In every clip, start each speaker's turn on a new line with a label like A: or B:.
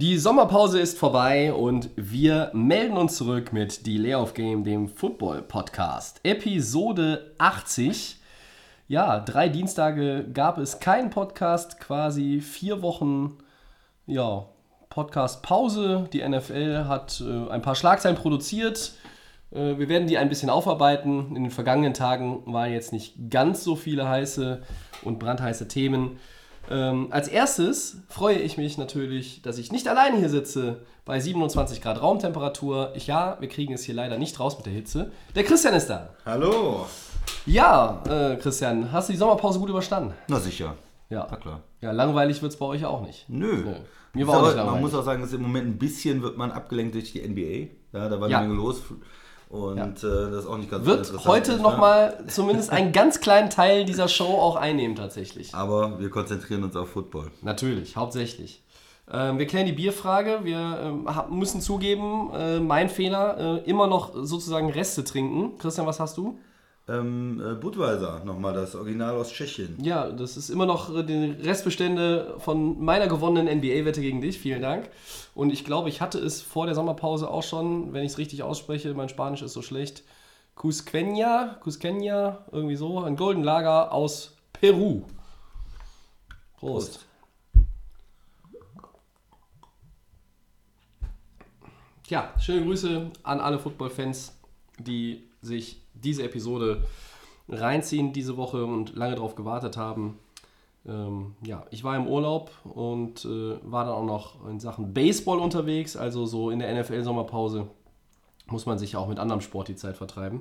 A: Die Sommerpause ist vorbei und wir melden uns zurück mit Delay of Game, dem Football Podcast. Episode 80. Ja, drei Dienstage gab es keinen Podcast, quasi vier Wochen ja, Podcast-Pause. Die NFL hat äh, ein paar Schlagzeilen produziert. Äh, wir werden die ein bisschen aufarbeiten. In den vergangenen Tagen waren jetzt nicht ganz so viele heiße und brandheiße Themen. Ähm, als erstes freue ich mich natürlich, dass ich nicht alleine hier sitze bei 27 Grad Raumtemperatur. Ich, ja, wir kriegen es hier leider nicht raus mit der Hitze. Der Christian ist da.
B: Hallo.
A: Ja, äh, Christian, hast du die Sommerpause gut überstanden?
B: Na sicher.
A: Ja.
B: Na klar.
A: Ja, langweilig wird es bei euch auch nicht.
B: Nö.
A: Nö. Mir war auch
B: aber,
A: nicht
B: man
A: langweilig.
B: muss auch sagen, dass im Moment ein bisschen wird man abgelenkt durch die NBA. Ja, da war
A: Ja.
B: eine Menge los. Und
A: Ja.
B: äh, das ist auch nicht ganz
A: Wird heute nochmal zumindest einen ganz kleinen Teil dieser Show auch einnehmen tatsächlich.
B: Aber wir konzentrieren uns auf Football.
A: Natürlich, hauptsächlich. Ähm, wir klären die Bierfrage. Wir ähm, müssen zugeben, äh, mein Fehler, äh, immer noch sozusagen Reste trinken. Christian, was hast du?
B: Ähm, äh, Budweiser, nochmal das Original aus Tschechien.
A: Ja, das ist immer noch äh, die Restbestände von meiner gewonnenen NBA-Wette gegen dich. Vielen Dank. Und ich glaube, ich hatte es vor der Sommerpause auch schon, wenn ich es richtig ausspreche, mein Spanisch ist so schlecht. Cusqueña, Cusqueña, irgendwie so, ein Golden Lager aus Peru. Prost. Tja, schöne Grüße an alle Football-Fans, die sich diese Episode reinziehen diese Woche und lange darauf gewartet haben. Ähm, ja, ich war im Urlaub und äh, war dann auch noch in Sachen Baseball unterwegs, also so in der NFL-Sommerpause muss man sich ja auch mit anderem Sport die Zeit vertreiben.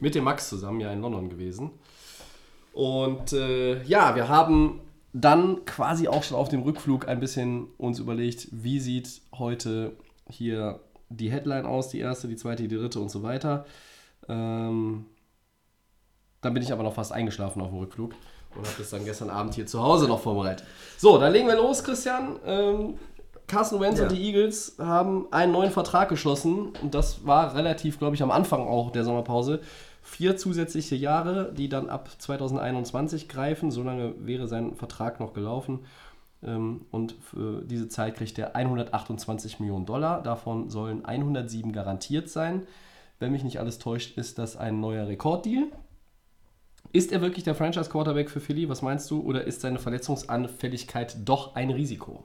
A: Mit dem Max zusammen, ja in London gewesen. Und äh, ja, wir haben dann quasi auch schon auf dem Rückflug ein bisschen uns überlegt, wie sieht heute hier die Headline aus, die erste, die zweite, die dritte und so weiter. Ähm, dann bin ich aber noch fast eingeschlafen auf dem Rückflug und habe das dann gestern Abend hier zu Hause noch vorbereitet. So, dann legen wir los, Christian. Ähm, Carson Wentz
B: Ja.
A: und die Eagles haben einen neuen Vertrag geschlossen und das war relativ, glaube ich, am Anfang auch der Sommerpause. Vier zusätzliche Jahre, die dann ab 2021 greifen. Solange wäre sein Vertrag noch gelaufen. Ähm, Und für diese Zeit kriegt er 128 Millionen Dollar. Davon sollen 107 garantiert sein. Wenn mich nicht alles täuscht, ist das ein neuer Rekorddeal. Ist er wirklich der Franchise-Quarterback für Philly? Was meinst du? Oder ist seine Verletzungsanfälligkeit doch ein Risiko?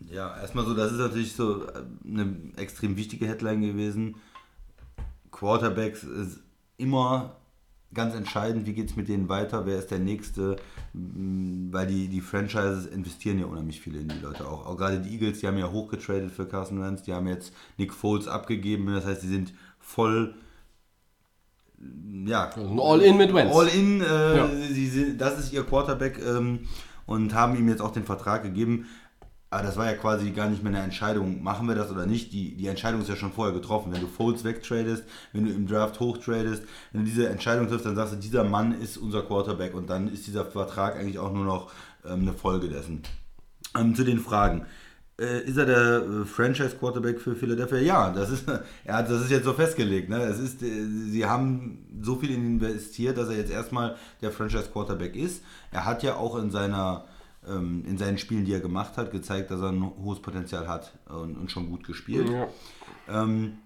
B: Ja, erstmal so, das ist natürlich so äh, eine extrem wichtige Headline gewesen. Quarterbacks ist immer ganz entscheidend, wie geht es mit denen weiter, wer ist der Nächste, m, weil die, die Franchises investieren ja unheimlich viel in die Leute auch. Auch gerade die Eagles, die haben ja hochgetradet für Carson Wentz, die haben jetzt Nick Foles abgegeben, das heißt, die sind voll, ja,
A: Also All-In mit Wentz.
B: All in, äh,
A: Ja.
B: sie, das ist ihr Quarterback ähm, und haben ihm jetzt auch den Vertrag gegeben. Aber das war ja quasi gar nicht mehr eine Entscheidung, machen wir das oder nicht. Die, die Entscheidung ist ja schon vorher getroffen. Wenn du Foles wegtradest, wenn du im Draft hochtradest, wenn du diese Entscheidung triffst, dann sagst du, dieser Mann ist unser Quarterback und dann ist dieser Vertrag eigentlich auch nur noch ähm, eine Folge dessen. Ähm, zu den Fragen. Äh, ist er der äh, Franchise-Quarterback für Philadelphia? Ja, das ist, er das ist jetzt so festgelegt. Ne? Es ist, äh, sie haben so viel investiert, dass er jetzt erstmal der Franchise-Quarterback ist. Er hat ja auch in, seiner, ähm, in seinen Spielen, die er gemacht hat, gezeigt, dass er ein hohes Potenzial hat und, und schon gut gespielt.
A: Ja.
B: Ähm,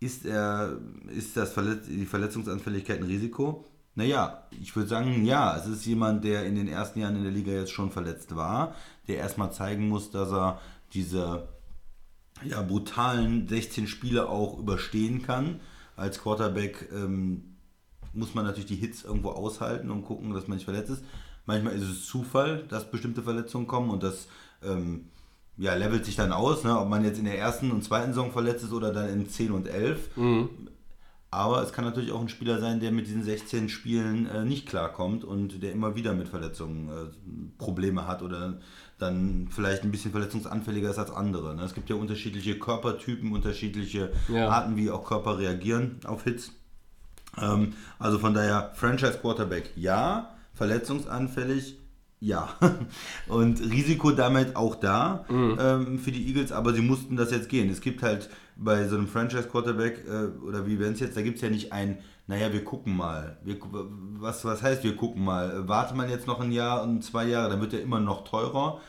B: ist, er, ist das Verletz die Verletzungsanfälligkeit ein Risiko? Naja, ich würde sagen, ja. Es ist jemand, der in den ersten Jahren in der Liga jetzt schon verletzt war, der erstmal zeigen muss, dass er diese ja, brutalen 16 Spiele auch überstehen kann. Als Quarterback ähm, muss man natürlich die Hits irgendwo aushalten und gucken, dass man nicht verletzt ist. Manchmal ist es Zufall, dass bestimmte Verletzungen kommen und das ähm, ja, levelt sich dann aus, ne? ob man jetzt in der ersten und zweiten Saison verletzt ist oder dann in 10 und 11. Aber es kann natürlich auch ein Spieler sein, der mit diesen 16 Spielen äh, nicht klarkommt und der immer wieder mit Verletzungen äh, Probleme hat oder dann vielleicht ein bisschen verletzungsanfälliger ist als andere. Ne? Es gibt ja unterschiedliche Körpertypen, unterschiedliche
A: Ja.
B: Arten, wie auch Körper reagieren auf Hits. Ähm, also von daher, Franchise Quarterback ja, verletzungsanfällig ja. Und Risiko damit auch da ähm, für die Eagles, aber sie mussten das jetzt gehen. Es gibt halt bei so einem Franchise Quarterback, äh, oder wie wenn es jetzt, da gibt es ja nicht ein, naja, wir gucken mal. Wir, was, was heißt, wir gucken mal? Äh, Warte man jetzt noch ein Jahr und zwei Jahre, dann wird er immer noch teurer.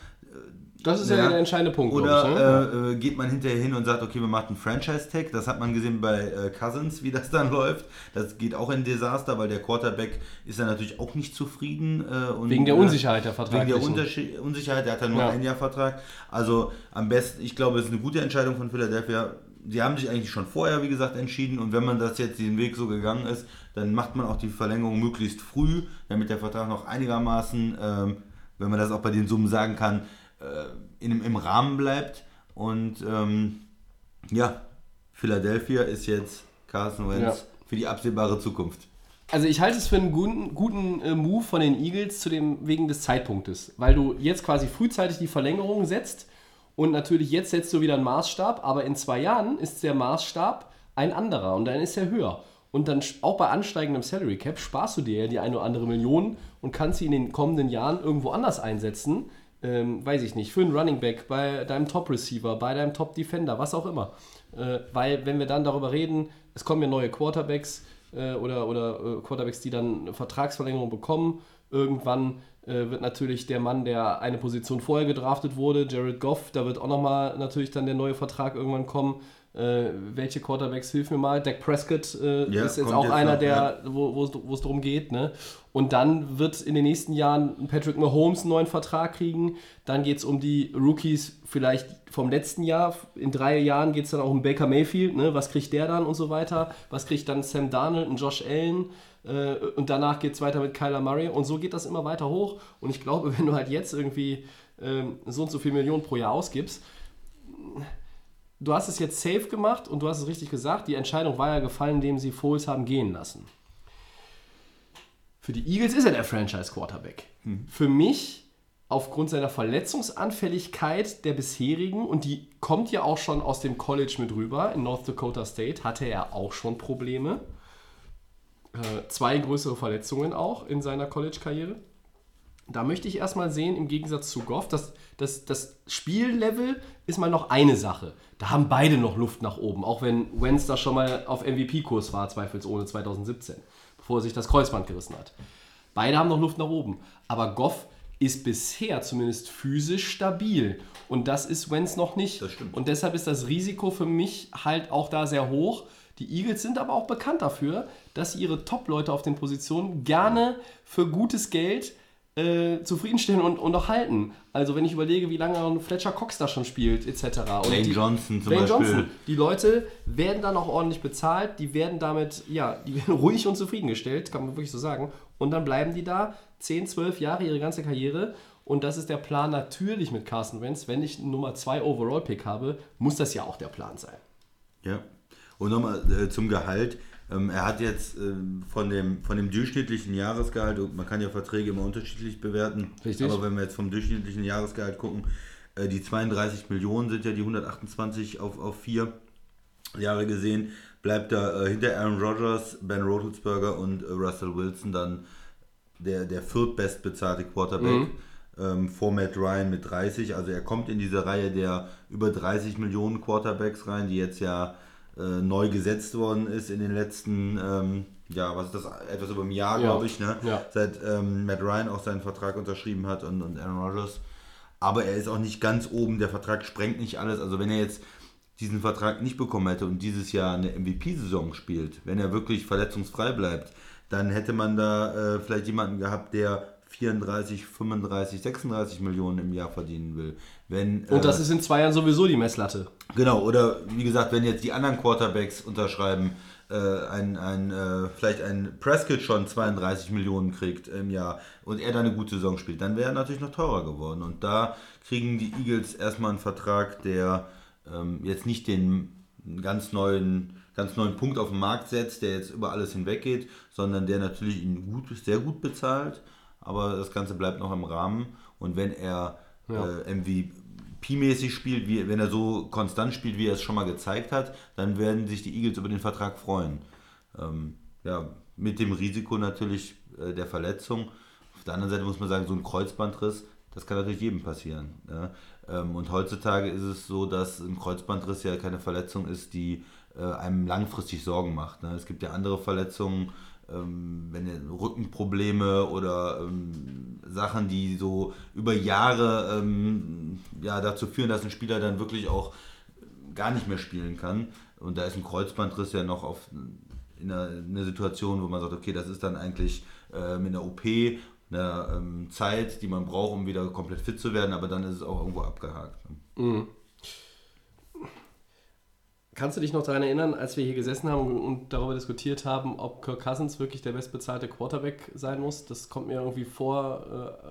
A: Das ist ja, der entscheidende Punkt,
B: Oder
A: ich, ne?
B: äh, äh, geht man hinterher hin und sagt, okay, wir machen einen Franchise-Tag. Das hat man gesehen bei äh, Cousins, wie das dann läuft. Das geht auch in Desaster, weil der Quarterback ist dann natürlich auch nicht zufrieden. Äh, und,
A: Wegen der
B: äh,
A: Unsicherheit der
B: Wegen der. Unterschi- Unsicherheit, der hat dann nur
A: Ja.
B: ein Jahr Vertrag. Also am besten, ich glaube, es ist eine gute Entscheidung von Philadelphia. Sie haben sich eigentlich schon vorher, wie gesagt, entschieden und wenn man das jetzt diesen Weg so gegangen ist, dann macht man auch die Verlängerung möglichst früh, damit der Vertrag noch einigermaßen, ähm, wenn man das auch bei den Summen sagen kann, äh, in, im Rahmen bleibt. Und ähm, ja, Philadelphia ist jetzt Carson Wentz
A: Ja.
B: für die absehbare Zukunft.
A: Also ich halte es für einen guten, guten äh, Move von den Eagles zu dem, wegen des Zeitpunktes. Weil du jetzt quasi frühzeitig die Verlängerung setzt und natürlich jetzt setzt du wieder einen Maßstab, aber in zwei Jahren ist der Maßstab ein anderer und dann ist er höher. Und dann auch bei ansteigendem Salary Cap sparst du dir ja die eine oder andere Million und kannst sie in den kommenden Jahren irgendwo anders einsetzen. Ähm, weiß ich nicht, für einen Running Back, bei deinem Top Receiver, bei deinem Top Defender, was auch immer. Äh, weil wenn wir dann darüber reden, es kommen ja neue Quarterbacks, äh, oder, oder äh, Quarterbacks, die dann eine Vertragsverlängerung bekommen. Irgendwann äh, wird natürlich der Mann, der eine Position vorher gedraftet wurde, Jared Goff, da wird auch nochmal natürlich dann der neue Vertrag irgendwann kommen. Äh, welche Quarterbacks, hilf mir mal. Dak Prescott äh,
B: Ja,
A: ist jetzt auch
B: jetzt
A: einer,
B: noch,
A: der, wo es- wo es darum geht. Ne? Und dann wird in den nächsten Jahren Patrick Mahomes einen neuen Vertrag kriegen. Dann geht es um die Rookies vielleicht vom letzten Jahr. In drei Jahren geht es dann auch um Baker Mayfield. Ne? Was kriegt der dann und so weiter? Was kriegt dann Sam Darnold und Josh Allen? Äh, und danach geht es weiter mit Kyler Murray. Und so geht das immer weiter hoch. Und ich glaube, wenn du halt jetzt irgendwie ähm, so und so viel Millionen pro Jahr ausgibst, du hast es jetzt safe gemacht und du hast es richtig gesagt, die Entscheidung war ja gefallen, indem sie Foles haben gehen lassen. Für die Eagles ist er der Franchise-Quarterback. Für mich, aufgrund seiner Verletzungsanfälligkeit der bisherigen, und die kommt ja auch schon aus dem College mit rüber, in North Dakota State, hatte er auch schon Probleme. Äh, zwei größere Verletzungen auch in seiner College-Karriere. Da möchte ich erstmal sehen, im Gegensatz zu Goff, dass das, das Spiellevel ist mal noch eine Sache. Da haben beide noch Luft nach oben, auch wenn Wentz da schon mal auf MVP-Kurs war, zweifelsohne 2017, bevor er sich das Kreuzband gerissen hat. Beide haben noch Luft nach oben. Aber Goff ist bisher zumindest physisch stabil. Und das ist Wentz noch nicht. Und deshalb ist das Risiko für mich halt auch da sehr hoch. Die Eagles sind aber auch bekannt dafür, dass sie ihre Top-Leute auf den Positionen gerne für gutes Geld äh, zufriedenstellen und, und auch halten. Also wenn ich überlege, wie lange Fletcher Cox da schon spielt, etc. Und
B: Lane
A: die-
B: Johnson zum
A: Lane
B: Beispiel.
A: Johnson. Die Leute werden dann auch ordentlich bezahlt, die werden damit, ja, die werden ruhig und zufriedengestellt, kann man wirklich so sagen. Und dann bleiben die da 10, 12 Jahre, ihre ganze Karriere. Und das ist der Plan natürlich mit Carson Wentz. Wenn ich einen Nummer 2 Overall-Pick habe, muss das ja auch der Plan sein.
B: Ja. Und nochmal äh, zum Gehalt. Ähm, er hat jetzt ähm, von, dem, von dem durchschnittlichen Jahresgehalt, man kann ja Verträge immer unterschiedlich bewerten,
A: Richtig.
B: aber wenn wir jetzt vom durchschnittlichen Jahresgehalt gucken, äh, die 32 Millionen sind ja die 128 auf, auf vier Jahre gesehen, bleibt da äh, hinter Aaron Rodgers, Ben Roethlisberger und äh, Russell Wilson dann der, der viertbestbezahlte Quarterback ähm, vor Matt Ryan mit 30. Also er kommt in diese Reihe der über 30 Millionen Quarterbacks rein, die jetzt ja äh, neu gesetzt worden ist in den letzten, ähm, ja, was ist das, etwas über ein Jahr,
A: Ja.
B: glaube ich, ne?
A: Ja.
B: seit ähm, Matt Ryan auch seinen Vertrag unterschrieben hat und, und Aaron Rodgers. Aber er ist auch nicht ganz oben, der Vertrag sprengt nicht alles. Also wenn er jetzt diesen Vertrag nicht bekommen hätte und dieses Jahr eine MVP-Saison spielt, wenn er wirklich verletzungsfrei bleibt, dann hätte man da äh, vielleicht jemanden gehabt, der 34, 35, 36 Millionen im Jahr verdienen will. Wenn,
A: Und das
B: äh,
A: ist in zwei Jahren sowieso die Messlatte.
B: Genau, oder wie gesagt, wenn jetzt die anderen Quarterbacks unterschreiben, äh, ein, ein, äh, vielleicht ein Prescott schon 32 Millionen kriegt im Jahr und er dann eine gute Saison spielt, dann wäre er natürlich noch teurer geworden. Und da kriegen die Eagles erstmal einen Vertrag, der ähm, jetzt nicht den ganz neuen, ganz neuen Punkt auf den Markt setzt, der jetzt über alles hinweggeht, sondern der natürlich ihn gut, sehr gut bezahlt, aber das Ganze bleibt noch im Rahmen. Und wenn er
A: Ja.
B: äh, MVP-mäßig spielt, wie, wenn er so konstant spielt, wie er es schon mal gezeigt hat, dann werden sich die Eagles über den Vertrag freuen. Ähm, ja, mit dem Risiko natürlich äh, der Verletzung. Auf der anderen Seite muss man sagen, so ein Kreuzbandriss, das kann natürlich jedem passieren. Ja? Ähm, und heutzutage ist es so, dass ein Kreuzbandriss ja keine Verletzung ist, die äh, einem langfristig Sorgen macht. Ne? Es gibt ja andere Verletzungen, ähm, wenn ihr Rückenprobleme oder ähm, Sachen, die so über Jahre ähm, ja, dazu führen, dass ein Spieler dann wirklich auch gar nicht mehr spielen kann. Und da ist ein Kreuzbandriss ja noch auf in einer, in einer Situation, wo man sagt, okay, das ist dann eigentlich äh, mit einer OP eine ähm, Zeit, die man braucht, um wieder komplett fit zu werden, aber dann ist es auch irgendwo abgehakt. ne?
A: Kannst du dich noch daran erinnern, als wir hier gesessen haben und darüber diskutiert haben, ob Kirk Cousins wirklich der bestbezahlte Quarterback sein muss? Das kommt mir irgendwie vor,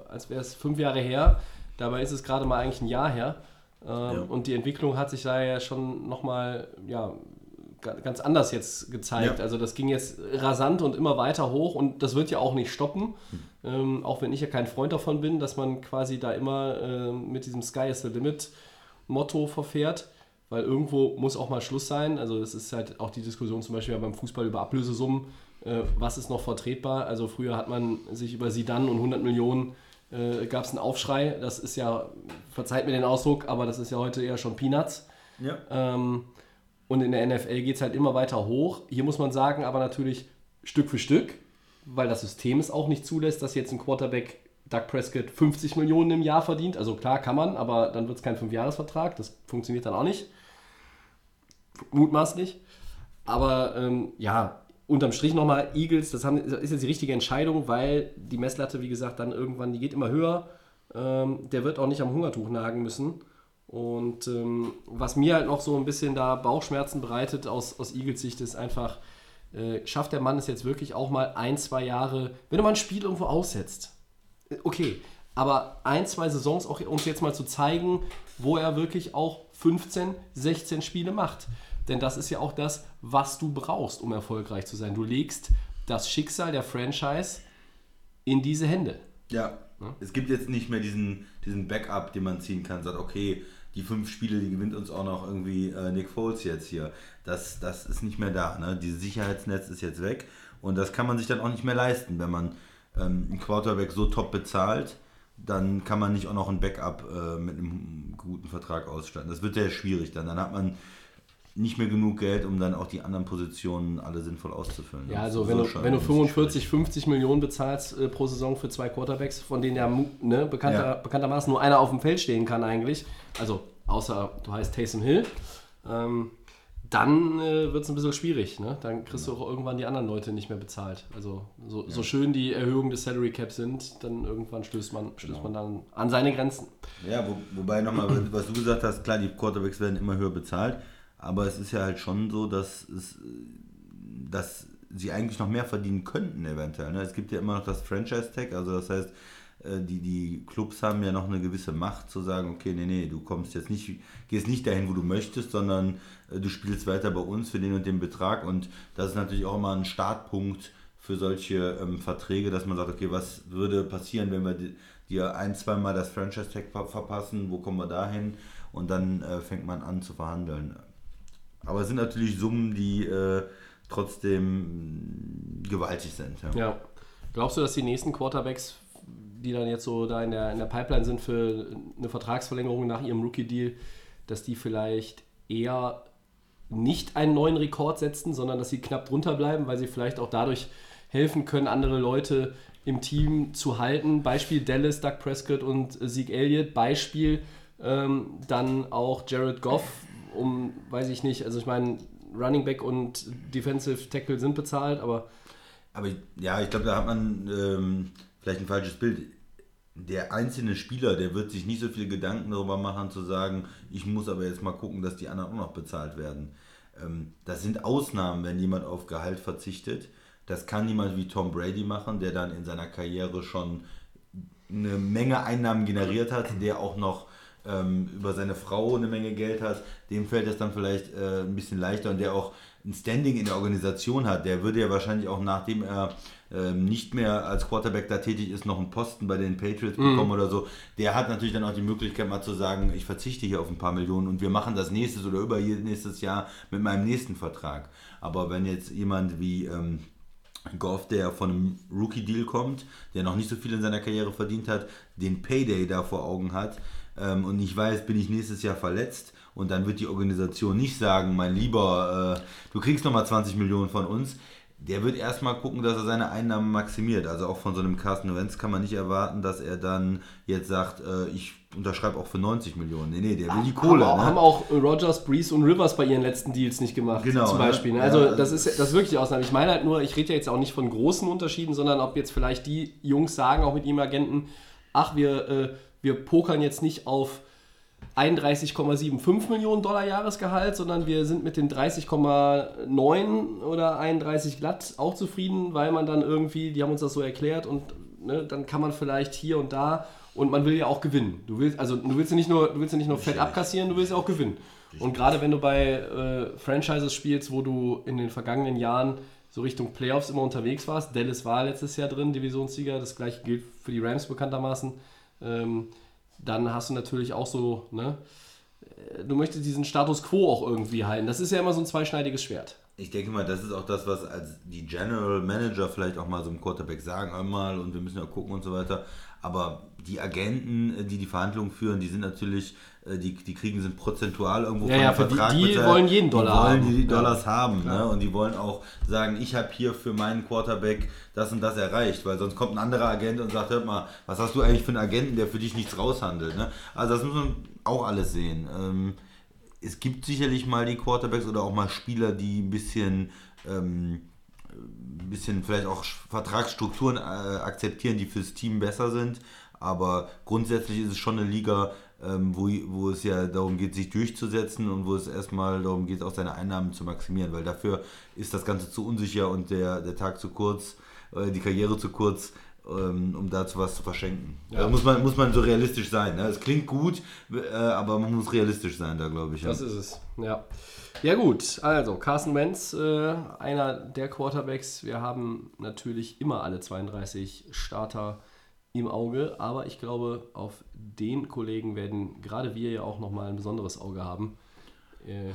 A: äh, als wäre es fünf Jahre her. Dabei ist es gerade mal eigentlich ein Jahr her. Ähm, Und die Entwicklung hat sich da ja schon nochmal ja, ga- ganz anders jetzt gezeigt.
B: Ja.
A: Also das ging jetzt rasant und immer weiter hoch und das wird ja auch nicht stoppen. Ähm, auch wenn ich ja kein Freund davon bin, dass man quasi da immer ähm, mit diesem Sky is the Limit Motto verfährt, weil irgendwo muss auch mal Schluss sein. Also das ist halt auch die Diskussion zum Beispiel beim Fußball über Ablösesummen. Äh, was ist noch vertretbar? Also früher hat man sich über Sidan und 100 Millionen äh, gab es einen Aufschrei. Das ist ja, verzeiht mir den Ausdruck, aber das ist ja heute eher schon Peanuts.
B: Ja.
A: Ähm, und in der NFL geht es halt immer weiter hoch. Hier muss man sagen, aber natürlich Stück für Stück, weil das System es auch nicht zulässt, dass jetzt ein Quarterback Doug Prescott 50 Millionen im Jahr verdient. Also klar kann man, aber dann wird es kein Fünfjahresvertrag. Das funktioniert dann auch nicht. Mutmaßlich. Aber ähm, ja, unterm Strich nochmal, Eagles, das, haben, das ist jetzt die richtige Entscheidung, weil die Messlatte, wie gesagt, dann irgendwann, die geht immer höher. Ähm, der wird auch nicht am Hungertuch nagen müssen. Und ähm, was mir halt noch so ein bisschen da Bauchschmerzen bereitet aus, aus Eagles Sicht ist einfach, äh, schafft der Mann es jetzt wirklich auch mal ein, zwei Jahre, wenn du mal ein Spiel irgendwo aussetzt, äh, okay, aber ein, zwei Saisons auch uns jetzt mal zu zeigen, wo er wirklich auch 15, 16 Spiele macht. Denn das ist ja auch das, was du brauchst, um erfolgreich zu sein. Du legst das Schicksal der Franchise in diese Hände.
B: Ja, es gibt jetzt nicht mehr diesen, diesen Backup, den man ziehen kann. Sagt, okay, die fünf Spiele, die gewinnt uns auch noch irgendwie äh, Nick Foles jetzt hier. Das, das ist nicht mehr da. Ne? Dieses Sicherheitsnetz ist jetzt weg und das kann man sich dann auch nicht mehr leisten, wenn man ähm, einen Quarterback so top bezahlt. Dann kann man nicht auch noch ein Backup äh, mit einem guten Vertrag ausstatten. Das wird sehr schwierig dann. Dann hat man nicht mehr genug Geld, um dann auch die anderen Positionen alle sinnvoll auszufüllen.
A: Ja, also
B: So
A: wenn du, wenn du
B: ist es schwierig.
A: 45, 50 Millionen bezahlst äh, pro Saison für zwei Quarterbacks, von denen ja ne, bekannter,
B: Ja.
A: bekanntermaßen nur einer auf dem Feld stehen kann eigentlich, also außer du heißt Taysom Hill, ähm, dann äh, wird es ein bisschen schwierig. Ne? Dann kriegst du auch irgendwann die anderen Leute nicht mehr bezahlt. Also so, so schön die Erhöhungen des Salary Caps sind, dann irgendwann stößt man, stößt
B: Genau.
A: man dann an seine Grenzen.
B: Ja, wo, wobei nochmal, was du gesagt hast, klar, die Quarterbacks werden immer höher bezahlt, aber es ist ja halt schon so, dass, es, dass sie eigentlich noch mehr verdienen könnten eventuell. Ne? Es gibt ja immer noch das Franchise-Tag, also das heißt, äh, die, die Clubs haben ja noch eine gewisse Macht zu sagen, okay, nee, nee, du kommst jetzt nicht, gehst nicht dahin, wo du möchtest, sondern äh, du spielst weiter bei uns für den und den Betrag und das ist natürlich auch immer ein Startpunkt für solche ähm, Verträge, dass man sagt, okay, was würde passieren, wenn wir di- dir ein, zweimal das Franchise-Tag ver verpassen, wo kommen wir dahin? Und dann äh, fängt man an zu verhandeln. Aber es sind natürlich Summen, die äh, trotzdem gewaltig sind. Ja.
A: Ja. Glaubst du, dass die nächsten Quarterbacks, die dann jetzt so da in der, in der Pipeline sind für eine Vertragsverlängerung nach ihrem Rookie-Deal, dass die vielleicht eher nicht einen neuen Rekord setzen, sondern dass sie knapp drunter bleiben, weil sie vielleicht auch dadurch helfen können, andere Leute im Team zu halten. Beispiel Dallas, Doug Prescott und Zeke Elliott. Beispiel ähm, dann auch Jared Goff, um, weiß ich nicht, also ich meine, Running Back und Defensive Tackle sind bezahlt, aber
B: Aber ja, ich glaube, da hat man ähm, vielleicht ein falsches Bild. Der einzelne Spieler, der wird sich nicht so viel Gedanken darüber machen, zu sagen, ich muss aber jetzt mal gucken, dass die anderen auch noch bezahlt werden. Ähm, das sind Ausnahmen, wenn jemand auf Gehalt verzichtet. Das kann jemand wie Tom Brady machen, der dann in seiner Karriere schon eine Menge Einnahmen generiert hat, der auch noch ähm, über seine Frau eine Menge Geld hat, dem fällt es dann vielleicht äh, ein bisschen leichter und der auch ein Standing in der Organisation hat, der würde ja wahrscheinlich auch nachdem er ähm, nicht mehr als Quarterback da tätig ist, noch einen Posten bei den Patriots bekommen oder so. Der hat natürlich dann auch die Möglichkeit mal zu sagen, ich verzichte hier auf ein paar Millionen und wir machen das nächstes oder übernächstes Jahr mit meinem nächsten Vertrag. Aber wenn jetzt jemand wie ähm, Goff, der von einem Rookie-Deal kommt, der noch nicht so viel in seiner Karriere verdient hat, den Payday da vor Augen hat ähm, und ich weiß, bin ich nächstes Jahr verletzt und dann wird die Organisation nicht sagen, mein Lieber, äh, du kriegst nochmal 20 Millionen von uns. Der wird erstmal gucken, dass er seine Einnahmen maximiert. Also auch von so einem Carsten Wentz kann man nicht erwarten, dass er dann jetzt sagt, äh, ich unterschreibe auch für 90 Millionen. Nee, nee, der will die Kohle.
A: haben,
B: ne?
A: haben auch Rogers, Breeze und Rivers bei ihren letzten Deals nicht gemacht,
B: Genau,
A: zum
B: ne?
A: Beispiel. Ne?
B: Ja,
A: Also
B: also
A: das ist das ist wirklich die Ausnahme. Ich meine halt nur, ich rede ja jetzt auch nicht von großen Unterschieden, sondern ob jetzt vielleicht die Jungs sagen, auch mit ihrem Agenten, ach, wir, äh, wir pokern jetzt nicht auf 31,75 Millionen Dollar Jahresgehalt, sondern wir sind mit den 30,9 oder 31 glatt auch zufrieden, weil man dann irgendwie, die haben uns das so erklärt und ne, dann kann man vielleicht hier und da und man will ja auch gewinnen. Du willst also du willst ja nicht nur du willst ja nicht nur fett abkassieren, du willst ja auch gewinnen. Und gerade wenn du bei äh, Franchises spielst, wo du in den vergangenen Jahren so Richtung Playoffs immer unterwegs warst, Dallas war letztes Jahr drin, Divisionssieger, das gleiche gilt für die Rams bekanntermaßen. Ähm, dann hast du natürlich auch so, ne, äh, du möchtest diesen Status quo auch irgendwie halten. Das ist ja immer so ein zweischneidiges Schwert.
B: Ich denke mal, das ist auch das, was als die General Manager vielleicht auch mal so einem Quarterback sagen einmal und wir müssen ja gucken und so weiter. Aber die Agenten, äh, die die Verhandlungen führen, die sind natürlich, die, die kriegen sind prozentual irgendwo
A: Ja, ja, für die- die wollen jeden Dollar
B: die wollen
A: haben.
B: die
A: Ja.
B: Dollars haben ne? und die wollen auch sagen, ich habe hier für meinen Quarterback das und das erreicht, weil sonst kommt ein anderer Agent und sagt, hör mal, was hast du eigentlich für einen Agenten, der für dich nichts raushandelt. Ne? Also das muss man auch alles sehen. Ähm, es gibt sicherlich mal die Quarterbacks oder auch mal Spieler, die ein bisschen, ähm, ein bisschen vielleicht auch Vertragsstrukturen äh, akzeptieren, die fürs Team besser sind. Aber grundsätzlich ist es schon eine Liga, ähm, wo, wo es ja darum geht, sich durchzusetzen und wo es erstmal darum geht, auch seine Einnahmen zu maximieren, weil dafür ist das Ganze zu unsicher und der, der Tag zu kurz, äh, die Karriere zu kurz, ähm, um dazu was zu verschenken. Da muss man, muss man so realistisch sein. Ne? Es klingt gut, äh, aber man muss realistisch sein, da glaube ich. ja.
A: Das ist es, ja. Ja gut, also Carson Wentz, äh, einer der Quarterbacks. Wir haben natürlich immer alle 32 Starter im Auge, aber ich glaube, auf den Kollegen werden gerade wir ja auch nochmal ein besonderes Auge haben. Äh,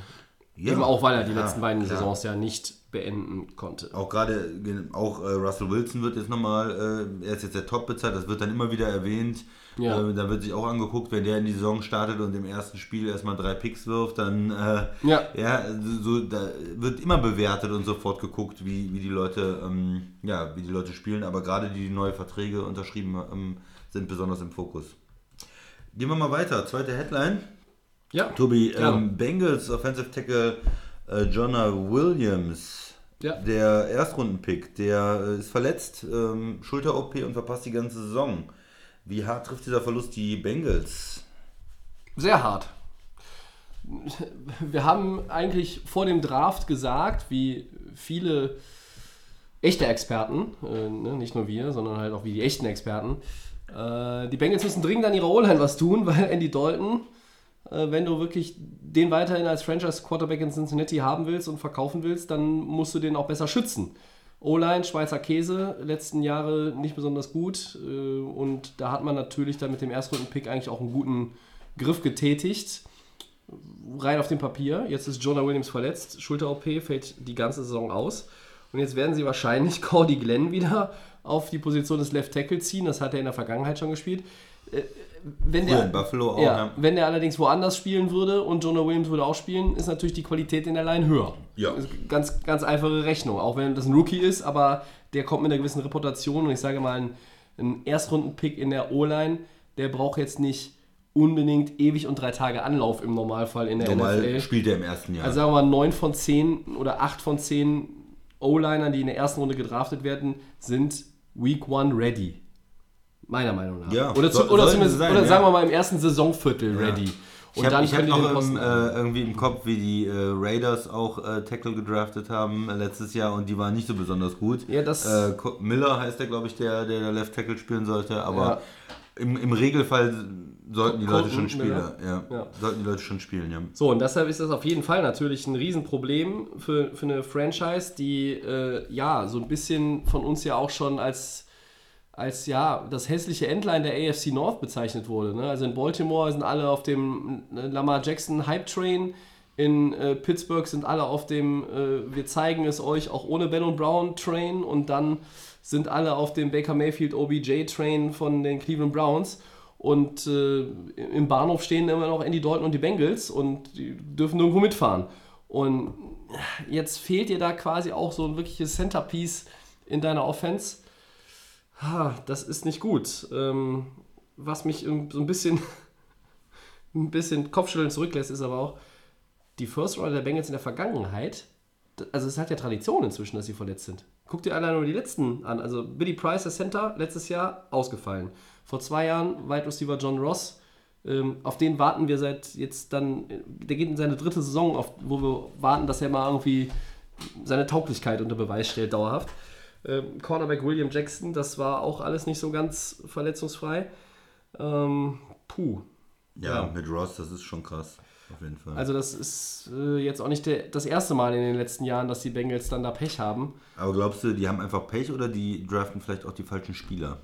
B: Ja,
A: eben auch, weil er die
B: ja,
A: letzten beiden
B: klar.
A: Saisons ja nicht beenden konnte.
B: Auch gerade, auch äh, Russell Wilson wird jetzt nochmal, äh, er ist jetzt der Top bezahlt, das wird dann immer wieder erwähnt.
A: Ja.
B: Äh, da wird sich auch angeguckt, wenn der in die Saison startet und im ersten Spiel erstmal drei Picks wirft, dann äh,
A: Ja.
B: ja, so, da wird immer bewertet und sofort geguckt, wie, wie die Leute, ähm, ja, wie die Leute spielen, aber gerade die, die neue Verträge unterschrieben ähm, sind besonders im Fokus. Gehen wir mal weiter. Zweite Headline.
A: Ja,
B: Tobi, ähm, Bengals Offensive Tackle äh, Jonah Williams,
A: Ja.
B: der Erstrundenpick, der äh, ist verletzt, ähm, Schulter-OP und verpasst die ganze Saison. Wie hart trifft dieser Verlust die Bengals?
A: Sehr hart. Wir haben eigentlich vor dem Draft gesagt, wie viele echte Experten, äh, ne, nicht nur wir, sondern halt auch wie die echten Experten, äh, die Bengals müssen dringend an ihrer O-Line was tun, weil Andy Dalton, wenn du wirklich den weiterhin als Franchise-Quarterback in Cincinnati haben willst und verkaufen willst, dann musst du den auch besser schützen. O-Line, Schweizer Käse, letzten Jahre nicht besonders gut. äh, Und da hat man natürlich dann mit dem Erstrunden-Pick eigentlich auch einen guten Griff getätigt. Rein auf dem Papier. Jetzt ist Jonah Williams verletzt. Schulter-OP fällt die ganze Saison aus. Und jetzt werden sie wahrscheinlich Cordy Glenn wieder auf die Position des Left Tackle ziehen. Das hat er in der Vergangenheit schon gespielt. Wenn
B: Früher
A: der,
B: in Buffalo auch.
A: ja,
B: Ja.
A: wenn der allerdings woanders spielen würde und Jonah Williams würde auch spielen, ist natürlich die Qualität in der Line höher.
B: Ja.
A: Ganz, ganz einfache Rechnung. Auch wenn das ein Rookie ist, aber der kommt mit einer gewissen Reputation und ich sage mal, ein, ein Erstrunden-Pick in der O-Line, der braucht jetzt nicht unbedingt ewig und drei Tage Anlauf im Normalfall in der
B: Normal
A: NFL.
B: spielt er im ersten Jahr.
A: Also sagen wir mal, 9 von 10 oder 8 von 10 O-Linern, die in der ersten Runde gedraftet werden, sind Week 1 ready. Meiner Meinung nach.
B: Ja,
A: oder, zu, oder, zumindest,
B: sein,
A: oder
B: ja.
A: sagen wir mal im ersten Saisonviertel ready. Und
B: ich habe
A: dann
B: hab
A: die
B: noch im, äh, irgendwie im Kopf, wie die äh, Raiders auch äh, Tackle gedraftet haben äh, letztes Jahr und die waren nicht so besonders gut.
A: Ja, das-
B: äh, Miller heißt der, glaube ich, der, der Left Tackle spielen sollte, aber im, im Regelfall sollten die Leute schon spielen. Ja.
A: Ja.
B: Sollten die Leute schon spielen, ja.
A: So, und deshalb ist das auf jeden Fall natürlich ein Riesenproblem für, für eine Franchise, die äh, ja so ein bisschen von uns ja auch schon als, als ja das hässliche Endline der AFC North bezeichnet wurde. Ne? Also in Baltimore sind alle auf dem äh, Lamar Jackson Hype Train. In äh, Pittsburgh sind alle auf dem äh, Wir zeigen es euch auch ohne Ben und Brown Train und dann sind alle auf dem Baker Mayfield OBJ Train von den Cleveland Browns. Und äh, im Bahnhof stehen immer noch Andy Dalton und die Bengals und die dürfen nirgendwo mitfahren. Und jetzt fehlt dir da quasi auch so ein wirkliches Centerpiece in deiner Offense. Ha, das ist nicht gut. Ähm, was mich so ein bisschen, ein bisschen Kopfschütteln zurücklässt, ist aber auch, die First Round der Bengals in der Vergangenheit, also es hat ja Tradition inzwischen, dass sie verletzt sind. Guck dir allein nur die letzten an. Also Billy Price, der Center, letztes Jahr ausgefallen. Vor zwei Jahren Wide Receiver John Ross. Ähm, auf den warten wir seit jetzt dann, der geht in seine dritte Saison, auf, wo wir warten, dass er mal irgendwie seine Tauglichkeit unter Beweis stellt, dauerhaft. Ähm, Cornerback William Jackson, das war auch alles nicht so ganz verletzungsfrei. Ähm, puh.
B: ja.
A: Ja.
B: mit Ross, das ist schon krass. Auf jeden Fall.
A: Also das ist äh, jetzt auch nicht der, das erste Mal in den letzten Jahren, dass die Bengals dann da Pech haben.
B: Aber glaubst du, die haben einfach Pech oder die draften vielleicht auch die falschen Spieler?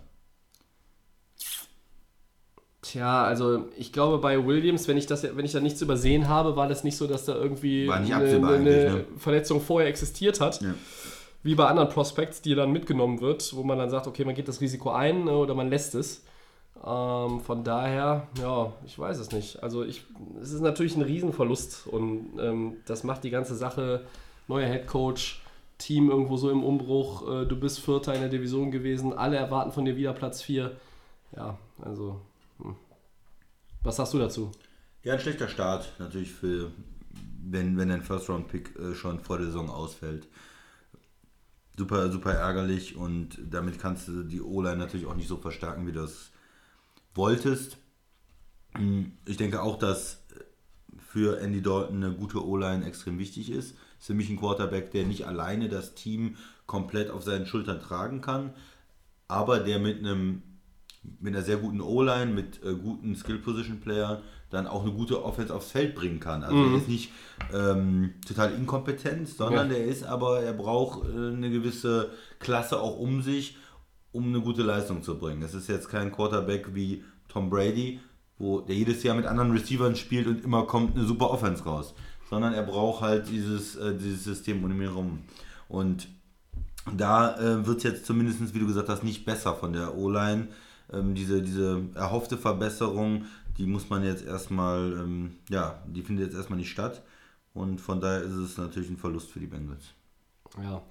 A: Tja, also ich glaube bei Williams, wenn ich das, wenn ich da nichts übersehen habe, war das nicht so, dass da irgendwie eine, eine
B: ne?
A: Verletzung vorher existiert hat.
B: Ja.
A: Wie bei anderen Prospects, die dann mitgenommen wird, wo man dann sagt, okay, man geht das Risiko ein ne, oder man lässt es. Ähm, von daher, ja, ich weiß es nicht. Also ich, es ist natürlich ein Riesenverlust und ähm, das macht die ganze Sache, neuer Headcoach, Team irgendwo so im Umbruch, äh, du bist Vierter in der Division gewesen, alle erwarten von dir wieder Platz 4. Ja, also, hm. was sagst du dazu?
B: Ja, ein schlechter Start natürlich für, wenn, wenn dein First-Round-Pick äh, schon vor der Saison ausfällt. Super, super ärgerlich und damit kannst du die O-Line natürlich auch nicht so verstärken, wie du das wolltest. Hm, Ich denke auch, dass für Andy Dalton eine gute O-Line extrem wichtig ist. Ist für mich ein Quarterback, der nicht alleine das Team komplett auf seinen Schultern tragen kann, aber der mit einem mit einer sehr guten O-Line, mit äh, guten Skill-Position-Playern dann auch eine gute Offense aufs Feld bringen kann. Also er ist nicht ähm, total inkompetent, sondern
A: Ja.
B: er ist aber, er braucht äh, eine gewisse Klasse auch um sich, um eine gute Leistung zu bringen. Es ist jetzt kein Quarterback wie Tom Brady, wo der jedes Jahr mit anderen Receivern spielt und immer kommt eine super Offense raus. Sondern er braucht halt dieses, äh, dieses System um ihn herum. Und da äh, wird es jetzt zumindest, wie du gesagt hast, nicht besser von der O-Line. Ähm, diese, diese erhoffte Verbesserung, die muss man jetzt erstmal, ähm, ja, die findet jetzt erstmal nicht statt. Und von daher ist es natürlich ein Verlust für die Bengals.
A: Ja,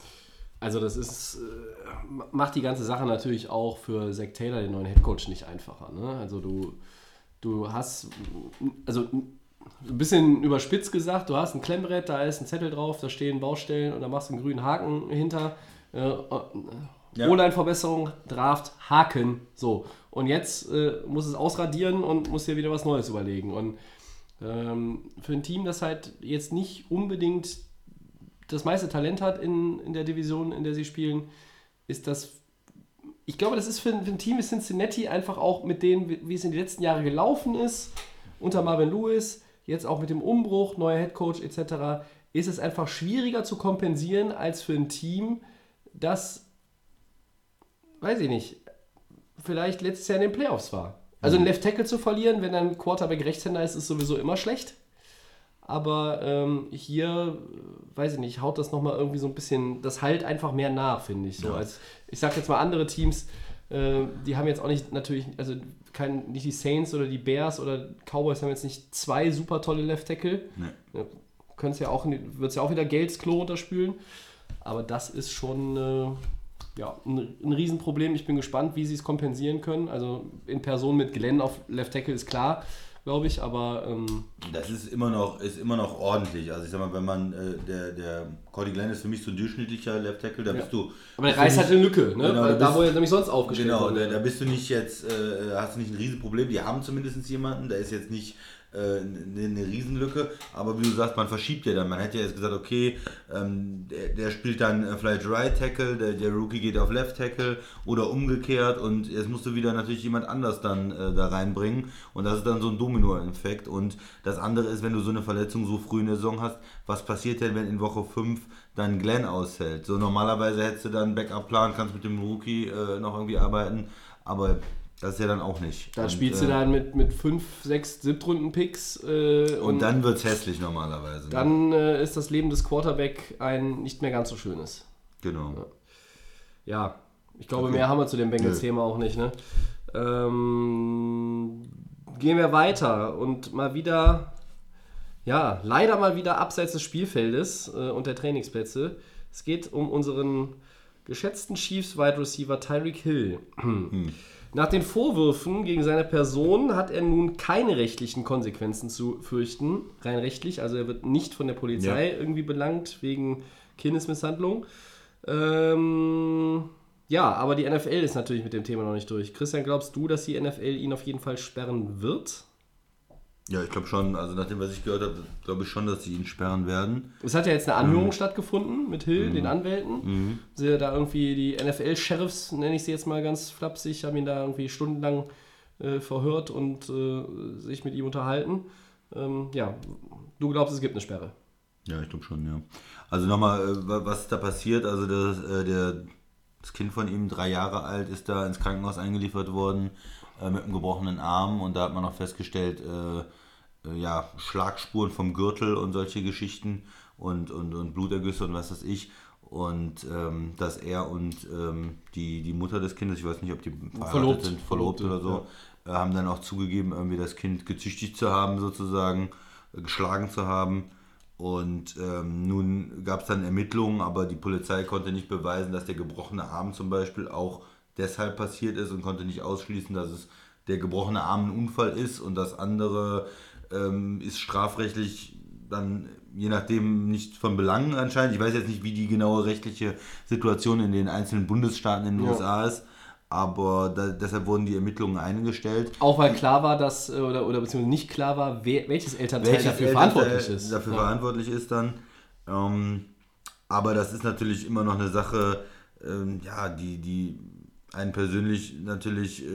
A: also das ist, äh, macht die ganze Sache natürlich auch für Zach Taylor, den neuen Headcoach, nicht einfacher. Ne? Also du, du hast, also ein bisschen überspitzt gesagt, du hast ein Klemmbrett, da ist ein Zettel drauf, da stehen Baustellen und da machst du einen grünen Haken hinter. Äh, äh,
B: Ja.
A: O-Line-Verbesserung, Draft, Haken. So. Und jetzt äh, muss es ausradieren und muss dir wieder was Neues überlegen. Und ähm, für ein Team, das halt jetzt nicht unbedingt das meiste Talent hat in, in der Division, in der sie spielen, ist das. Ich glaube, das ist für, ein- für ein Team wie Cincinnati einfach auch mit dem, wie es in den letzten Jahren gelaufen ist, unter Marvin Lewis, jetzt auch mit dem Umbruch, neuer Headcoach etc., ist es einfach schwieriger zu kompensieren als für ein Team, das, weiß ich nicht, vielleicht letztes Jahr in den Playoffs war. Also einen Left Tackle zu verlieren, wenn ein Quarterback Rechtshänder ist, ist sowieso immer schlecht. Aber ähm, hier, weiß ich nicht, haut das nochmal irgendwie so ein bisschen, das halt einfach mehr nach, finde ich. So
B: Ja.
A: als, ich sag jetzt mal andere Teams, äh, die haben jetzt auch nicht natürlich, also kein, nicht die Saints oder die Bears oder Cowboys haben jetzt nicht zwei super tolle Left Tackle.
B: Nee.
A: Ja, ja auch, wird es ja auch wieder Geld ins Klo runterspülen. Aber das ist schon äh, ja, ein, ein Riesenproblem. Ich bin gespannt, wie sie es kompensieren können. Also in Person mit Glenn auf Left Tackle ist klar, glaube ich, aber ähm,
B: Das ist immer noch, ist immer noch ordentlich. Also ich sag mal, wenn man, äh, der, der Cody Glenn ist für mich so ein durchschnittlicher Left Tackle, da bist du.
A: aber der
B: bist
A: reißt halt eine Lücke, ne?
B: Genau,
A: Weil
B: da bist-
A: wo er nämlich sonst aufgestellt
B: Genau,
A: wurde.
B: da, da bist du nicht jetzt, äh, hast du nicht ein Riesenproblem. Die haben zumindest jemanden, da ist jetzt nicht äh, eine, Riesenlücke. Aber wie du sagst, man verschiebt ja dann. Man hätte ja jetzt gesagt, okay, ähm, der, der spielt dann äh, vielleicht Right Tackle, der, der Rookie geht auf Left Tackle oder umgekehrt und jetzt musst du wieder natürlich jemand anders dann äh, da reinbringen. Und das ist dann so ein Domino-Effekt. Und das andere ist, wenn du so eine Verletzung so früh in der Saison hast, was passiert denn, wenn in Woche 5 dann Glenn ausfällt? So normalerweise hättest du dann Backup-Plan, kannst mit dem Rookie äh, noch irgendwie arbeiten, aber das ist ja dann auch nicht.
A: Da
B: Und,
A: spielst
B: äh,
A: du dann mit, mit 5, 6 Siebtrunden-Picks äh,
B: Und dann wird es hässlich normalerweise. ne?
A: dann äh, ist das Leben des Quarterback ein nicht mehr ganz so schönes.
B: Genau.
A: Ja, ich glaube,
B: Okay.
A: mehr haben wir zu dem Bengals-Thema auch nicht. Ne? Ähm, gehen wir weiter und mal wieder, ja, leider mal wieder abseits des Spielfeldes äh, und der Trainingsplätze. Es geht um unseren geschätzten Chiefs-Wide Receiver Tyreek Hill. Nach den Vorwürfen gegen seine Person hat er nun keine rechtlichen Konsequenzen zu fürchten, rein rechtlich. Also er wird nicht von der Polizei irgendwie belangt wegen Kindesmisshandlung. Ähm, ja, aber die NFL ist natürlich mit dem Thema noch nicht durch. Christian, glaubst du, dass die NFL ihn auf jeden Fall sperren wird?
B: Ja, ich glaube schon, also nachdem, was ich gehört habe, glaube ich schon, dass sie ihn sperren werden.
A: Es hat ja jetzt eine Anhörung stattgefunden mit Hill, den Anwälten. Sie da irgendwie die NFL-Sheriffs, nenne ich sie jetzt mal ganz flapsig, haben ihn da irgendwie stundenlang äh, verhört und äh, sich mit ihm unterhalten. Ähm, ja, du glaubst, es gibt eine Sperre.
B: Ja, ich glaube schon, ja. Also nochmal, äh, wa- was ist da passiert? Also das, äh, der, das Kind von ihm, drei Jahre alt, ist da ins Krankenhaus eingeliefert worden äh, mit einem gebrochenen Arm und da hat man noch festgestellt, äh, ja, Schlagspuren vom Gürtel und solche Geschichten und, und, und Blutergüsse und was weiß ich. Und ähm, dass er und ähm, die, die Mutter des Kindes, ich weiß nicht, ob die verheiratet
A: Verlobt.
B: sind, verlobt oder so, äh, haben dann auch zugegeben, irgendwie das Kind gezüchtigt zu haben, sozusagen, äh, geschlagen zu haben. Und ähm, nun gab es dann Ermittlungen, aber die Polizei konnte nicht beweisen, dass der gebrochene Arm zum Beispiel auch deshalb passiert ist und konnte nicht ausschließen, dass es der gebrochene Arm ein Unfall ist und das andere ähm, ist strafrechtlich dann je nachdem nicht von Belang anscheinend. Ich weiß jetzt nicht, wie die genaue rechtliche Situation in den einzelnen Bundesstaaten in den
A: Ja.
B: USA ist, aber da, deshalb wurden die Ermittlungen eingestellt.
A: Auch weil klar war, dass, äh, oder, oder beziehungsweise nicht klar war, wer, welches Elternteil
B: welches
A: dafür
B: Elternteil
A: verantwortlich ist.
B: Dafür
A: ja.
B: verantwortlich ist dann. Ähm, aber das ist natürlich immer noch eine Sache, ähm, ja, die, die einen persönlich natürlich, äh,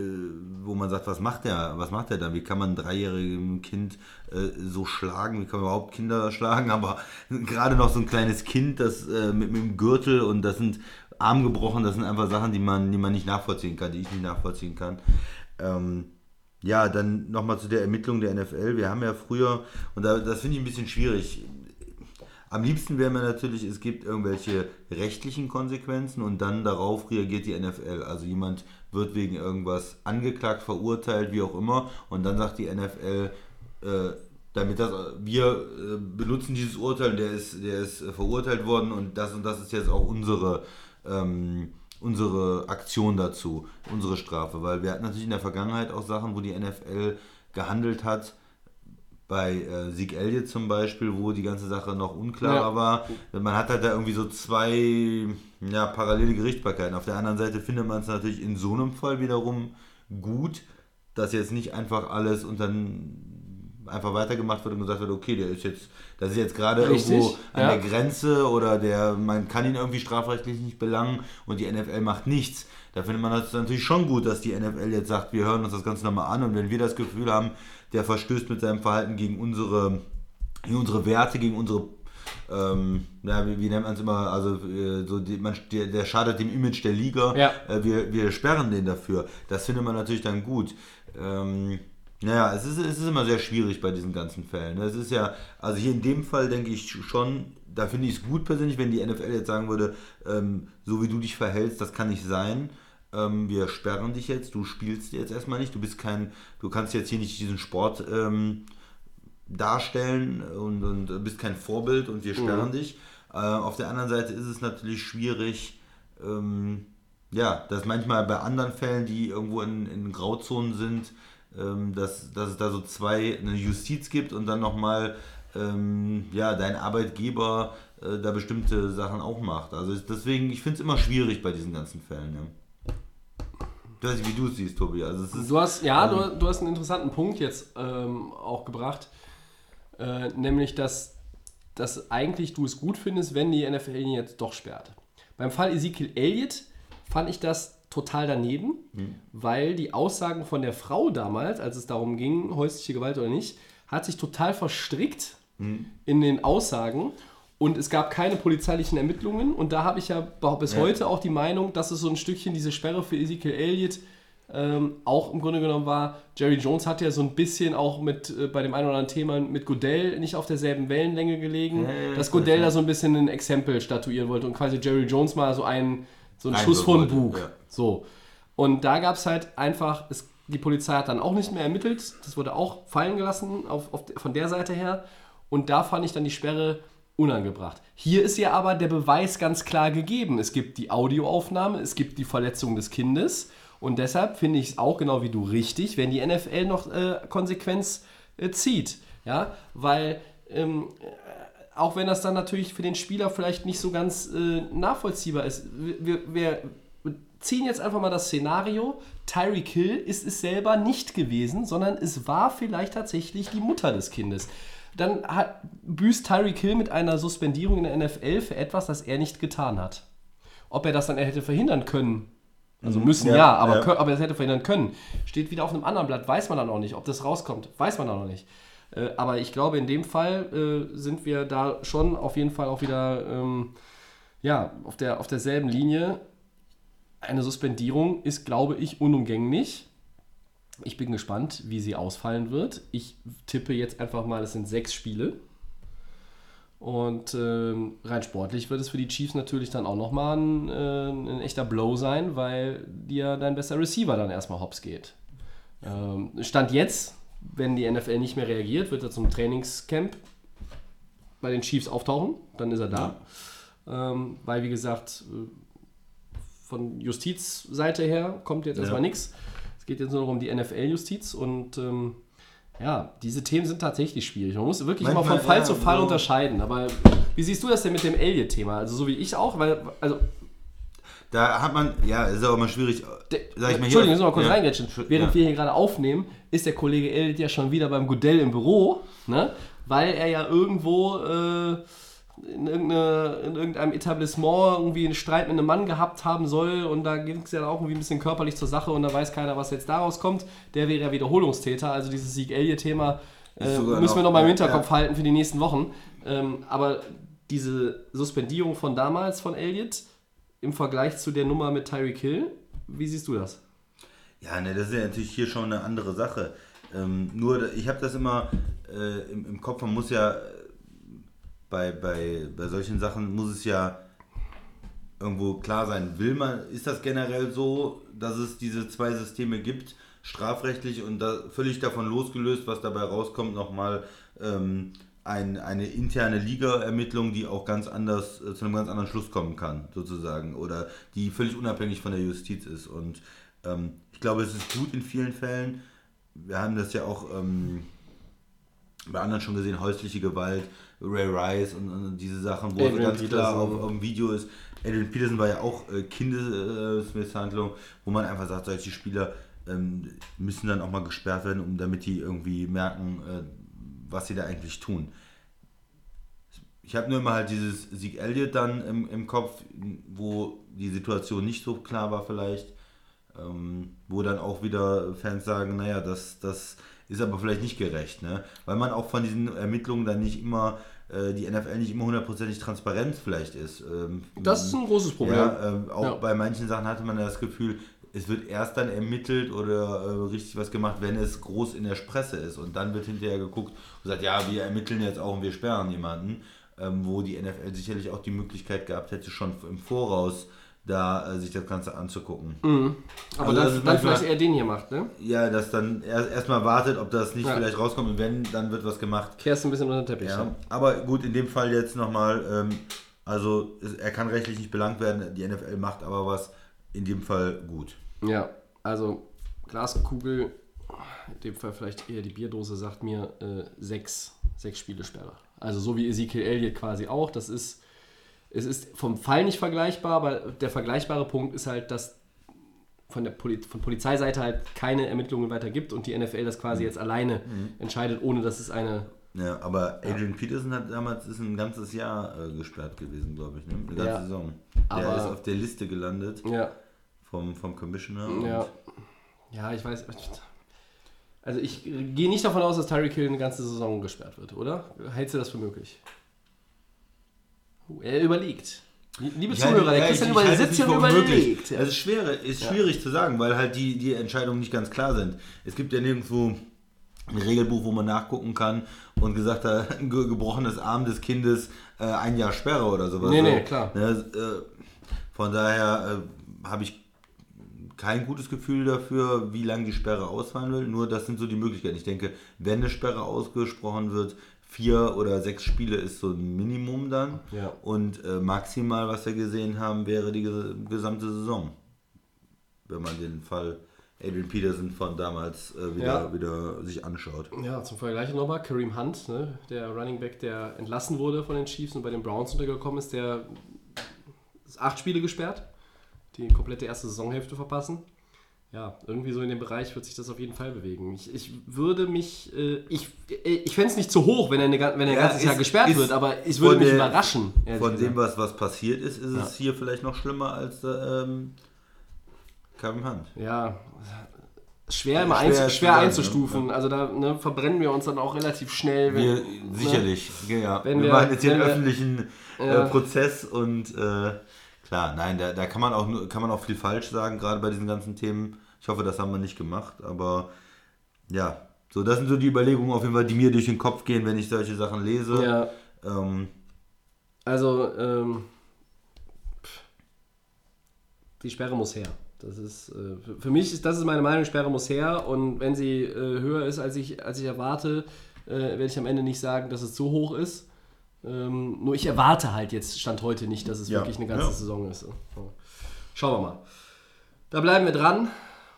B: wo man sagt, was macht der, was macht der da? Wie kann man ein dreijähriges Kind äh, so schlagen? Wie kann man überhaupt Kinder schlagen? Aber gerade noch so ein kleines Kind, das äh, mit, mit dem Gürtel und das sind Arm gebrochen, das sind einfach Sachen, die man, die man nicht nachvollziehen kann, die ich nicht nachvollziehen kann. Ähm, ja, dann nochmal zu der Ermittlung der NFL. Wir haben ja früher, und da, das finde ich ein bisschen schwierig. Am liebsten wäre mir natürlich, es gibt irgendwelche rechtlichen Konsequenzen und dann darauf reagiert die NFL. Also jemand wird wegen irgendwas angeklagt, verurteilt, wie auch immer, und dann sagt die NFL, äh, damit das, wir äh, benutzen dieses Urteil, der ist, der ist äh, verurteilt worden und das und das ist jetzt auch unsere, ähm, unsere Aktion dazu, unsere Strafe. Weil wir hatten natürlich in der Vergangenheit auch Sachen, wo die NFL gehandelt hat, bei äh, Sieg Elliott zum Beispiel, wo die ganze Sache noch unklarer
A: Ja.
B: war. Man hat halt da irgendwie so zwei ja, parallele Gerichtsbarkeiten. Auf der anderen Seite findet man es natürlich in so einem Fall wiederum gut, dass jetzt nicht einfach alles dann einfach weitergemacht wird und gesagt wird, okay, der ist jetzt, das ist jetzt gerade irgendwo an
A: ja.
B: der Grenze oder der, man kann ihn irgendwie strafrechtlich nicht belangen und die NFL macht nichts. Da findet man das natürlich schon gut, dass die NFL jetzt sagt, wir hören uns das Ganze nochmal an und wenn wir das Gefühl haben, der verstößt mit seinem Verhalten gegen unsere, gegen unsere Werte, gegen unsere, ähm, ja, wie, wie nennt man es immer, also äh, so die, man, der, der schadet dem Image der Liga,
A: Ja.
B: äh, wir, wir sperren den dafür. Das findet man natürlich dann gut. Ähm, naja, es ist, es ist immer sehr schwierig bei diesen ganzen Fällen. ne? Es ist ja, also hier in dem Fall denke ich schon, da finde ich es gut persönlich, wenn die NFL jetzt sagen würde, ähm, so wie du dich verhältst, das kann nicht sein. Ähm, wir sperren dich jetzt, du spielst jetzt erstmal nicht, du bist kein, du kannst jetzt hier nicht diesen Sport ähm, darstellen und, und bist kein Vorbild und wir sperren dich. Äh, auf der anderen Seite ist es natürlich schwierig, ähm, ja, dass manchmal bei anderen Fällen, die irgendwo in, in Grauzonen sind, ähm, dass, dass es da so zwei, eine Justiz gibt und dann nochmal, ähm, ja, dein Arbeitgeber äh, da bestimmte Sachen auch macht. Also deswegen, ich finde es immer schwierig bei diesen ganzen Fällen. Ja. Ich weiß nicht, wie du es siehst, Tobi. Also es ist,
A: Du hast, ja,
B: ähm,
A: du, du hast einen interessanten Punkt jetzt ähm, auch gebracht, äh, nämlich, dass, dass eigentlich du es gut findest, wenn die NFL ihn jetzt doch sperrt. Beim Fall Ezekiel Elliott fand ich das total daneben, weil die Aussagen von der Frau damals, als es darum ging, häusliche Gewalt oder nicht, hat sich total verstrickt in den Aussagen und es gab keine polizeilichen Ermittlungen und da habe ich ja bis
B: Ja.
A: heute auch die Meinung, dass es so ein Stückchen diese Sperre für Ezekiel Elliott ähm, auch im Grunde genommen war, Jerry Jones hat ja so ein bisschen auch mit äh, bei dem einen oder anderen Thema mit Goodell nicht auf derselben Wellenlänge gelegen,
B: Ja, ja, ja,
A: dass Goodell
B: weiß,
A: da
B: ja.
A: so ein bisschen ein Exempel statuieren wollte und quasi Jerry Jones mal so einen, so einen Schuss
B: wollte,
A: Bug. So. Und da gab es halt einfach, es, die Polizei hat dann auch nicht mehr ermittelt, das wurde auch fallen gelassen auf, auf, von der Seite her. Und da fand ich dann die Sperre unangebracht. Hier ist ja aber der Beweis ganz klar gegeben. Es gibt die Audioaufnahme, es gibt die Verletzung des Kindes. Und deshalb finde ich es auch genau wie du richtig, wenn die NFL noch äh, Konsequenz äh, zieht. Ja, weil ähm, äh, auch wenn das dann natürlich für den Spieler vielleicht nicht so ganz äh, nachvollziehbar ist. Wir, wir ziehen jetzt einfach mal das Szenario, Tyreek Hill ist es selber nicht gewesen, sondern es war vielleicht tatsächlich die Mutter des Kindes. Dann hat, büßt Tyreek Hill mit einer Suspendierung in der NFL für etwas, das er nicht getan hat. Ob er das dann hätte verhindern können, also müssen ja,
B: Ja,
A: aber,
B: ja.
A: aber er hätte verhindern können, steht wieder auf einem anderen Blatt, weiß man dann auch nicht. Ob das rauskommt, weiß man dann noch nicht. Äh, aber ich glaube, in dem Fall äh, sind wir da schon auf jeden Fall auch wieder ähm, ja, auf, der, auf derselben Linie. Eine Suspendierung ist, glaube ich, unumgänglich. Ich bin gespannt, wie sie ausfallen wird. Ich tippe jetzt einfach mal, es sind sechs Spiele. Und ähm, rein sportlich wird es für die Chiefs natürlich dann auch nochmal ein, äh, ein echter Blow sein, weil dir dein bester Receiver dann erstmal hops geht. Ähm, Stand jetzt, wenn die NFL nicht mehr reagiert, wird er zum Trainingscamp bei den Chiefs auftauchen. Dann ist er da. Ähm, weil, wie gesagt, äh, von Justizseite her kommt jetzt erstmal
B: Ja.
A: nichts. Es geht jetzt nur noch um die NFL-Justiz und ähm, ja, diese Themen sind tatsächlich schwierig. Man muss wirklich immer
B: Manchmal,
A: von Fall
B: ja,
A: zu Fall
B: so-
A: unterscheiden. Aber wie siehst du das denn mit dem Elliott-Thema? Also so wie ich auch, weil, also,
B: Da hat man, ja, ist auch immer schwierig. Sag ich mal hier-
A: Entschuldigung, müssen wir mal kurz
B: ja.
A: reingrätschen. Während
B: Ja.
A: wir hier gerade aufnehmen, ist der Kollege Elliott ja schon wieder beim Goodell im Büro, ne? weil er ja irgendwo äh, in, irgendeine, in irgendeinem Etablissement irgendwie einen Streit mit einem Mann gehabt haben soll und da ging es ja auch irgendwie ein bisschen körperlich zur Sache und da weiß keiner, was jetzt daraus kommt. Der wäre ja Wiederholungstäter, also dieses Sieg-Elliott-Thema äh, müssen wir
B: noch-
A: mal im Hinterkopf
B: ja.
A: halten für die nächsten Wochen. Ähm, aber diese Suspendierung von damals von Elliott im Vergleich zu der Nummer mit Tyreek Hill, wie siehst du das?
B: Ja, ne, das ist ja natürlich hier schon eine andere Sache. Ähm, nur, ich habe das immer äh, im, im Kopf, man muss ja bei, bei, bei solchen Sachen muss es ja irgendwo klar sein, will man, ist das generell so, dass es diese zwei Systeme gibt, strafrechtlich und da, völlig davon losgelöst, was dabei rauskommt, nochmal ähm, ein, eine interne Liga-Ermittlung, die auch ganz anders, äh, zu einem ganz anderen Schluss kommen kann, sozusagen, oder die völlig unabhängig von der Justiz ist. Und ähm, ich glaube, es ist gut in vielen Fällen. Wir haben das ja auch ähm, bei anderen schon gesehen, häusliche Gewalt, Ray Rice und, und diese Sachen, wo so ganz klar
A: Peterson.
B: auf, auf dem Video ist. Adrian Peterson war ja auch äh, Kindesmisshandlung, wo man einfach sagt, solche Spieler ähm, müssen dann auch mal gesperrt werden, um damit die irgendwie merken, äh, was sie da eigentlich tun. Ich habe nur immer halt dieses Sieg Elliott dann im, im Kopf, wo die Situation nicht so klar war vielleicht, ähm, wo dann auch wieder Fans sagen, naja, das, das ist aber vielleicht nicht gerecht, ne? weil man auch von diesen Ermittlungen dann nicht immer, die NFL nicht immer hundertprozentig transparent vielleicht ist. Ähm,
A: Das ist ein großes Problem.
B: ja, ähm, auch
A: Ja.
B: bei manchen Sachen hatte man das Gefühl, es wird erst dann ermittelt oder äh, richtig was gemacht, wenn es groß in der Presse ist. Und dann wird hinterher geguckt und sagt, ja, wir ermitteln jetzt auch und wir sperren jemanden. Ähm, wo die NFL sicherlich auch die Möglichkeit gehabt hätte, schon im Voraus da äh, sich das Ganze anzugucken.
A: Aber
B: Also das
A: dann,
B: ist
A: dann vielleicht eher den hier macht, ne?
B: Ja, dass dann erst erstmal wartet, ob das nicht
A: Ja.
B: vielleicht rauskommt und wenn, dann wird was gemacht.
A: Kehrst ein bisschen unter den Teppich.
B: Ja, aber gut, in dem Fall jetzt nochmal, ähm, also er kann rechtlich nicht belangt werden, die NFL macht aber was in dem Fall gut.
A: Ja, also Glaskugel, in dem Fall vielleicht eher die Bierdose, sagt mir äh, sechs, sechs Spiele Sperre. Also so wie Ezekiel Elliott quasi auch. Das ist, es ist vom Fall nicht vergleichbar, aber der vergleichbare Punkt ist halt, dass von der Poli von Polizeiseite halt keine Ermittlungen weiter gibt und die NFL das
B: Mhm.
A: quasi jetzt alleine entscheidet, ohne dass es eine.
B: Ja, aber Adrian Peterson hat damals ist ein ganzes Jahr äh, gesperrt gewesen, glaube ich, ne? Eine ganze
A: Ja.
B: Saison. Der
A: Aber-
B: ist auf der Liste gelandet
A: Ja,
B: vom, vom Commissioner.
A: ja. Ja, ich weiß. Also ich gehe nicht davon aus, dass Tyreek Hill eine ganze Saison gesperrt wird, oder? Hältst du das für möglich? Er überlegt. Liebe
B: Ja,
A: Zuhörer, der
B: ja,
A: Christian über sitzt hier und überlegt.
B: Es ist, schwer, ist schwierig zu sagen, weil halt die, die Entscheidungen nicht ganz klar sind. Es gibt ja nirgendwo ein Regelbuch, wo man nachgucken kann und gesagt hat, ein ge gebrochenes Arm des Kindes äh, ein Jahr Sperre oder sowas.
A: Nee, nee, klar.
B: Ne, äh, von daher äh, habe ich kein gutes Gefühl dafür, wie lange die Sperre ausfallen will. Nur das sind so die Möglichkeiten. Ich denke, wenn eine Sperre ausgesprochen wird, vier oder sechs Spiele ist so ein Minimum dann.
A: Ja.
B: Und äh, maximal, was wir gesehen haben, wäre die ges- gesamte Saison. Wenn man den Fall Adrian Peterson von damals äh, wieder,
A: Ja.
B: wieder sich anschaut.
A: Ja, zum Vergleich nochmal, Kareem Hunt, ne, der Running Back, der entlassen wurde von den Chiefs und bei den Browns untergekommen ist, der ist acht Spiele gesperrt, die komplette erste Saisonhälfte verpassen. Ja, irgendwie so in dem Bereich wird sich das auf jeden Fall bewegen. Ich, ich würde mich, äh, ich, äh, ich fände es nicht zu hoch, wenn er, eine, wenn er ein
B: Ja,
A: ganzes Jahr
B: ist-
A: gesperrt
B: ist
A: wird, aber ich würde mich
B: der-
A: überraschen.
B: Von dem, was, was passiert ist, ist
A: Ja.
B: es hier vielleicht noch schlimmer als ähm, Kevin Hunt.
A: Ja, schwer, im
B: Schwer
A: Einzel,
B: zu
A: schwer
B: sagen,
A: einzustufen. Also da ne, verbrennen wir uns dann auch relativ schnell. Wenn,
B: Wir,
A: ne?
B: sicherlich, ja.
A: Wenn
B: wir,
A: wir-
B: machen jetzt hier einen öffentlichen
A: Ja.
B: äh, Prozess und äh, klar, nein, da, da kann man auch kann man auch viel falsch sagen, gerade bei diesen ganzen Themen. Ich hoffe, das haben wir nicht gemacht, aber ja, so das sind so die Überlegungen auf jeden Fall, die mir durch den Kopf gehen, wenn ich solche Sachen lese.
A: Ja,
B: Ähm,
A: also ähm, die Sperre muss her. Das ist äh, für- für mich ist das ist meine Meinung. Sperre muss her und wenn sie äh, höher ist als ich als ich erwarte, äh, werde ich am Ende nicht sagen, dass es zu hoch ist. Ähm, nur ich erwarte halt jetzt stand heute nicht, dass es
B: Ja,
A: wirklich eine ganze
B: ja.
A: Saison ist. So. Schauen wir mal. Da bleiben wir dran,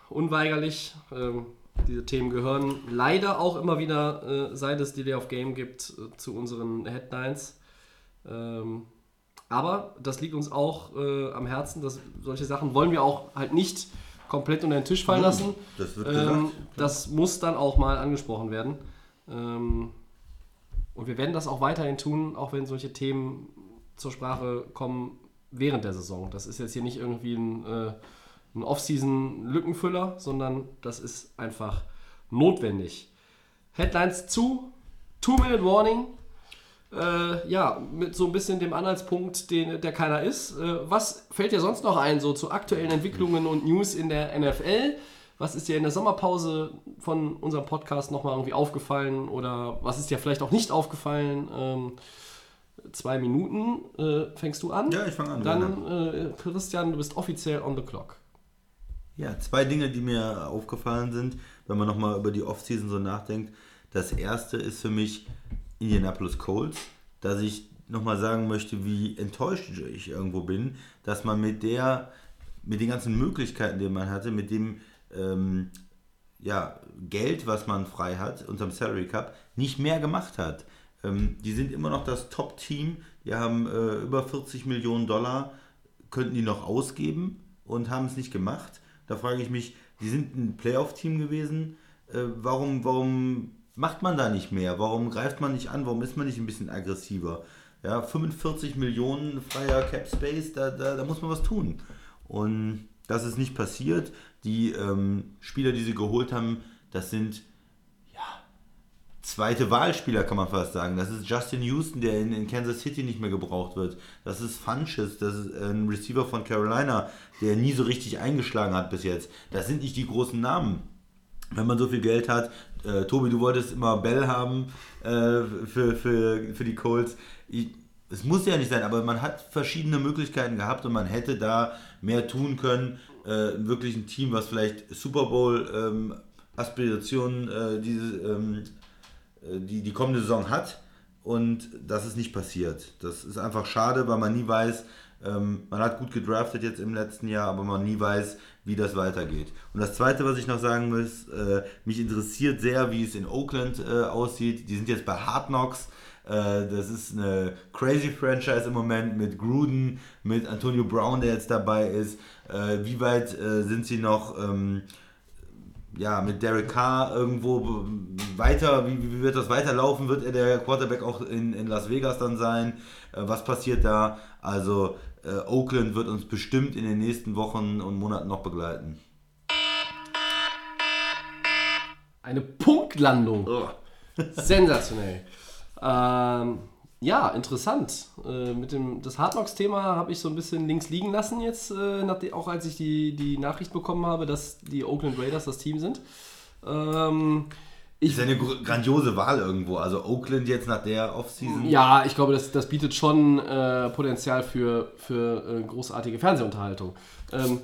A: unweigerlich. Ähm, diese Themen gehören leider auch immer wieder, äh, seit es Delay of Game gibt, äh, zu unseren Headlines. Ähm, aber das liegt uns auch äh, am Herzen, dass solche Sachen wollen wir auch halt nicht komplett unter den Tisch fallen lassen.
B: das wird
A: Ähm,
B: gesagt.
A: das muss dann auch mal angesprochen werden. Ähm, und wir werden das auch weiterhin tun, auch wenn solche Themen zur Sprache kommen während der Saison. Das ist jetzt hier nicht irgendwie ein, äh, ein Off-Season-Lückenfüller, sondern das ist einfach notwendig. Headlines zu, Two-Minute-Warning. Äh, ja, mit so ein bisschen dem Anhaltspunkt, den, der keiner ist. Äh, was fällt dir sonst noch ein, so zu aktuellen Entwicklungen und News in der NFL? Was ist dir in der Sommerpause von unserem Podcast nochmal irgendwie aufgefallen oder was ist dir vielleicht auch nicht aufgefallen? Ähm, zwei Minuten äh, fängst du an.
B: Ja, ich fange an.
A: Dann, äh, Christian, du bist offiziell on the clock.
B: Ja, zwei Dinge, die mir aufgefallen sind, wenn man nochmal über die Offseason so nachdenkt. Das erste ist für mich Indianapolis Colts, dass ich nochmal sagen möchte, wie enttäuscht ich irgendwo bin, dass man mit der, mit den ganzen Möglichkeiten, die man hatte, mit dem ähm, ja, Geld, was man frei hat, unterm Salary Cup, nicht mehr gemacht hat. Ähm, die sind immer noch das Top-Team, die haben äh, über 40 Millionen Dollar, könnten die noch ausgeben und haben es nicht gemacht. Da frage ich mich, die sind ein Playoff-Team gewesen, äh, warum, warum macht man da nicht mehr? Warum greift man nicht an? Warum ist man nicht ein bisschen aggressiver? Ja, 45 Millionen freier Cap Space, da, da, da muss man was tun. Und das ist nicht passiert. Die ähm, Spieler, die sie geholt haben, das sind zweite Wahlspieler, kann man fast sagen. Das ist Justin Houston, der in, in Kansas City nicht mehr gebraucht wird. Das ist Funches, das ist ein Receiver von Carolina, der nie so richtig eingeschlagen hat bis jetzt. Das sind nicht die großen Namen. Wenn man so viel Geld hat, äh, Tobi, du wolltest immer Bell haben äh, für, für, für die Colts. Es muss ja nicht sein, aber man hat verschiedene Möglichkeiten gehabt und man hätte da mehr tun können. Äh, wirklich ein Team, was vielleicht Super Bowl ähm, Aspirationen äh, diese, ähm, äh, die, die kommende Saison hat. Und das ist nicht passiert. Das ist einfach schade, weil man nie weiß, ähm, man hat gut gedraftet jetzt im letzten Jahr, aber man nie weiß, wie das weitergeht. Und das Zweite, was ich noch sagen muss, äh, mich interessiert sehr, wie es in Oakland äh, aussieht. Die sind jetzt bei Hard Knocks. Äh, das ist eine crazy Franchise im Moment mit Gruden, mit Antonio Brown, der jetzt dabei ist. Äh, wie weit äh, sind sie noch ähm, ja, mit Derek Carr irgendwo weiter? Wie, wie wird das weiterlaufen? Wird er der Quarterback auch in, in Las Vegas dann sein? Äh, was passiert da? Also äh, Oakland wird uns bestimmt in den nächsten Wochen und Monaten noch begleiten.
A: Eine Punktlandung. Sensationell. Ähm, ja, interessant. Äh, mit dem das Hardlocks-Thema habe ich so ein bisschen links liegen lassen jetzt, äh, nachdem, auch als ich die, die Nachricht bekommen habe, dass die Oakland Raiders das Team sind. Ähm, ich,
B: Ist ja eine gr- grandiose Wahl irgendwo. Also Oakland jetzt nach der Offseason.
A: ja, ich glaube, das, das bietet schon äh, Potenzial für, für äh, großartige Fernsehunterhaltung. Ähm,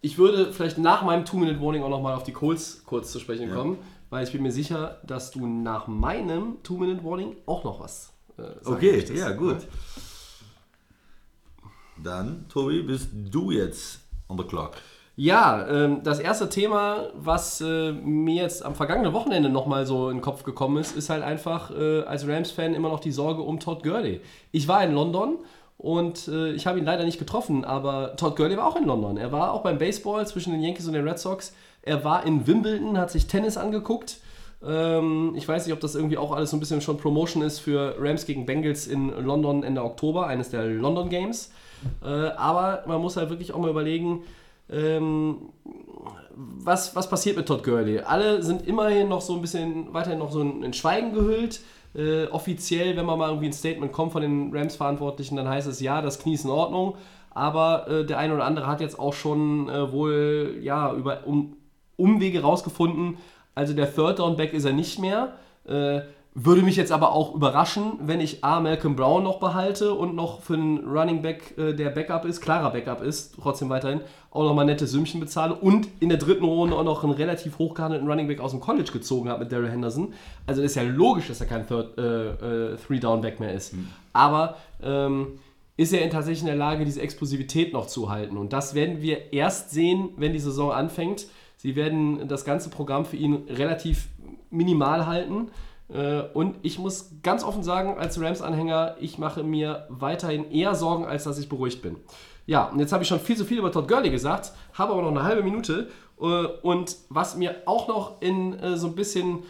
A: ich würde vielleicht nach meinem Two-Minute-Warning auch nochmal auf die Colts kurz zu sprechen kommen, weil ich bin mir sicher, dass du nach meinem Two-Minute-Warning auch noch was
B: Okay,
A: möchtest.
B: ja, gut. Dann, Tobi, bist du jetzt on the clock.
A: Ja, ähm, das erste Thema, was äh, mir jetzt am vergangenen Wochenende nochmal so in den Kopf gekommen ist, ist halt einfach äh, als Rams-Fan immer noch die Sorge um Todd Gurley. Ich war in London und äh, ich habe ihn leider nicht getroffen, aber Todd Gurley war auch in London. Er war auch beim Baseball zwischen den Yankees und den Red Sox. Er war in Wimbledon, hat sich Tennis angeguckt. Ähm, ich weiß nicht, ob das irgendwie auch alles so ein bisschen schon Promotion ist für Rams gegen Bengals in London Ende Oktober, eines der London Games. Äh, aber man muss halt wirklich auch mal überlegen, ähm, was, was passiert mit Todd Gurley? Alle sind immerhin noch so ein bisschen weiterhin noch so in, in Schweigen gehüllt. Äh, offiziell, wenn man mal irgendwie ein Statement kommt von den Rams-Verantwortlichen, dann heißt es ja, das Knie ist in Ordnung. Aber äh, der eine oder andere hat jetzt auch schon äh, wohl ja, über um, Umwege rausgefunden. Also der Third Down Back ist er nicht mehr. Äh, würde mich jetzt aber auch überraschen, wenn ich A. Malcolm Brown noch behalte und noch für einen Running Back, äh, der Backup ist, klarer Backup ist, trotzdem weiterhin, auch nochmal nette Sümmchen bezahle und in der dritten Runde auch noch einen relativ hochgehandelten Running Back aus dem College gezogen habe mit Daryl Henderson. Also ist ja logisch, dass er kein Third, äh, äh, Three-Down-Back mehr ist. Aber ähm, ist er in tatsächlich in der Lage, diese Explosivität noch zu halten. Und das werden wir erst sehen, wenn die Saison anfängt. Sie werden das ganze Programm für ihn relativ minimal halten. Äh, Und ich muss ganz offen sagen, als Rams-Anhänger, ich mache mir weiterhin eher Sorgen, als dass ich beruhigt bin. Ja, und jetzt habe ich schon viel zu viel über Todd Gurley gesagt, habe aber noch eine halbe Minute. Äh, Und was mir auch noch in äh, so ein bisschen,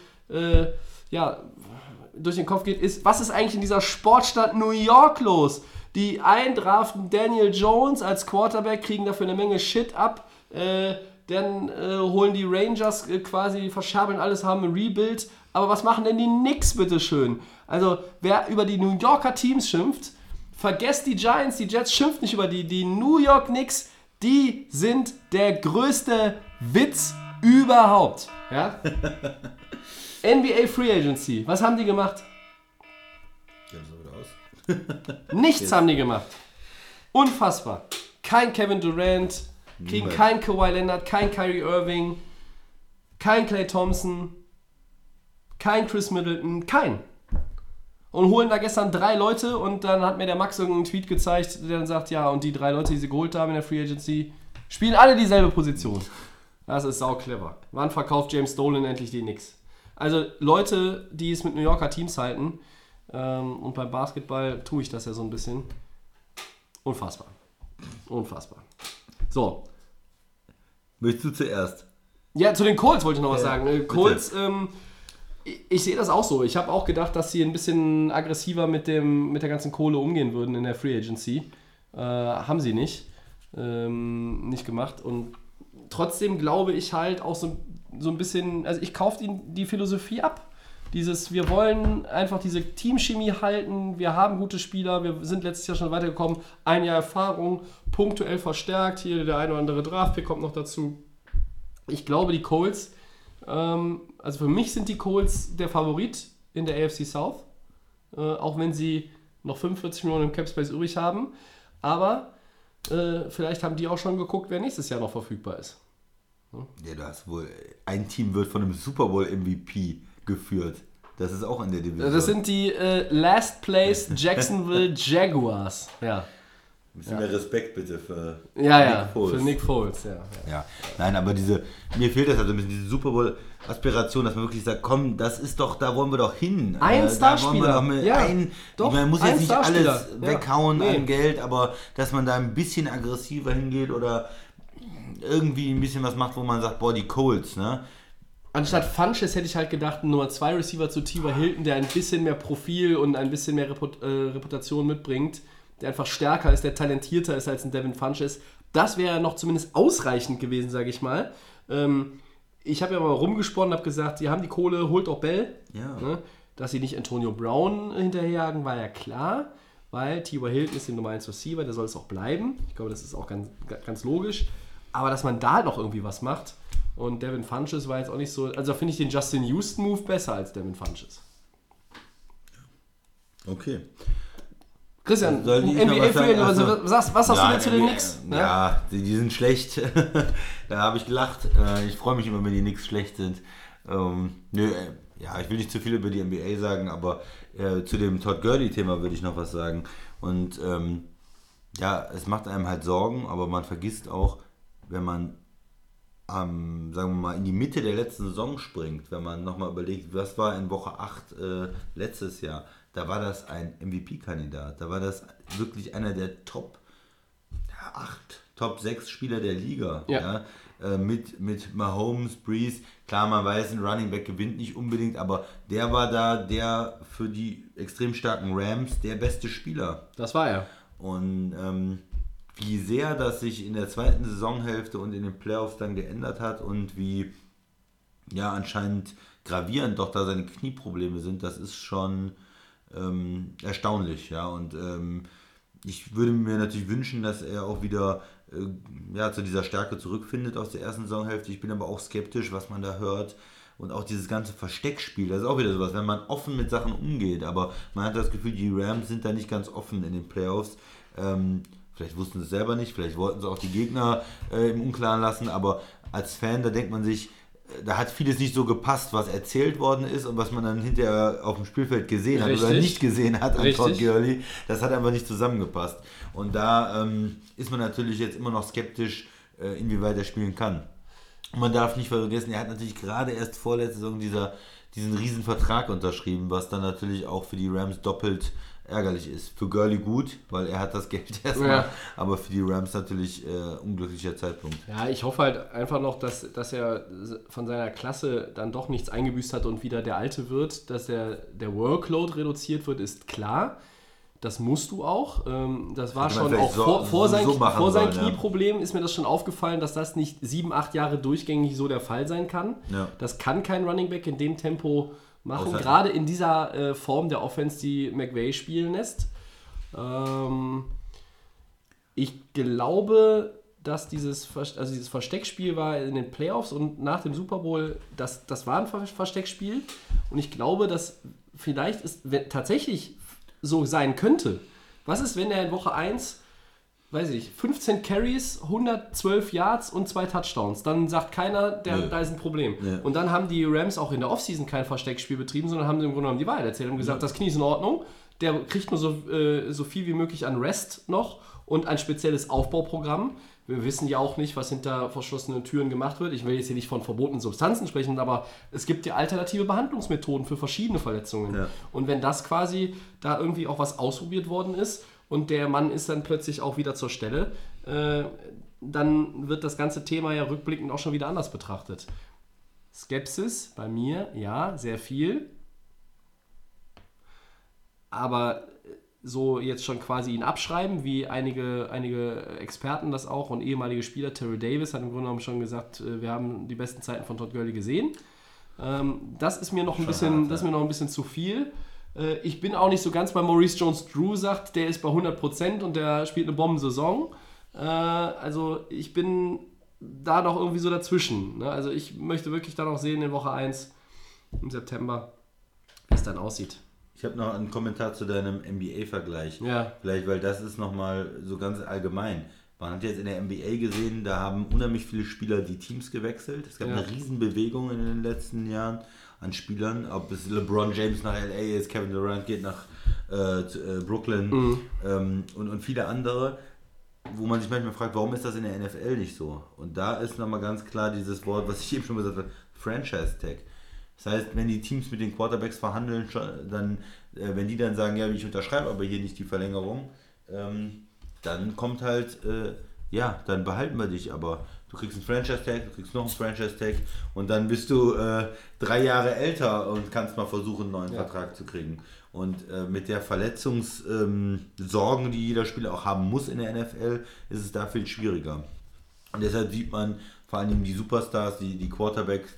A: ja, durch den Kopf geht, ist, was ist eigentlich in dieser Sportstadt New York los? Die einen draften Daniel Jones als Quarterback, kriegen dafür eine Menge Shit ab. Äh, dann äh, holen die Rangers äh, quasi, verschabeln alles, haben ein Rebuild. Aber was machen denn die Knicks, bitteschön? Also, wer über die New Yorker Teams schimpft, vergesst die Giants, die Jets schimpft nicht über die. Die New York Knicks, die sind der größte Witz überhaupt. Ja? NBA Free Agency, was haben die gemacht? Nichts haben die gemacht. Unfassbar. Kein Kevin Durant, kriegen
B: Niemand.
A: kein Kawhi Leonard, kein Kyrie Irving, kein Clay Thompson, kein Chris Middleton, kein. Und holen da gestern drei Leute und dann hat mir der Max irgendeinen Tweet gezeigt, der dann sagt, ja, und die drei Leute, die sie geholt haben in der Free Agency, spielen alle dieselbe Position. Das ist sau clever. Wann verkauft James Dolan endlich die Knicks? Also Leute, die es mit New Yorker Teams halten, ähm, und beim Basketball tue ich das ja so ein bisschen. Unfassbar. Unfassbar. So.
B: Möchtest du zuerst?
A: Ja, zu den Colts wollte ich noch was sagen. Äh. Colts, ähm, ich, ich sehe das auch so. Ich habe auch gedacht, dass sie ein bisschen aggressiver mit, dem, mit der ganzen Kohle umgehen würden in der Free Agency. Äh, haben sie nicht. Ähm, nicht gemacht. Und trotzdem glaube ich halt auch so, so ein bisschen, also ich kaufe ihnen die Philosophie ab. Dieses, wir wollen einfach diese Teamchemie halten, wir haben gute Spieler, wir sind letztes Jahr schon weitergekommen, ein Jahr Erfahrung, punktuell verstärkt, hier der ein oder andere Draftpick kommt noch dazu. Ich glaube, die Colts, ähm, also für mich sind die Colts der Favorit in der AFC South, äh, auch wenn sie noch 45 Millionen im Cap Space übrig haben, aber äh, vielleicht haben die auch schon geguckt, wer nächstes Jahr noch verfügbar ist.
B: Ja, du hast wohl. Ein Team wird von einem Super Bowl MVP geführt. Das ist auch in der Division.
A: Das sind die äh, Last Place Jacksonville Jaguars. Ja.
B: Ein bisschen mehr Respekt bitte für
A: Ja, ja,
B: Nick Foles.
A: für Nick Foles, ja. ja.
B: Ja, nein, aber diese, mir fehlt das also ein bisschen, diese Super Bowl-Aspiration, dass man wirklich sagt, komm, das ist doch, da wollen wir doch hin.
A: Ein
B: Äh,
A: Starspieler. Ja,
B: ein,
A: doch,
B: man muss jetzt nicht alles
A: Ja.
B: weghauen
A: Nee.
B: an Geld, aber dass man da ein bisschen aggressiver hingeht oder irgendwie ein bisschen was macht, wo man sagt, boah, die Colts, ne?
A: Anstatt Funches hätte ich halt gedacht, einen Nummer 2 Receiver zu T.Y. Hilton, der ein bisschen mehr Profil und ein bisschen mehr Reput äh, Reputation mitbringt, der einfach stärker ist, der talentierter ist als ein Devin Funches. Das wäre noch zumindest ausreichend gewesen, sage ich mal. Ähm, ich habe ja mal rumgesponnen, habe gesagt, sie haben die Kohle, holt auch Bell.
B: Ja.
A: Ne? Dass sie nicht Antonio Brown hinterherjagen, war ja klar, weil T.Y. Hilton ist der Nummer 1 Receiver, der soll es auch bleiben. Ich glaube, das ist auch ganz, ganz logisch. Aber dass man da halt noch irgendwie was macht und Devin Funches war jetzt auch nicht so. Also finde ich den Justin Houston Move besser als Devin Funches.
B: Okay.
A: Christian, NBA? Free, also,
B: Achso.
A: was, was hast
B: Ja,
A: du denn zu den Knicks? Ne?
B: Ja, die, die sind schlecht. da habe ich gelacht. Äh, Ich freue mich immer, wenn die Knicks schlecht sind. Ähm, nö, äh, ja, ich will nicht zu viel über die NBA sagen, aber äh, zu dem Todd Gurley-Thema würde ich noch was sagen. Und ähm, ja, es macht einem halt Sorgen, aber man vergisst auch, wenn man ähm, sagen wir mal, in die Mitte der letzten Saison springt, wenn man nochmal überlegt, was war in Woche 8 äh, letztes Jahr, da war das ein MVP-Kandidat. Da war das wirklich einer der Top 8, Top 6 Spieler der Liga.
A: Ja.
B: Ja, äh, mit, mit Mahomes, Breeze. Klar, man weiß, ein Running Back gewinnt nicht unbedingt, aber der war da der für die extrem starken Rams der beste Spieler.
A: Das war er.
B: Und ähm, wie sehr das sich in der zweiten Saisonhälfte und in den Playoffs dann geändert hat und wie ja anscheinend gravierend doch da seine Knieprobleme sind, das ist schon ähm, erstaunlich, ja. Und ähm, ich würde mir natürlich wünschen, dass er auch wieder äh, ja, zu dieser Stärke zurückfindet aus der ersten Saisonhälfte. Ich bin aber auch skeptisch, was man da hört. Und auch dieses ganze Versteckspiel, das ist auch wieder sowas, wenn man offen mit Sachen umgeht, aber man hat das Gefühl, die Rams sind da nicht ganz offen in den Playoffs. Ähm, vielleicht wussten sie es selber nicht, vielleicht wollten sie auch die Gegner äh, im Unklaren lassen, aber als Fan, da denkt man sich, äh, da hat vieles nicht so gepasst, was erzählt worden ist und was man dann hinterher auf dem Spielfeld gesehen hat oder
A: Richtig.
B: nicht gesehen hat an
A: Richtig.
B: Todd Gurley. Das hat einfach nicht zusammengepasst. Und da ähm, ist man natürlich jetzt immer noch skeptisch, äh, inwieweit er spielen kann. Und man darf nicht vergessen, er hat natürlich gerade erst vorletzte Saison dieser, diesen riesen Vertrag unterschrieben, was dann natürlich auch für die Rams doppelt ärgerlich ist. Für Gurley gut, weil er hat das Geld erstmal,
A: Ja.
B: aber für die Rams natürlich äh, unglücklicher Zeitpunkt.
A: Ja, ich hoffe halt einfach noch, dass, dass er von seiner Klasse dann doch nichts eingebüßt hat und wieder der Alte wird. Dass der, der Workload reduziert wird, ist klar. Das musst du auch. Ähm, Das war schon auch
B: so-
A: vor, vor, sein,
B: so
A: vor sein
B: sollen, ja.
A: Knieproblem ist mir das schon aufgefallen, dass das nicht sieben, acht Jahre durchgängig so der Fall sein kann.
B: Ja.
A: Das kann kein Running Back in dem Tempo machen, gerade in dieser äh, Form der Offense, die McVay spielen lässt. Ähm, ich glaube, dass dieses, also dieses Versteckspiel war in den Playoffs und nach dem Super Bowl, das, das war ein Ver- Versteckspiel. Und ich glaube, dass vielleicht es tatsächlich so sein könnte. Was ist, wenn er in Woche 1, weiß ich, 15 Carries, 112 Yards und zwei Touchdowns? Dann sagt keiner, der,
B: Nö.
A: da ist ein Problem.
B: Nö.
A: Und dann haben die Rams auch in der Offseason kein Versteckspiel betrieben, sondern haben im Grunde genommen die Wahrheit erzählt und gesagt, das Knie ist in Ordnung. Der kriegt nur so, äh, so viel wie möglich an Rest noch und ein spezielles Aufbauprogramm. Wir wissen ja auch nicht, was hinter verschlossenen Türen gemacht wird. Ich will jetzt hier nicht von verbotenen Substanzen sprechen, aber es gibt ja alternative Behandlungsmethoden für verschiedene Verletzungen.
B: Ja.
A: Und wenn das quasi da irgendwie auch was ausprobiert worden ist und der Mann ist dann plötzlich auch wieder zur Stelle, äh, dann wird das ganze Thema ja rückblickend auch schon wieder anders betrachtet. Skepsis bei mir, ja, sehr viel. Aber so jetzt schon quasi ihn abschreiben, wie einige, einige Experten das auch und ehemalige Spieler, Terry Davis hat im Grunde genommen schon gesagt, äh, wir haben die besten Zeiten von Todd Gurley gesehen. Ähm, das ist mir noch ein bisschen, das mir noch ein bisschen zu viel. Äh, Ich bin auch nicht so ganz bei Maurice Jones-Drew sagt, der ist bei 100% und der spielt eine Bombensaison. Äh, Also ich bin da noch irgendwie so dazwischen. ne? Also ich möchte wirklich dann auch sehen in Woche 1 im September, wie es dann aussieht.
B: Ich habe noch einen Kommentar zu deinem NBA-Vergleich.
A: Ja.
B: Vielleicht, weil das ist nochmal so ganz allgemein. Man hat jetzt in der NBA gesehen, da haben unheimlich viele Spieler die Teams gewechselt. Es gab
A: Ja.
B: eine Riesenbewegung in den letzten Jahren an Spielern. Ob es LeBron James nach LA ist, Kevin Durant geht nach äh, äh, Brooklyn
A: Mhm.
B: ähm, und, und viele andere. wo man sich manchmal fragt, warum ist das in der NFL nicht so? Und da ist nochmal ganz klar dieses Wort, was ich eben schon gesagt habe, Franchise Tag. Das heißt, wenn die Teams mit den Quarterbacks verhandeln, dann, äh, wenn die dann sagen, ja, ich unterschreibe aber hier nicht die Verlängerung, ähm, dann kommt halt, äh, ja, dann behalten wir dich, aber du kriegst einen Franchise-Tag, du kriegst noch einen Franchise-Tag und dann bist du äh, drei Jahre älter und kannst mal versuchen, einen neuen
A: Ja.
B: Vertrag zu kriegen. Und äh, mit der Verletzungssorgen, ähm, die jeder Spieler auch haben muss in der NFL, ist es da viel schwieriger. Und deshalb sieht man vor allem die Superstars, die, die Quarterbacks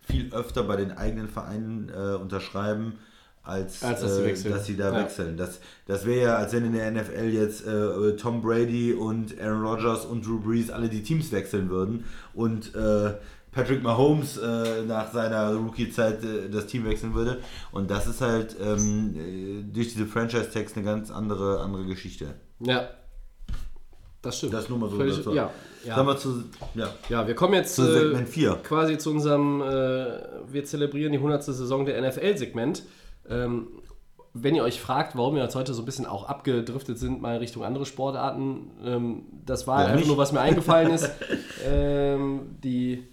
B: viel öfter bei den eigenen Vereinen äh, unterschreiben, als,
A: Als dass sie
B: äh,
A: wechseln.
B: dass sie da
A: Ja.
B: wechseln. Das, das wäre ja, als wenn in der NFL jetzt äh, Tom Brady und Aaron Rodgers und Drew Brees alle die Teams wechseln würden und äh, Patrick Mahomes äh, nach seiner Rookie-Zeit äh, das Team wechseln würde. Und das ist halt ähm, äh, durch diese Franchise-Tags eine ganz andere, andere Geschichte.
A: Ja. Das stimmt.
B: Das nur mal so
A: Völlig,
B: dazu.
A: ja.
B: Sagen
A: Ja.
B: wir zu, ja,
A: ja, wir kommen jetzt
B: zu Segment 4.
A: quasi zu unserem, wir zelebrieren die 100. Saison der NFL-Segment. Ähm, wenn ihr euch fragt, warum wir jetzt heute so ein bisschen auch abgedriftet sind, mal Richtung andere Sportarten, ähm, das war einfach
B: nicht?
A: nur, was mir eingefallen ist. ähm, die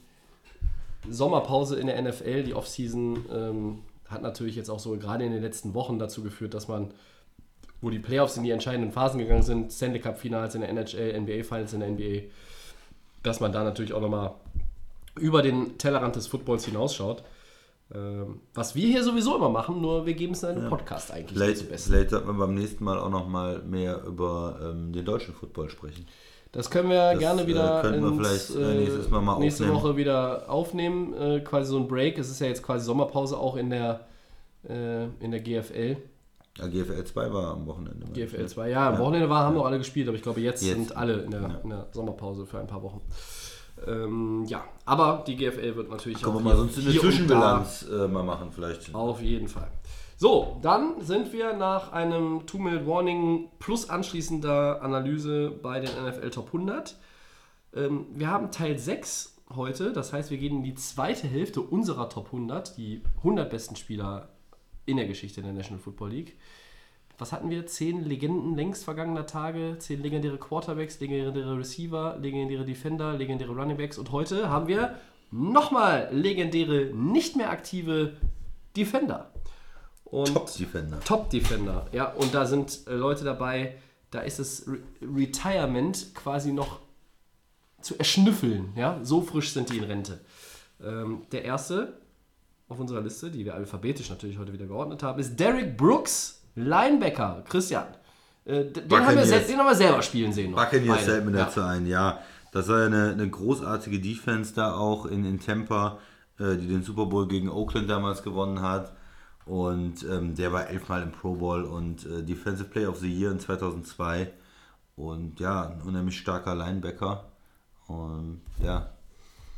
A: Sommerpause in der NFL, die Offseason, ähm, hat natürlich jetzt auch so gerade in den letzten Wochen dazu geführt, dass man, wo die Playoffs in die entscheidenden Phasen gegangen sind, Stanley Cup Finals in der NHL, NBA Finals in der NBA, dass man da natürlich auch nochmal über den Tellerrand des Footballs hinausschaut. Ähm, was wir hier sowieso immer machen, nur wir geben es in einem Podcast eigentlich
B: Vielleicht, vielleicht sollten wir beim nächsten Mal auch noch mal mehr über ähm, den deutschen Football sprechen.
A: Das können wir
B: Das,
A: gerne
B: äh,
A: wieder
B: könnten wir vielleicht, äh, nächstes Mal mal
A: nächste
B: aufnehmen.
A: Woche wieder aufnehmen. Äh, quasi so ein Break. Es ist ja jetzt quasi Sommerpause auch in der, äh, in der GFL.
B: Ja, GFL 2 war am Wochenende.
A: GFL
B: ne?
A: 2. Ja, am Wochenende war, haben noch alle gespielt, aber ich glaube, jetzt,
B: Jetzt.
A: sind alle in der,
B: Ja.
A: in der Sommerpause für ein paar Wochen. Ähm, ja, aber die GFL wird natürlich
B: Können wir
A: auch
B: mal
A: hier-
B: sonst eine Zwischenbilanz äh, mal machen vielleicht.
A: Auf jeden Fall. So, dann sind wir nach einem Two-Minute-Warning plus anschließender Analyse bei den NFL Top 100. Ähm, wir haben Teil 6 heute, das heißt, wir gehen in die zweite Hälfte unserer Top 100, die 100 besten Spieler in der Geschichte der National Football League. Was hatten wir? Zehn Legenden längst vergangener Tage, zehn legendäre Quarterbacks, legendäre Receiver, legendäre Defender, legendäre Runningbacks und heute haben wir nochmal legendäre, nicht mehr aktive Defender. Und
B: Top Defender.
A: Top Defender, ja, und da sind äh, Leute dabei, da ist das Re Retirement quasi noch zu erschnüffeln, ja, so frisch sind die in Rente. Ähm, der erste auf unserer Liste, die wir alphabetisch natürlich heute wieder geordnet haben, ist Derek Brooks, Linebacker. Christian, äh, den, haben wir
B: Buccaneers.
A: sel- den haben wir selber spielen sehen. noch.
B: Buccaneers fällt mir
A: ja.
B: dazu ein, ja. Das war ja eine, eine großartige Defense da auch in, in Tampa, äh, die den Super Bowl gegen Oakland damals gewonnen hat. Und ähm, der war elfmal im Pro Bowl und äh, Defensive Player of the Year in 2002. Und ja, ein unheimlich starker Linebacker. Und ja,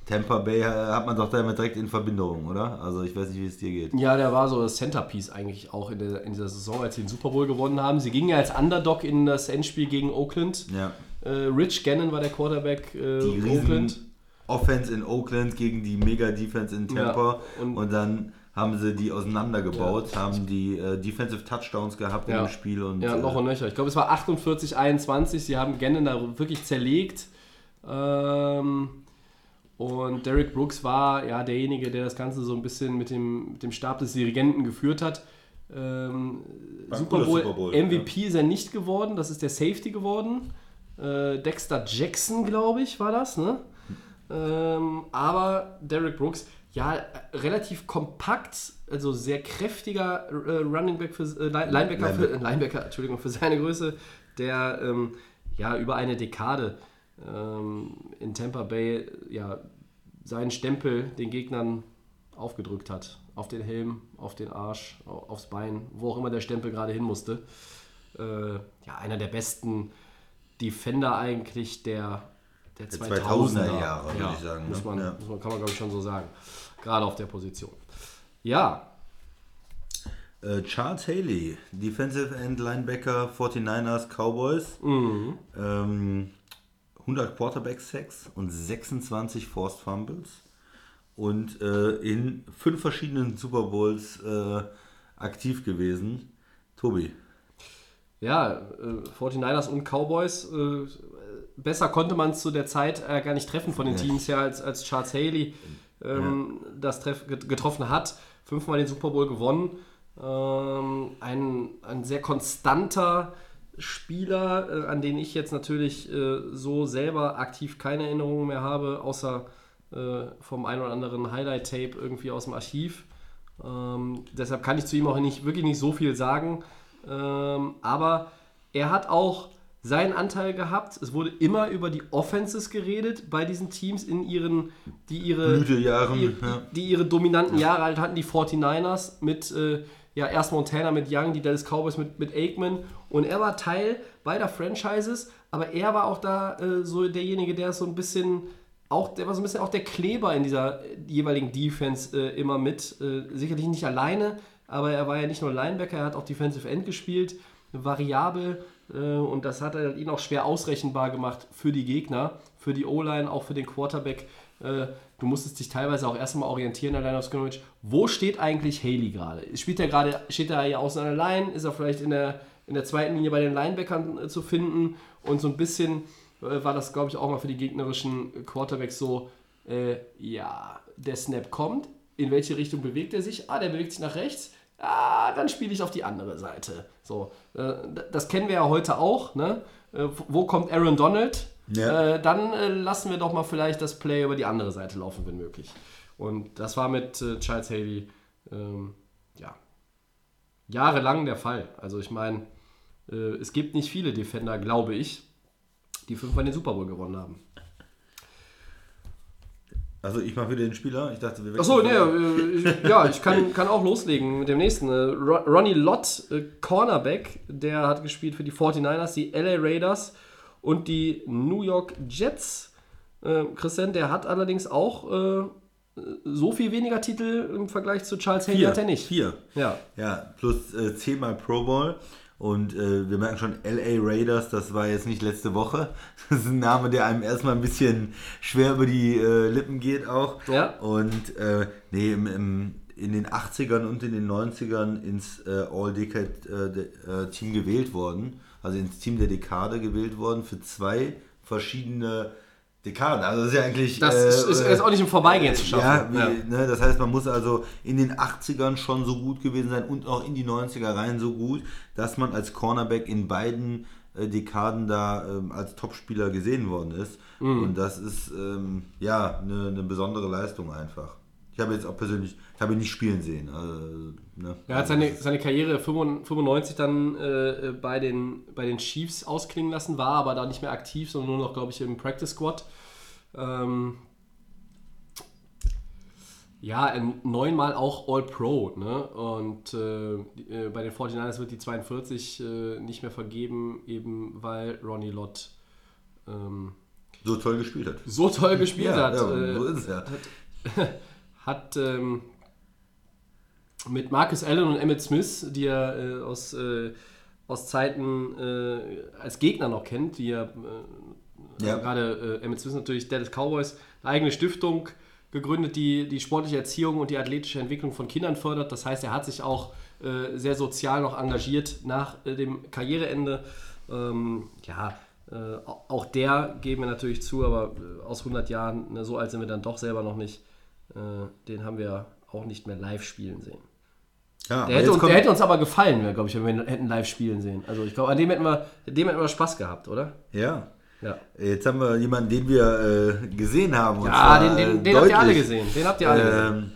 B: Tampa Bay äh, hat man doch damit direkt in Verbindung, oder? Also ich weiß nicht, wie es dir geht.
A: Ja, der war so das Centerpiece eigentlich auch in, der, in dieser Saison, als sie den Super Bowl gewonnen haben. Sie gingen ja als Underdog in das Endspiel gegen Oakland.
B: Ja.
A: Äh, Rich Gannon war der Quarterback äh,
B: die riesen
A: Oakland.
B: Offense in Oakland gegen die Mega-Defense in Tampa
A: Ja, und-
B: und, dann haben sie die auseinandergebaut, haben die äh, Defensive Touchdowns gehabt
A: Ja.
B: im Spiel und
A: Ja, noch
B: äh,
A: und nöcher. Ich glaube, es war 48, 21. Sie haben Gannon da wirklich zerlegt. Ähm, und Derek Brooks war ja derjenige, der das Ganze so ein bisschen mit dem, mit dem Stab des Dirigenten geführt hat. Ähm, Super, Bowl,
B: Super Bowl,
A: MVP ist er nicht geworden, das ist der Safety geworden. Äh, Dexter Jackson, glaube ich, war das. Ne? Ähm, aber Derek Brooks, ja, relativ kompakt, also sehr kräftiger äh, Running Back für, äh, Line- Linebacker, für, äh, Linebacker, Entschuldigung, für seine Größe, der ähm, ja über eine Dekade ähm, in Tampa Bay ja seinen Stempel den Gegnern aufgedrückt hat. Auf den Helm, auf den Arsch, au- aufs Bein, wo auch immer der Stempel gerade hin musste. Äh, ja, einer der besten Defender eigentlich der, der,
B: Der
A: 2000er,
B: 2000er Jahre, würde
A: ja,
B: ich sagen,
A: Muss
B: ne?
A: man,
B: Ja.
A: muss man, kann man, glaube ich, schon so sagen. Gerade auf der Position. Ja,
B: äh, Charles Haley, Defensive End Linebacker 49ers Cowboys,
A: Mhm.
B: ähm, 100 Quarterback Sacks und 26 Forced Fumbles und äh, in fünf verschiedenen Super Bowls äh, aktiv gewesen. Tobi,
A: ja, äh, 49ers und Cowboys, äh, besser konnte man es zu der Zeit äh, gar nicht treffen von den Teams her, als, als Charles Haley ähm, das treff, get- getroffen hat. Fünfmal den Super Bowl gewonnen. Ähm, ein, ein sehr konstanter Spieler, äh, an den ich jetzt natürlich äh, so selber aktiv keine Erinnerungen mehr habe, außer äh, vom ein oder anderen Highlight-Tape irgendwie aus dem Archiv. Ähm, deshalb kann ich zu ihm auch nicht, wirklich nicht so viel sagen. Ähm, aber er hat auch seinen Anteil gehabt. Es wurde immer über die Offenses geredet bei diesen Teams in ihren, die ihre,
B: Blütejahren,
A: die,
B: ja.
A: die ihre dominanten Jahre halt hatten, die 49ers mit, äh, ja, erst Montana mit Young, die Dallas Cowboys mit, mit Aikman. Und er war Teil beider Franchises, aber er war auch da äh, so derjenige, der so ein bisschen auch, der war so ein bisschen auch der Kleber in dieser äh, jeweiligen Defense äh, immer mit. Äh, sicherlich nicht alleine, aber er war ja nicht nur Linebacker, er hat auch Defensive End gespielt, variabel. Äh, und das hat ihn auch schwer ausrechenbar gemacht für die Gegner, für die O-Line, auch für den Quarterback. Du musstest dich teilweise auch erstmal orientieren Line of Scrimmage. Wo steht eigentlich Haley gerade? Spielt er gerade, steht er hier außen an der Line? Ist er vielleicht in der, in der zweiten Linie bei den Linebackern äh, zu finden? Und so ein bisschen äh, war das, glaube ich, auch mal für die gegnerischen Quarterbacks so, äh, ja, der Snap kommt, in welche Richtung bewegt er sich? Ah, der bewegt sich nach rechts. Ah, dann spiele ich auf die andere Seite. So, äh, das kennen wir ja heute auch. Ne? Äh, wo kommt Aaron Donald?
B: Ja.
A: Äh, dann äh, lassen wir doch mal vielleicht das Play über die andere Seite laufen, wenn möglich. Und das war mit äh, Charles Haley ähm, ja, jahrelang der Fall. Also ich meine, äh, es gibt nicht viele Defender, glaube ich, die fünfmal den Super Bowl gewonnen haben.
B: Also ich mache wieder den Spieler. Ich dachte, wir
A: Achso, nee, äh, ja, ich kann, kann auch loslegen mit dem nächsten. Äh, Ro- Ronnie Lott, äh, Cornerback, der hat gespielt für die 49ers, die LA Raiders und die New York Jets. Äh, Christian, der hat allerdings auch äh, so viel weniger Titel im Vergleich zu Charles Haley hat er nicht.
B: Vier.
A: Ja.
B: Ja, plus äh, zehnmal Pro Bowl. Und äh, wir merken schon, LA Raiders, das war jetzt nicht letzte Woche. Das ist ein Name, der einem erstmal ein bisschen schwer über die äh, Lippen geht auch.
A: Ja.
B: Und äh, nee, im, im, in den 80ern und in den 90ern ins äh, All-Decade-Team gewählt worden. Also ins Team der Dekade gewählt worden für zwei verschiedene Dekaden. Also das ist ja eigentlich...
A: Das
B: äh,
A: ist, ist, ist auch nicht im Vorbeigehen zu
B: ja,
A: schaffen.
B: wie, Ne, das heißt, man muss also in den 80ern schon so gut gewesen sein und auch in die 90er rein so gut, dass man als Cornerback in beiden äh, Dekaden da ähm, als Topspieler gesehen worden ist.
A: Mhm.
B: Und das ist ähm, ja eine, eine besondere Leistung einfach. Ich habe jetzt auch persönlich, ich habe ihn nicht spielen sehen. Also, ne?
A: Er hat seine, seine Karriere 95 dann äh, bei, den, bei den Chiefs ausklingen lassen, war aber da nicht mehr aktiv, sondern nur noch, glaube ich, im Practice Squad. Ähm, ja, neunmal auch All-Pro. Ne? Und äh, äh, bei den 49ers wird die 42 äh, nicht mehr vergeben, eben weil Ronnie Lott ähm,
B: so toll gespielt hat.
A: so toll gespielt hat.
B: ja,
A: äh,
B: so ist es ja.
A: hat ähm, mit Marcus Allen und Emmett Smith, die er äh, aus, äh, aus Zeiten äh, als Gegner noch kennt, die er äh,
B: Ja.
A: gerade äh, Emmett Smith natürlich Dallas Cowboys, eine eigene Stiftung gegründet, die die sportliche Erziehung und die athletische Entwicklung von Kindern fördert. Das heißt, er hat sich auch sehr sozial noch engagiert nach dem Karriereende. Ähm, ja, äh, au- auch der geben wir natürlich zu, aber aus 100 Jahren, ne, so alt sind wir dann doch selber noch nicht. Äh, den haben wir auch nicht mehr live spielen sehen.
B: ja
A: Der hätte, uns, der hätte uns aber gefallen, glaube ich, wenn wir ihn hätten live spielen sehen. Also ich glaube, an dem hätten wir, dem hätten wir Spaß gehabt, oder?
B: ja.
A: Ja.
B: Jetzt haben wir jemanden, den wir äh, gesehen haben. und
A: Ja, den, den,
B: äh,
A: den habt ihr alle gesehen. Den habt ihr alle gesehen.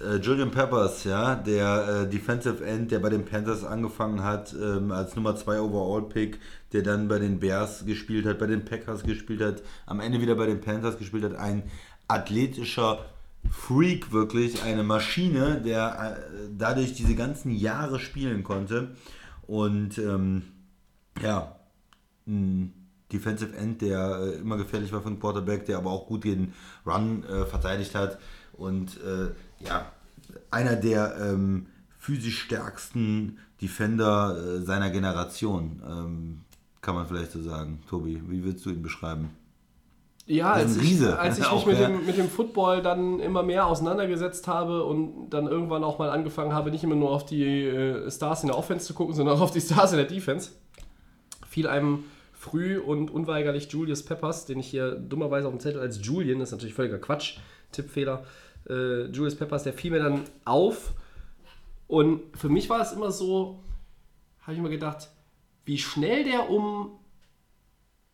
B: Ähm, äh, Julian Peppers, ja, der äh, Defensive End, der bei den Panthers angefangen hat, ähm, als Nummer 2 Overall-Pick, der dann bei den Bears gespielt hat, bei den Packers gespielt hat, am Ende wieder bei den Panthers gespielt hat. Ein athletischer Freak, wirklich, eine Maschine, der äh, dadurch diese ganzen Jahre spielen konnte. Und ähm, ja, ein Defensive End, der äh, immer gefährlich war für den Quarterback, der aber auch gut den Run äh, verteidigt hat. Und äh, ja, einer der ähm, physisch stärksten Defender äh, seiner Generation, ähm, kann man vielleicht so sagen. Tobi, wie würdest du ihn beschreiben?
A: Ja,
B: ist
A: als ich, als ich mich
B: Auch,
A: mit,
B: ja.
A: dem, mit dem Football dann immer mehr auseinandergesetzt habe und dann irgendwann auch mal angefangen habe, nicht immer nur auf die äh, Stars in der Offense zu gucken, sondern auch auf die Stars in der Defense, fiel einem früh und unweigerlich Julius Peppers, den ich hier dummerweise auf dem Zettel als Julian, das ist natürlich völliger Quatsch, Tippfehler. Äh, Julius Peppers, der fiel mir dann auf. Und für mich war es immer so, habe ich mir gedacht, wie schnell der um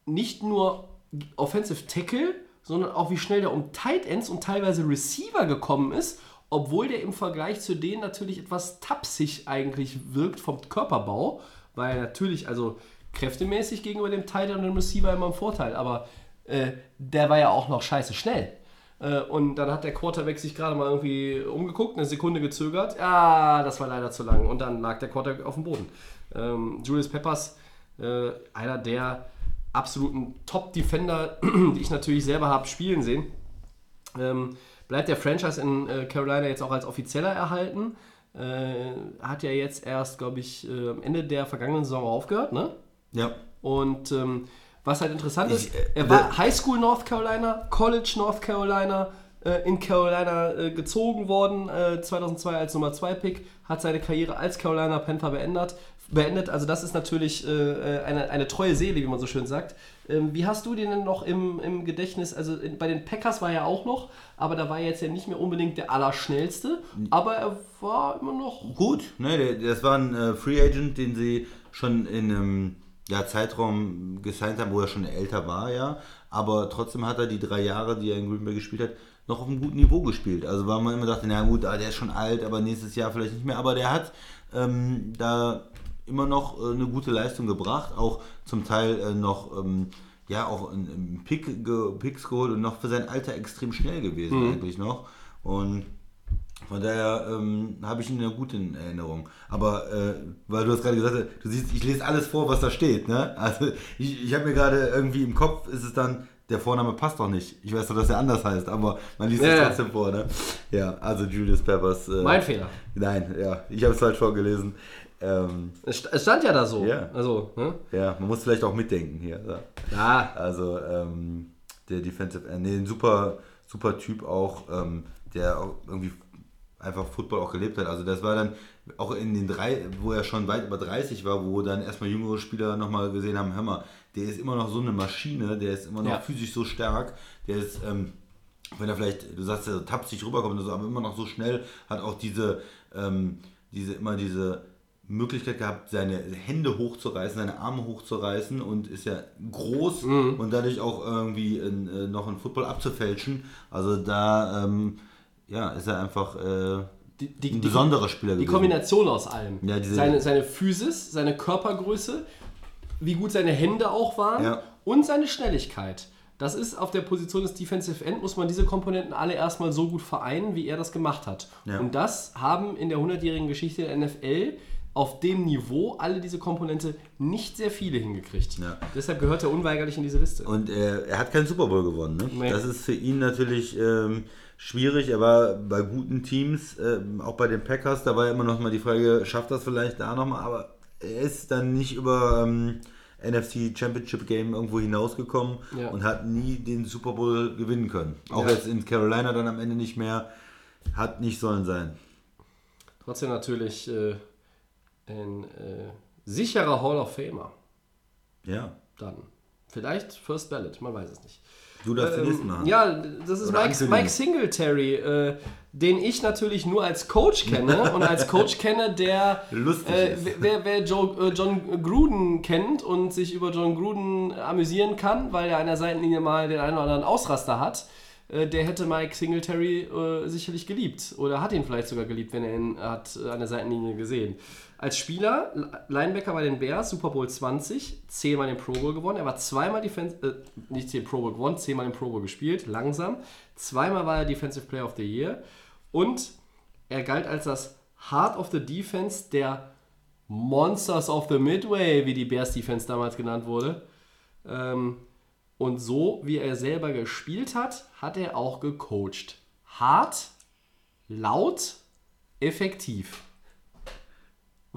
A: nicht nur Offensive Tackle, sondern auch wie schnell der um Tight Ends und teilweise Receiver gekommen ist, obwohl der im Vergleich zu denen natürlich etwas tapsig eigentlich wirkt vom Körperbau, weil natürlich, also kräftemäßig gegenüber dem Tight End und dem Receiver immer im Vorteil, aber äh, der war ja auch noch scheiße schnell. Äh, und dann hat der Quarterback sich gerade mal irgendwie umgeguckt, eine Sekunde gezögert. Ja, das war leider zu lang. Und dann lag der Quarterback auf dem Boden. Ähm, Julius Peppers, äh, einer der absoluten Top-Defender, die ich natürlich selber habe spielen sehen. Ähm, bleibt der Franchise in äh, Carolina jetzt auch als offizieller erhalten. Äh, hat ja jetzt erst, glaube ich, äh, am Ende der vergangenen Saison aufgehört, ne?
B: Ja.
A: Und ähm, was halt interessant ist,
B: Ich, äh,
A: er war High School North Carolina, College North Carolina, äh, in Carolina äh, gezogen worden, äh, 2002 als Nummer 2 Pick, hat seine Karriere als Carolina Panther beendet. Beendet. Also das ist natürlich äh, eine, eine treue Seele, wie man so schön sagt. Ähm, wie hast du den denn noch im, im Gedächtnis? Also in, bei den Packers war er auch noch, aber da war er jetzt ja nicht mehr unbedingt der Allerschnellste, aber er war immer noch
B: Gut, ne, das war ein äh, Free Agent, den sie schon in einem ja, Zeitraum gesigned haben, wo er schon älter war, ja. Aber trotzdem hat er die drei Jahre, die er in Green Bay gespielt hat, noch auf einem guten Niveau gespielt. Also weil man immer dachte, na gut, ah, der ist schon alt, aber nächstes Jahr vielleicht nicht mehr. Aber der hat ähm, da immer noch äh, eine gute Leistung gebracht, auch zum Teil äh, noch ähm, ja auch einen, Pick ge, Picks geholt und noch für sein Alter extrem schnell gewesen eigentlich noch. Und von daher ähm, habe ich ihn in einer guten Erinnerung. Aber äh, weil du hast gerade gesagt hast, du siehst, ich lese alles vor, was da steht. Ne? Also ich, ich habe mir gerade irgendwie im Kopf, ist es dann, der Vorname passt doch nicht. Ich weiß doch, dass er anders heißt, aber man liest es
A: ja.
B: trotzdem vor. Ne? Ja, also Julius Peppers. Äh,
A: mein Fehler.
B: Nein, ja, ich habe es falsch vorgelesen. Ähm,
A: Es st- es stand ja da so.
B: Ja.
A: Also, ne?
B: ja, man muss vielleicht auch mitdenken hier. Ja.
A: Ja,
B: Also ähm, der Defensive End, nee, ein super, super Typ auch, ähm, der auch irgendwie einfach Football auch gelebt hat. Also das war dann auch in den drei, wo er schon weit über 30 war, wo dann erstmal jüngere Spieler nochmal gesehen haben, hör mal, der ist immer noch so eine Maschine, der ist immer noch
A: Ja.
B: physisch so stark, der ist, ähm, wenn er vielleicht, du sagst ja, tapsig rüberkommt, so, aber immer noch so schnell, hat auch diese, ähm, diese, immer diese Möglichkeit gehabt, seine Hände hochzureißen, seine Arme hochzureißen und ist ja groß und dadurch auch irgendwie in, äh, noch einen Football abzufälschen. Also da ähm, ja, ist er einfach äh,
A: die, die,
B: ein
A: die,
B: besonderer Spieler
A: die
B: gewesen.
A: Kombination aus allem.
B: Ja,
A: seine, seine Physis, seine Körpergröße, wie gut seine Hände auch waren
B: Ja.
A: und seine Schnelligkeit. Das ist auf der Position des Defensive End, muss man diese Komponenten alle erstmal so gut vereinen, wie er das gemacht hat.
B: Ja.
A: Und das haben in der 100-jährigen Geschichte der NFL auf dem Niveau alle diese Komponente nicht sehr viele hingekriegt.
B: Ja.
A: Deshalb gehört er unweigerlich in diese Liste.
B: Und er, er hat keinen Super Bowl gewonnen. Ne?
A: Nee.
B: Das ist für ihn natürlich ähm, schwierig. Er war bei guten Teams, ähm, auch bei den Packers, da war ja immer noch mal die Frage, schafft das vielleicht da nochmal, aber er ist dann nicht über ähm, NFC Championship Game irgendwo hinausgekommen
A: Ja.
B: und hat nie den Super Bowl gewinnen können. Auch
A: Ja.
B: jetzt in Carolina dann am Ende nicht mehr. Hat nicht sollen sein.
A: Trotzdem natürlich äh, ein äh, sicherer Hall of Famer.
B: Ja.
A: Dann. Vielleicht First Ballot, man weiß es nicht.
B: Du darfst den nächsten
A: Ähm,
B: machen.
A: ja, das ist Mike. Mike Singletary, äh, den ich natürlich nur als Coach kenne und als Coach kenne, der
B: Lustig
A: äh, wer, wer Joe, äh, John Gruden kennt und sich über John Gruden amüsieren kann, weil er an der Seitenlinie mal den einen oder anderen Ausraster hat, der hätte Mike Singletary äh, sicherlich geliebt oder hat ihn vielleicht sogar geliebt, wenn er ihn hat äh, an der Seitenlinie gesehen. Als Spieler, Linebacker bei den Bears, Super Bowl 20, zehnmal den Pro Bowl gewonnen. Er war zweimal Defense, äh, nicht den Pro Bowl gewonnen, zehnmal den Pro Bowl gespielt, langsam. Zweimal war er Defensive Player of the Year und er galt als das Heart of the Defense der Monsters of the Midway, wie die Bears Defense damals genannt wurde. Ähm, und so wie er selber gespielt hat, hat er auch gecoacht. Hart, laut, effektiv.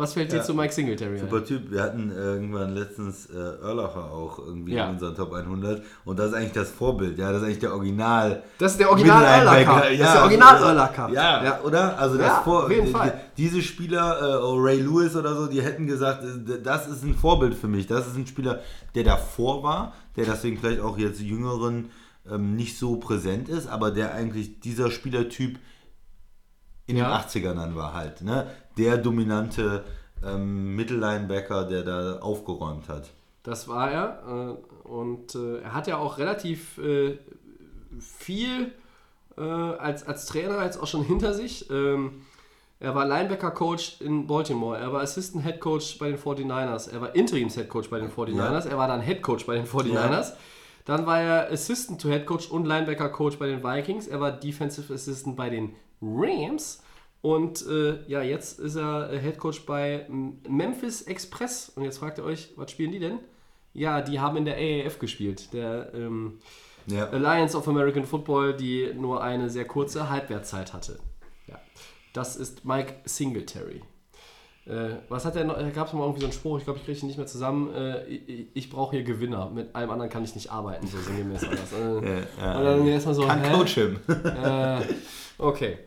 A: Was fällt dir
B: Ja.
A: zu Mike Singletary ein?
B: Super Typ. Wir hatten irgendwann letztens äh, Erlacher auch irgendwie
A: Ja.
B: in unserer Top 100 und das ist eigentlich das Vorbild, ja, das ist eigentlich der Original.
A: Das ist der Original
B: Mittellinebacker.
A: Urlacher. Das ist der Original Urlacher.
B: Ja,
A: Ja.
B: oder? Also das
A: Ja,
B: Vor
A: auf jeden
B: die-
A: Fall.
B: Diese Spieler, äh, oh, Ray Lewis oder so, die hätten gesagt, äh, das ist ein Vorbild für mich. Das ist ein Spieler, der davor war, der deswegen vielleicht auch jetzt Jüngeren ähm, nicht so präsent ist, aber der eigentlich dieser Spielertyp in
A: Ja.
B: den 80ern dann war halt. Ne? Der dominante ähm, Mittellinebacker, der da aufgeräumt hat.
A: Das war er. Äh, und äh, er hat ja auch relativ äh, viel äh, als, als Trainer jetzt auch schon hinter sich. Ähm, er war Linebacker-Coach in Baltimore. Er war Assistant Head Coach bei den 49ers. Er war Interims-Head Coach bei den 49ers. Er war dann Head Coach bei den 49ers. Dann war er Assistant to Head Coach und Linebacker-Coach bei den Vikings. Er war Defensive Assistant bei den Rams. Und äh, ja, jetzt ist er äh, Head Coach bei Memphis Express. Und jetzt fragt ihr euch, was spielen die denn? Ja, die haben in der AAF gespielt. Der ähm,
B: Ja.
A: Alliance of American Football, die nur eine sehr kurze Halbwertzeit hatte. Ja. Das ist Mike Singletary. Äh, was hat er noch? Gab es mal irgendwie so einen Spruch? Ich glaube, ich kriege ihn nicht mehr zusammen. Äh, ich ich brauche hier Gewinner. Mit allem anderen kann ich nicht arbeiten. So sinngemäß war das. Äh,
B: ja.
A: Und dann erstmal so.
B: Kann
A: hä?
B: Coach him.
A: Äh, okay.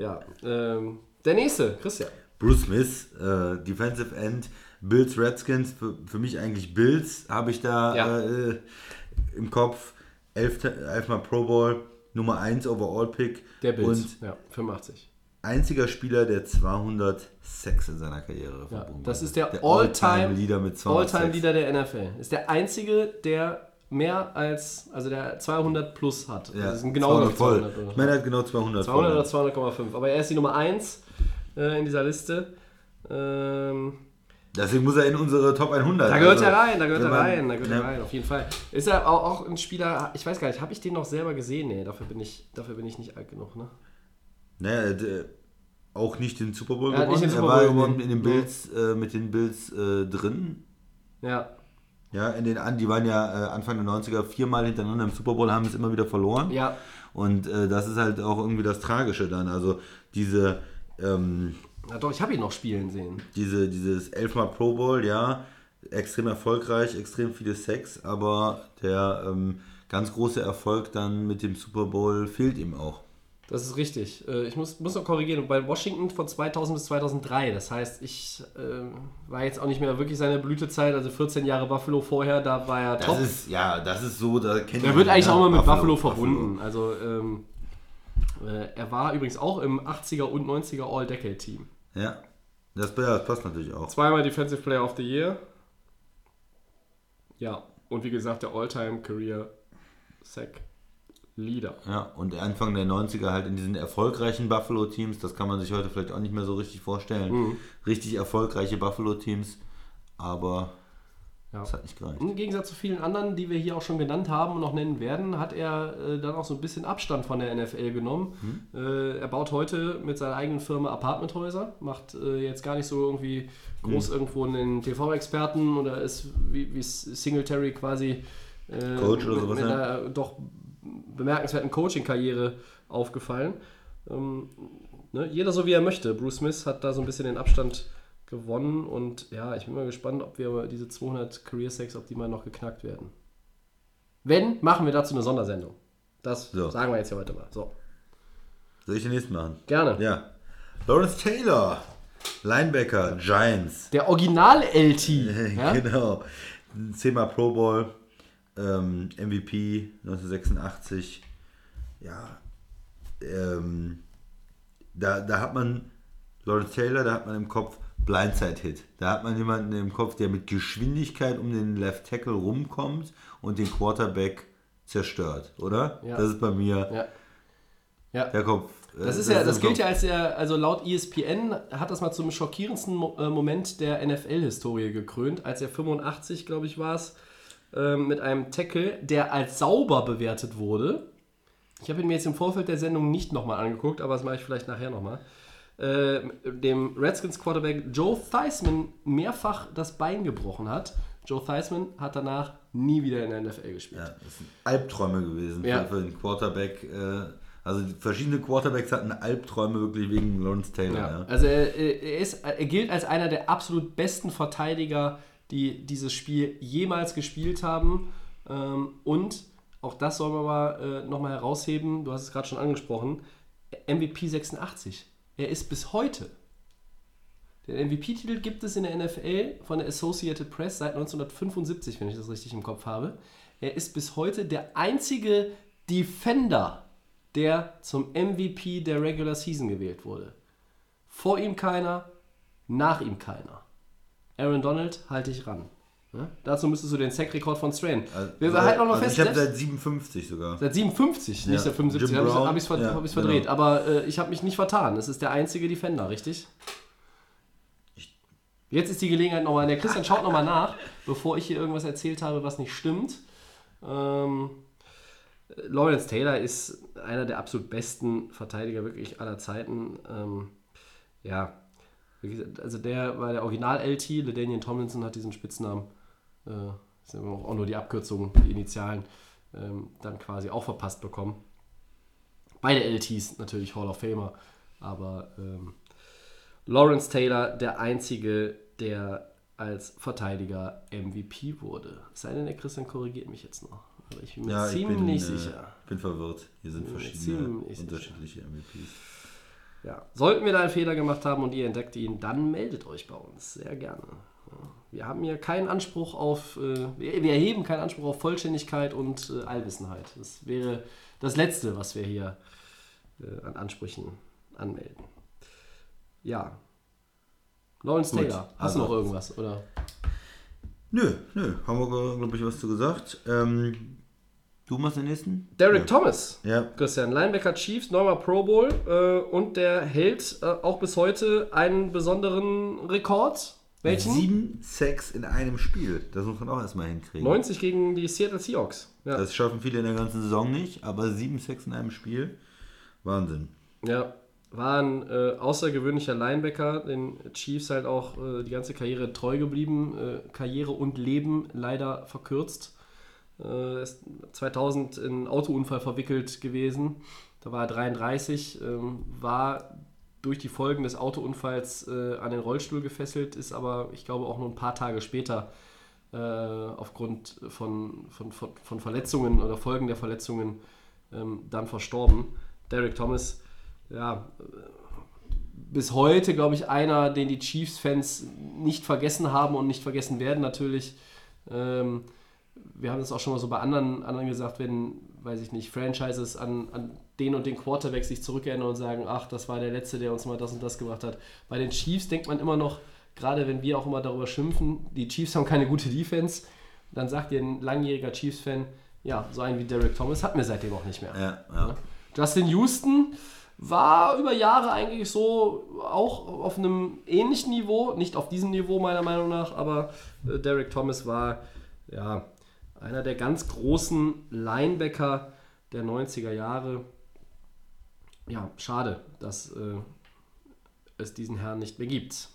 A: Ja. Ähm, der nächste, Christian.
B: Bruce Smith, äh, Defensive End, Bills Redskins, für, für mich eigentlich Bills, habe ich da
A: Ja.
B: äh, im Kopf. Elf, elfmal Pro Bowl, Nummer 1 Overall Pick
A: Der Bills.
B: und
A: ja, 85.
B: einziger Spieler, der 200 Sex in seiner Karriere
A: Ja,
B: verbunden
A: das ist der, All-Time
B: Leader mit 200
A: All-Time
B: Sacks.
A: Leader der NFL. Ist der einzige, der mehr als, also der 200 plus hat.
B: Ja,
A: das ist ein genau
B: 200 voll.
A: 200, oder?
B: Ich meine, er hat genau 200
A: 200 oder
B: voll.
A: 200,5. Aber er ist die Nummer 1 äh, in dieser Liste. Ähm,
B: Deswegen muss er in unsere Top 100.
A: da gehört
B: Also,
A: er rein, da gehört er rein, da gehört
B: ja.
A: er rein, auf jeden Fall. Ist er auch, auch ein Spieler, ich weiß gar nicht, habe ich den noch selber gesehen? Nee, dafür bin ich, dafür bin ich nicht alt genug, ne?
B: Naja, er äh, auch nicht den Super Bowl
A: Er
B: gewonnen.
A: nicht den
B: er
A: Super
B: war
A: Bowl
B: in den,
A: gewonnen.
B: in den. Bills, äh, mit den Bills äh, drin.
A: Ja,
B: Ja, in den an, die waren ja äh, Anfang der 90er viermal hintereinander im Super Bowl, haben es immer wieder verloren.
A: ja,
B: Und äh, das ist halt auch irgendwie das Tragische dann. Also diese, ähm,
A: ja doch, ich habe ihn noch spielen sehen.
B: diese, dieses elfmal Pro Bowl, ja, extrem erfolgreich, extrem viele Sex, aber der ähm, ganz große Erfolg dann mit dem Super Bowl fehlt ihm auch.
A: Das ist richtig. Äh, Ich muss, muss noch korrigieren. Bei Washington von 2000 bis 2003. Das heißt, ich äh, war jetzt auch nicht mehr wirklich seine Blütezeit. Also 14 Jahre Buffalo vorher, da war er
B: Das
A: top.
B: ist, ja, das ist so, da kennt man
A: wird eigentlich
B: ne?
A: auch mal mit Buffalo, verbunden. Also ähm, äh, er war übrigens auch im 80er und 90er All-Decade-Team.
B: Ja, das, das passt natürlich auch.
A: Zweimal Defensive Player of the Year. Ja, und wie gesagt, der All-Time-Career-Sack Leader.
B: Ja, und Anfang der 90er halt in diesen erfolgreichen Buffalo-Teams, das kann man sich heute vielleicht auch nicht mehr so richtig vorstellen.
A: Mhm.
B: Richtig erfolgreiche Buffalo-Teams, aber
A: Ja.
B: das hat nicht gereicht.
A: Im Gegensatz zu vielen anderen, die wir hier auch schon genannt haben und noch nennen werden, hat er äh, dann auch so ein bisschen Abstand von der NFL genommen. Äh, er baut heute mit seiner eigenen Firma Apartmenthäuser, macht äh, jetzt gar nicht so irgendwie groß irgendwo einen TV-Experten oder ist wie, wie Singletary quasi äh,
B: Coach oder
A: mit,
B: sowas,
A: mit
B: ja.
A: einer doch bemerkenswerten Coaching-Karriere aufgefallen. Ähm, ne? Jeder so wie er möchte. Bruce Smith hat da so ein bisschen den Abstand gewonnen und ja, ich bin mal gespannt, ob wir diese 200 Career Sacks, ob die mal noch geknackt werden. Wenn, machen wir dazu eine Sondersendung. Das
B: So.
A: sagen wir jetzt ja heute mal. So,
B: Soll ich den nächsten machen?
A: gerne.
B: Ja. Lawrence Taylor, Linebacker, Giants.
A: Der Original-LT. ja?
B: genau. Zehnmal Pro Bowl, ähm, MVP 1986. Ja. Ähm, da, da hat man Lawrence Taylor, da hat man im Kopf Blindside-Hit. Da hat man jemanden im Kopf, der mit Geschwindigkeit um den Left Tackle rumkommt und den Quarterback zerstört, oder?
A: Ja.
B: Das ist bei mir
A: Ja. Ja.
B: der Kopf.
A: Das
B: äh,
A: ist ja, das gilt
B: Kopf.
A: ja als der, also laut ESPN hat das mal zum schockierendsten äh, Moment der NFL-Historie gekrönt, als er 85, glaube ich, war es, ähm, mit einem Tackle, der als sauber bewertet wurde. Ich habe ihn mir jetzt im Vorfeld der Sendung nicht nochmal angeguckt, aber das mache ich vielleicht nachher nochmal. Äh, dem Redskins Quarterback Joe Theismann mehrfach das Bein gebrochen hat. Joe Theismann hat danach nie wieder in der NFL gespielt.
B: Ja, das sind Albträume gewesen
A: Ja.
B: für, den Quarterback. Äh, Also verschiedene Quarterbacks hatten Albträume wirklich wegen Lawrence Taylor.
A: Ja.
B: Ja.
A: Also er, er, ist, er gilt als einer der absolut besten Verteidiger, die dieses Spiel jemals gespielt haben. Ähm, und auch das sollen wir mal äh, nochmal herausheben, du hast es gerade schon angesprochen, MVP 86. Er ist bis heute. Den MVP-Titel gibt es in der NFL von der Associated Press seit 1975, wenn ich das richtig im Kopf habe. Er ist bis heute der einzige Defender, der zum MVP der Regular Season gewählt wurde. Vor ihm keiner, nach ihm keiner. Aaron Donald halte ich ran. Ja? Dazu müsstest du den Sack-Rekord von Strain. Wir halten auch noch
B: also
A: fest.
B: Ich habe seit 57 sogar.
A: Seit 57, nicht
B: Ja.
A: seit 75.
B: Jim
A: Habe ich
B: Brown,
A: hab ich's
B: ja,
A: hab ich's
B: genau.
A: verdreht. Aber äh, ich habe mich nicht vertan. Es ist der einzige Defender, richtig? Jetzt ist die Gelegenheit nochmal. Der Christian schaut nochmal nach, bevor ich hier irgendwas erzählt habe, was nicht stimmt. Ähm, Lawrence Taylor ist einer der absolut besten Verteidiger wirklich aller Zeiten. Ähm, ja, also der war der Original-LT. LaDainian Tomlinson hat diesen Spitznamen. Äh, sind auch nur die Abkürzungen, die Initialen, ähm, dann quasi auch verpasst bekommen. Beide LTs natürlich Hall of Famer, aber ähm, Lawrence Taylor der einzige, der als Verteidiger MVP wurde. Sei denn, der Christian korrigiert mich jetzt noch. Aber ich bin mir
B: Ja, ich
A: ziemlich
B: bin, äh,
A: sicher.
B: bin verwirrt. Hier sind verschiedene
A: ziemlich sicher.
B: unterschiedliche MVPs.
A: Ja. Sollten wir da einen Fehler gemacht haben und ihr entdeckt ihn, dann meldet euch bei uns. Sehr gerne. Wir haben hier keinen Anspruch auf, äh, wir wir erheben keinen Anspruch auf Vollständigkeit und äh, Allwissenheit. Das wäre das Letzte, was wir hier äh, an Ansprüchen anmelden. Ja. Lawrence
B: Gut,
A: Taylor, hast du
B: also-
A: noch irgendwas? Oder?
B: Nö, nö, haben wir, glaube ich, was zu gesagt. Ähm, du machst den nächsten?
A: Derek
B: ja.
A: Thomas.
B: Ja,
A: Christian, Linebacker Chiefs, neunmal Pro Bowl äh, und der hält äh, auch bis heute einen besonderen Rekord. Welchen?
B: sieben Sacks in einem Spiel. Das muss man auch erstmal hinkriegen.
A: 90 gegen die Seattle Seahawks. Ja,
B: Das schaffen viele in der ganzen Saison nicht, aber sieben Sacks in einem Spiel. Wahnsinn.
A: ja war ein äh, außergewöhnlicher Linebacker, den Chiefs halt auch äh, die ganze Karriere treu geblieben. Äh, Karriere und Leben leider verkürzt. Äh, ist 2000 in einen Autounfall verwickelt gewesen. Da war er 33, ähm, war durch die Folgen des Autounfalls äh, an den Rollstuhl gefesselt, ist aber, ich glaube, auch nur ein paar Tage später äh, aufgrund von, von, von, Verletzungen oder Folgen der Verletzungen ähm, dann verstorben. Derek Thomas, ja, äh, bis heute, glaube ich, einer, den die Chiefs-Fans nicht vergessen haben und nicht vergessen werden, natürlich. Ähm, wir haben es auch schon mal so bei anderen, anderen gesagt, wenn, weiß ich nicht, Franchises an, an den und den Quarterback sich zurückerinnern und sagen, ach, das war der Letzte, der uns mal das und das gebracht hat. Bei den Chiefs denkt man immer noch, gerade wenn wir auch immer darüber schimpfen, die Chiefs haben keine gute Defense, dann sagt dir ein langjähriger Chiefs-Fan, ja, so einen wie Derek Thomas hatten wir seitdem auch nicht mehr.
B: Ja, ja.
A: Justin Houston war über Jahre eigentlich so auch auf einem ähnlichen Niveau, nicht auf diesem Niveau meiner Meinung nach, aber äh, Derek Thomas war ja einer der ganz großen Linebacker der 90er Jahre. Ja, schade, dass äh, es diesen Herrn nicht mehr gibt.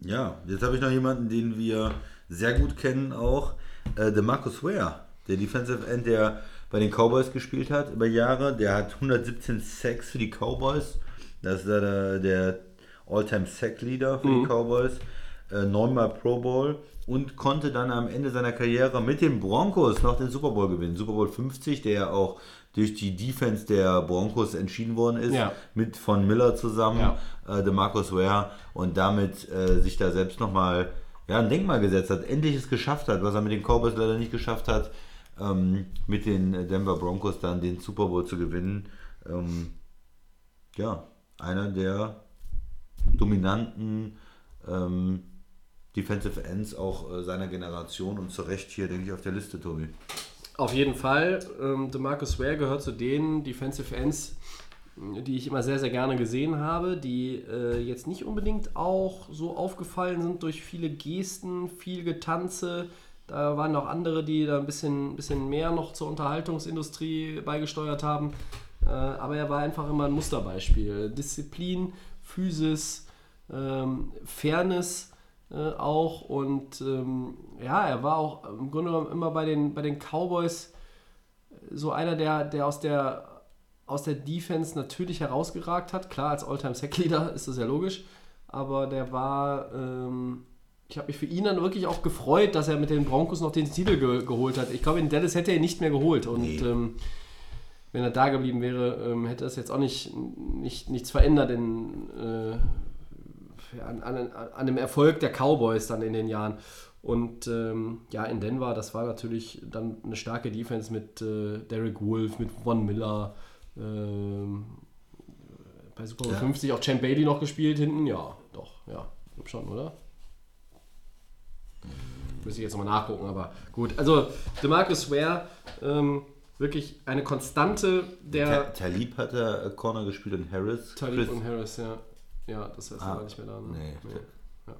B: Ja, jetzt habe ich noch jemanden, den wir sehr gut kennen auch. Äh, der Marcus Ware, der Defensive End, der bei den Cowboys gespielt hat über Jahre. Der hat 117 Sacks für die Cowboys. Das ist der, der All-Time Sack Leader für die Cowboys. Äh, neunmal Pro Bowl und konnte dann am Ende seiner Karriere mit den Broncos noch den Super Bowl gewinnen. Super Bowl 50, der ja auch durch die Defense der Broncos entschieden worden ist,
A: Ja.
B: mit von Miller zusammen,
A: Ja.
B: äh, der Marcus Ware und damit äh, sich da selbst nochmal ja, ein Denkmal gesetzt hat, endlich es geschafft hat, was er mit den Cowboys leider nicht geschafft hat, ähm, mit den Denver Broncos dann den Super Bowl zu gewinnen. Ähm, ja, einer der dominanten ähm, Defensive Ends auch äh, seiner Generation und zu Recht hier, denke ich, auf der Liste, Tobi.
A: Auf jeden Fall. Ähm, DeMarcus Ware gehört zu den Defensive Ends, die ich immer sehr, sehr gerne gesehen habe, die äh, jetzt nicht unbedingt auch so aufgefallen sind durch viele Gesten, viel Getanze. Da waren noch andere, die da ein bisschen, bisschen mehr noch zur Unterhaltungsindustrie beigesteuert haben. Äh, aber er war einfach immer ein Musterbeispiel. Disziplin, Physis, ähm, Fairness äh, auch. Und ähm, ja, er war auch im Grunde genommen immer bei den, bei den Cowboys so einer, der, der aus der aus der Defense natürlich herausgeragt hat. Klar, als All-Time-Sack-Leader ist das ja logisch, aber der war, ähm, ich habe mich für ihn dann wirklich auch gefreut, dass er mit den Broncos noch den Titel ge geholt hat. Ich glaube, in Dallas hätte er ihn nicht mehr geholt und
B: Nee.
A: ähm, wenn er da geblieben wäre, ähm, hätte das jetzt auch nicht, nicht, nichts verändert in, äh, an, an, an dem Erfolg der Cowboys dann in den Jahren. Und ähm, ja, in Denver, das war natürlich dann eine starke Defense mit äh, Derek Wolf, mit Von Miller, ähm, bei Super Bowl
B: Ja.
A: 50 auch Champ Bailey noch gespielt hinten. Ja, doch, ja, schon, oder? Müsste ich jetzt nochmal nachgucken, aber gut. Also, DeMarcus Ware, ähm, wirklich eine Konstante der.
B: Ta- Talib hat er äh, Corner gespielt und Harris.
A: Talib
B: Chris-
A: und Harris, ja. Ja, das heißt,
B: Ah,
A: war nicht mehr da. Ne?
B: nee.
A: Ja.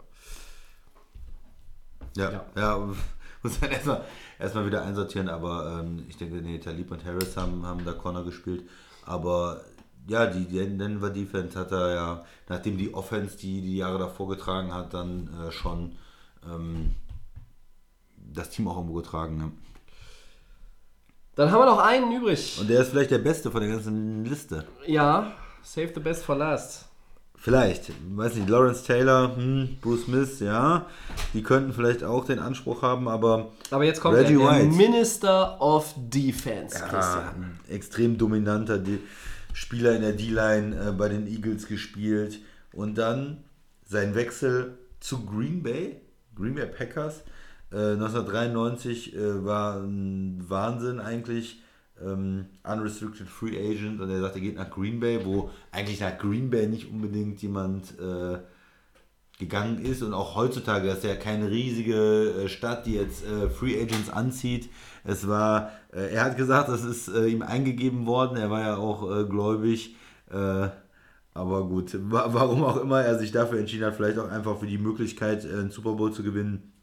B: Ja,
A: Ja.
B: ja. muss man erstmal erstmal wieder einsortieren, aber ähm, ich denke, nee, Talib und Harris haben, haben da Corner gespielt. Aber ja, die Den- Denver Defense hat er ja, nachdem die Offense, die die Jahre davor getragen hat, dann äh, schon ähm, das Team auch irgendwo getragen. Ne?
A: Dann haben wir noch einen übrig.
B: Und der ist vielleicht der Beste von der ganzen Liste.
A: ja, save the best for last.
B: Vielleicht, weiß nicht, Lawrence Taylor, hm, Bruce Smith, ja, die könnten vielleicht auch den Anspruch haben, aber
A: Aber jetzt kommt
B: Reggie
A: der, der. Minister of Defense,
B: Ja,
A: Christian.
B: extrem dominanter Die- Spieler in der D-Line äh, bei den Eagles gespielt. Und dann sein Wechsel zu Green Bay, Green Bay Packers. Äh, 1993 äh, war ein Wahnsinn eigentlich. Ähm, unrestricted Free Agent und er sagt, er geht nach Green Bay, wo eigentlich nach Green Bay nicht unbedingt jemand äh, gegangen ist und auch heutzutage das ist ja keine riesige äh, Stadt, die jetzt äh, Free Agents anzieht. Es war, äh, er hat gesagt, das ist äh, ihm eingegeben worden. Er war ja auch äh, gläubig. Aber gut, wa warum auch immer er sich dafür entschieden hat, vielleicht auch einfach für die Möglichkeit, einen Super Bowl zu gewinnen.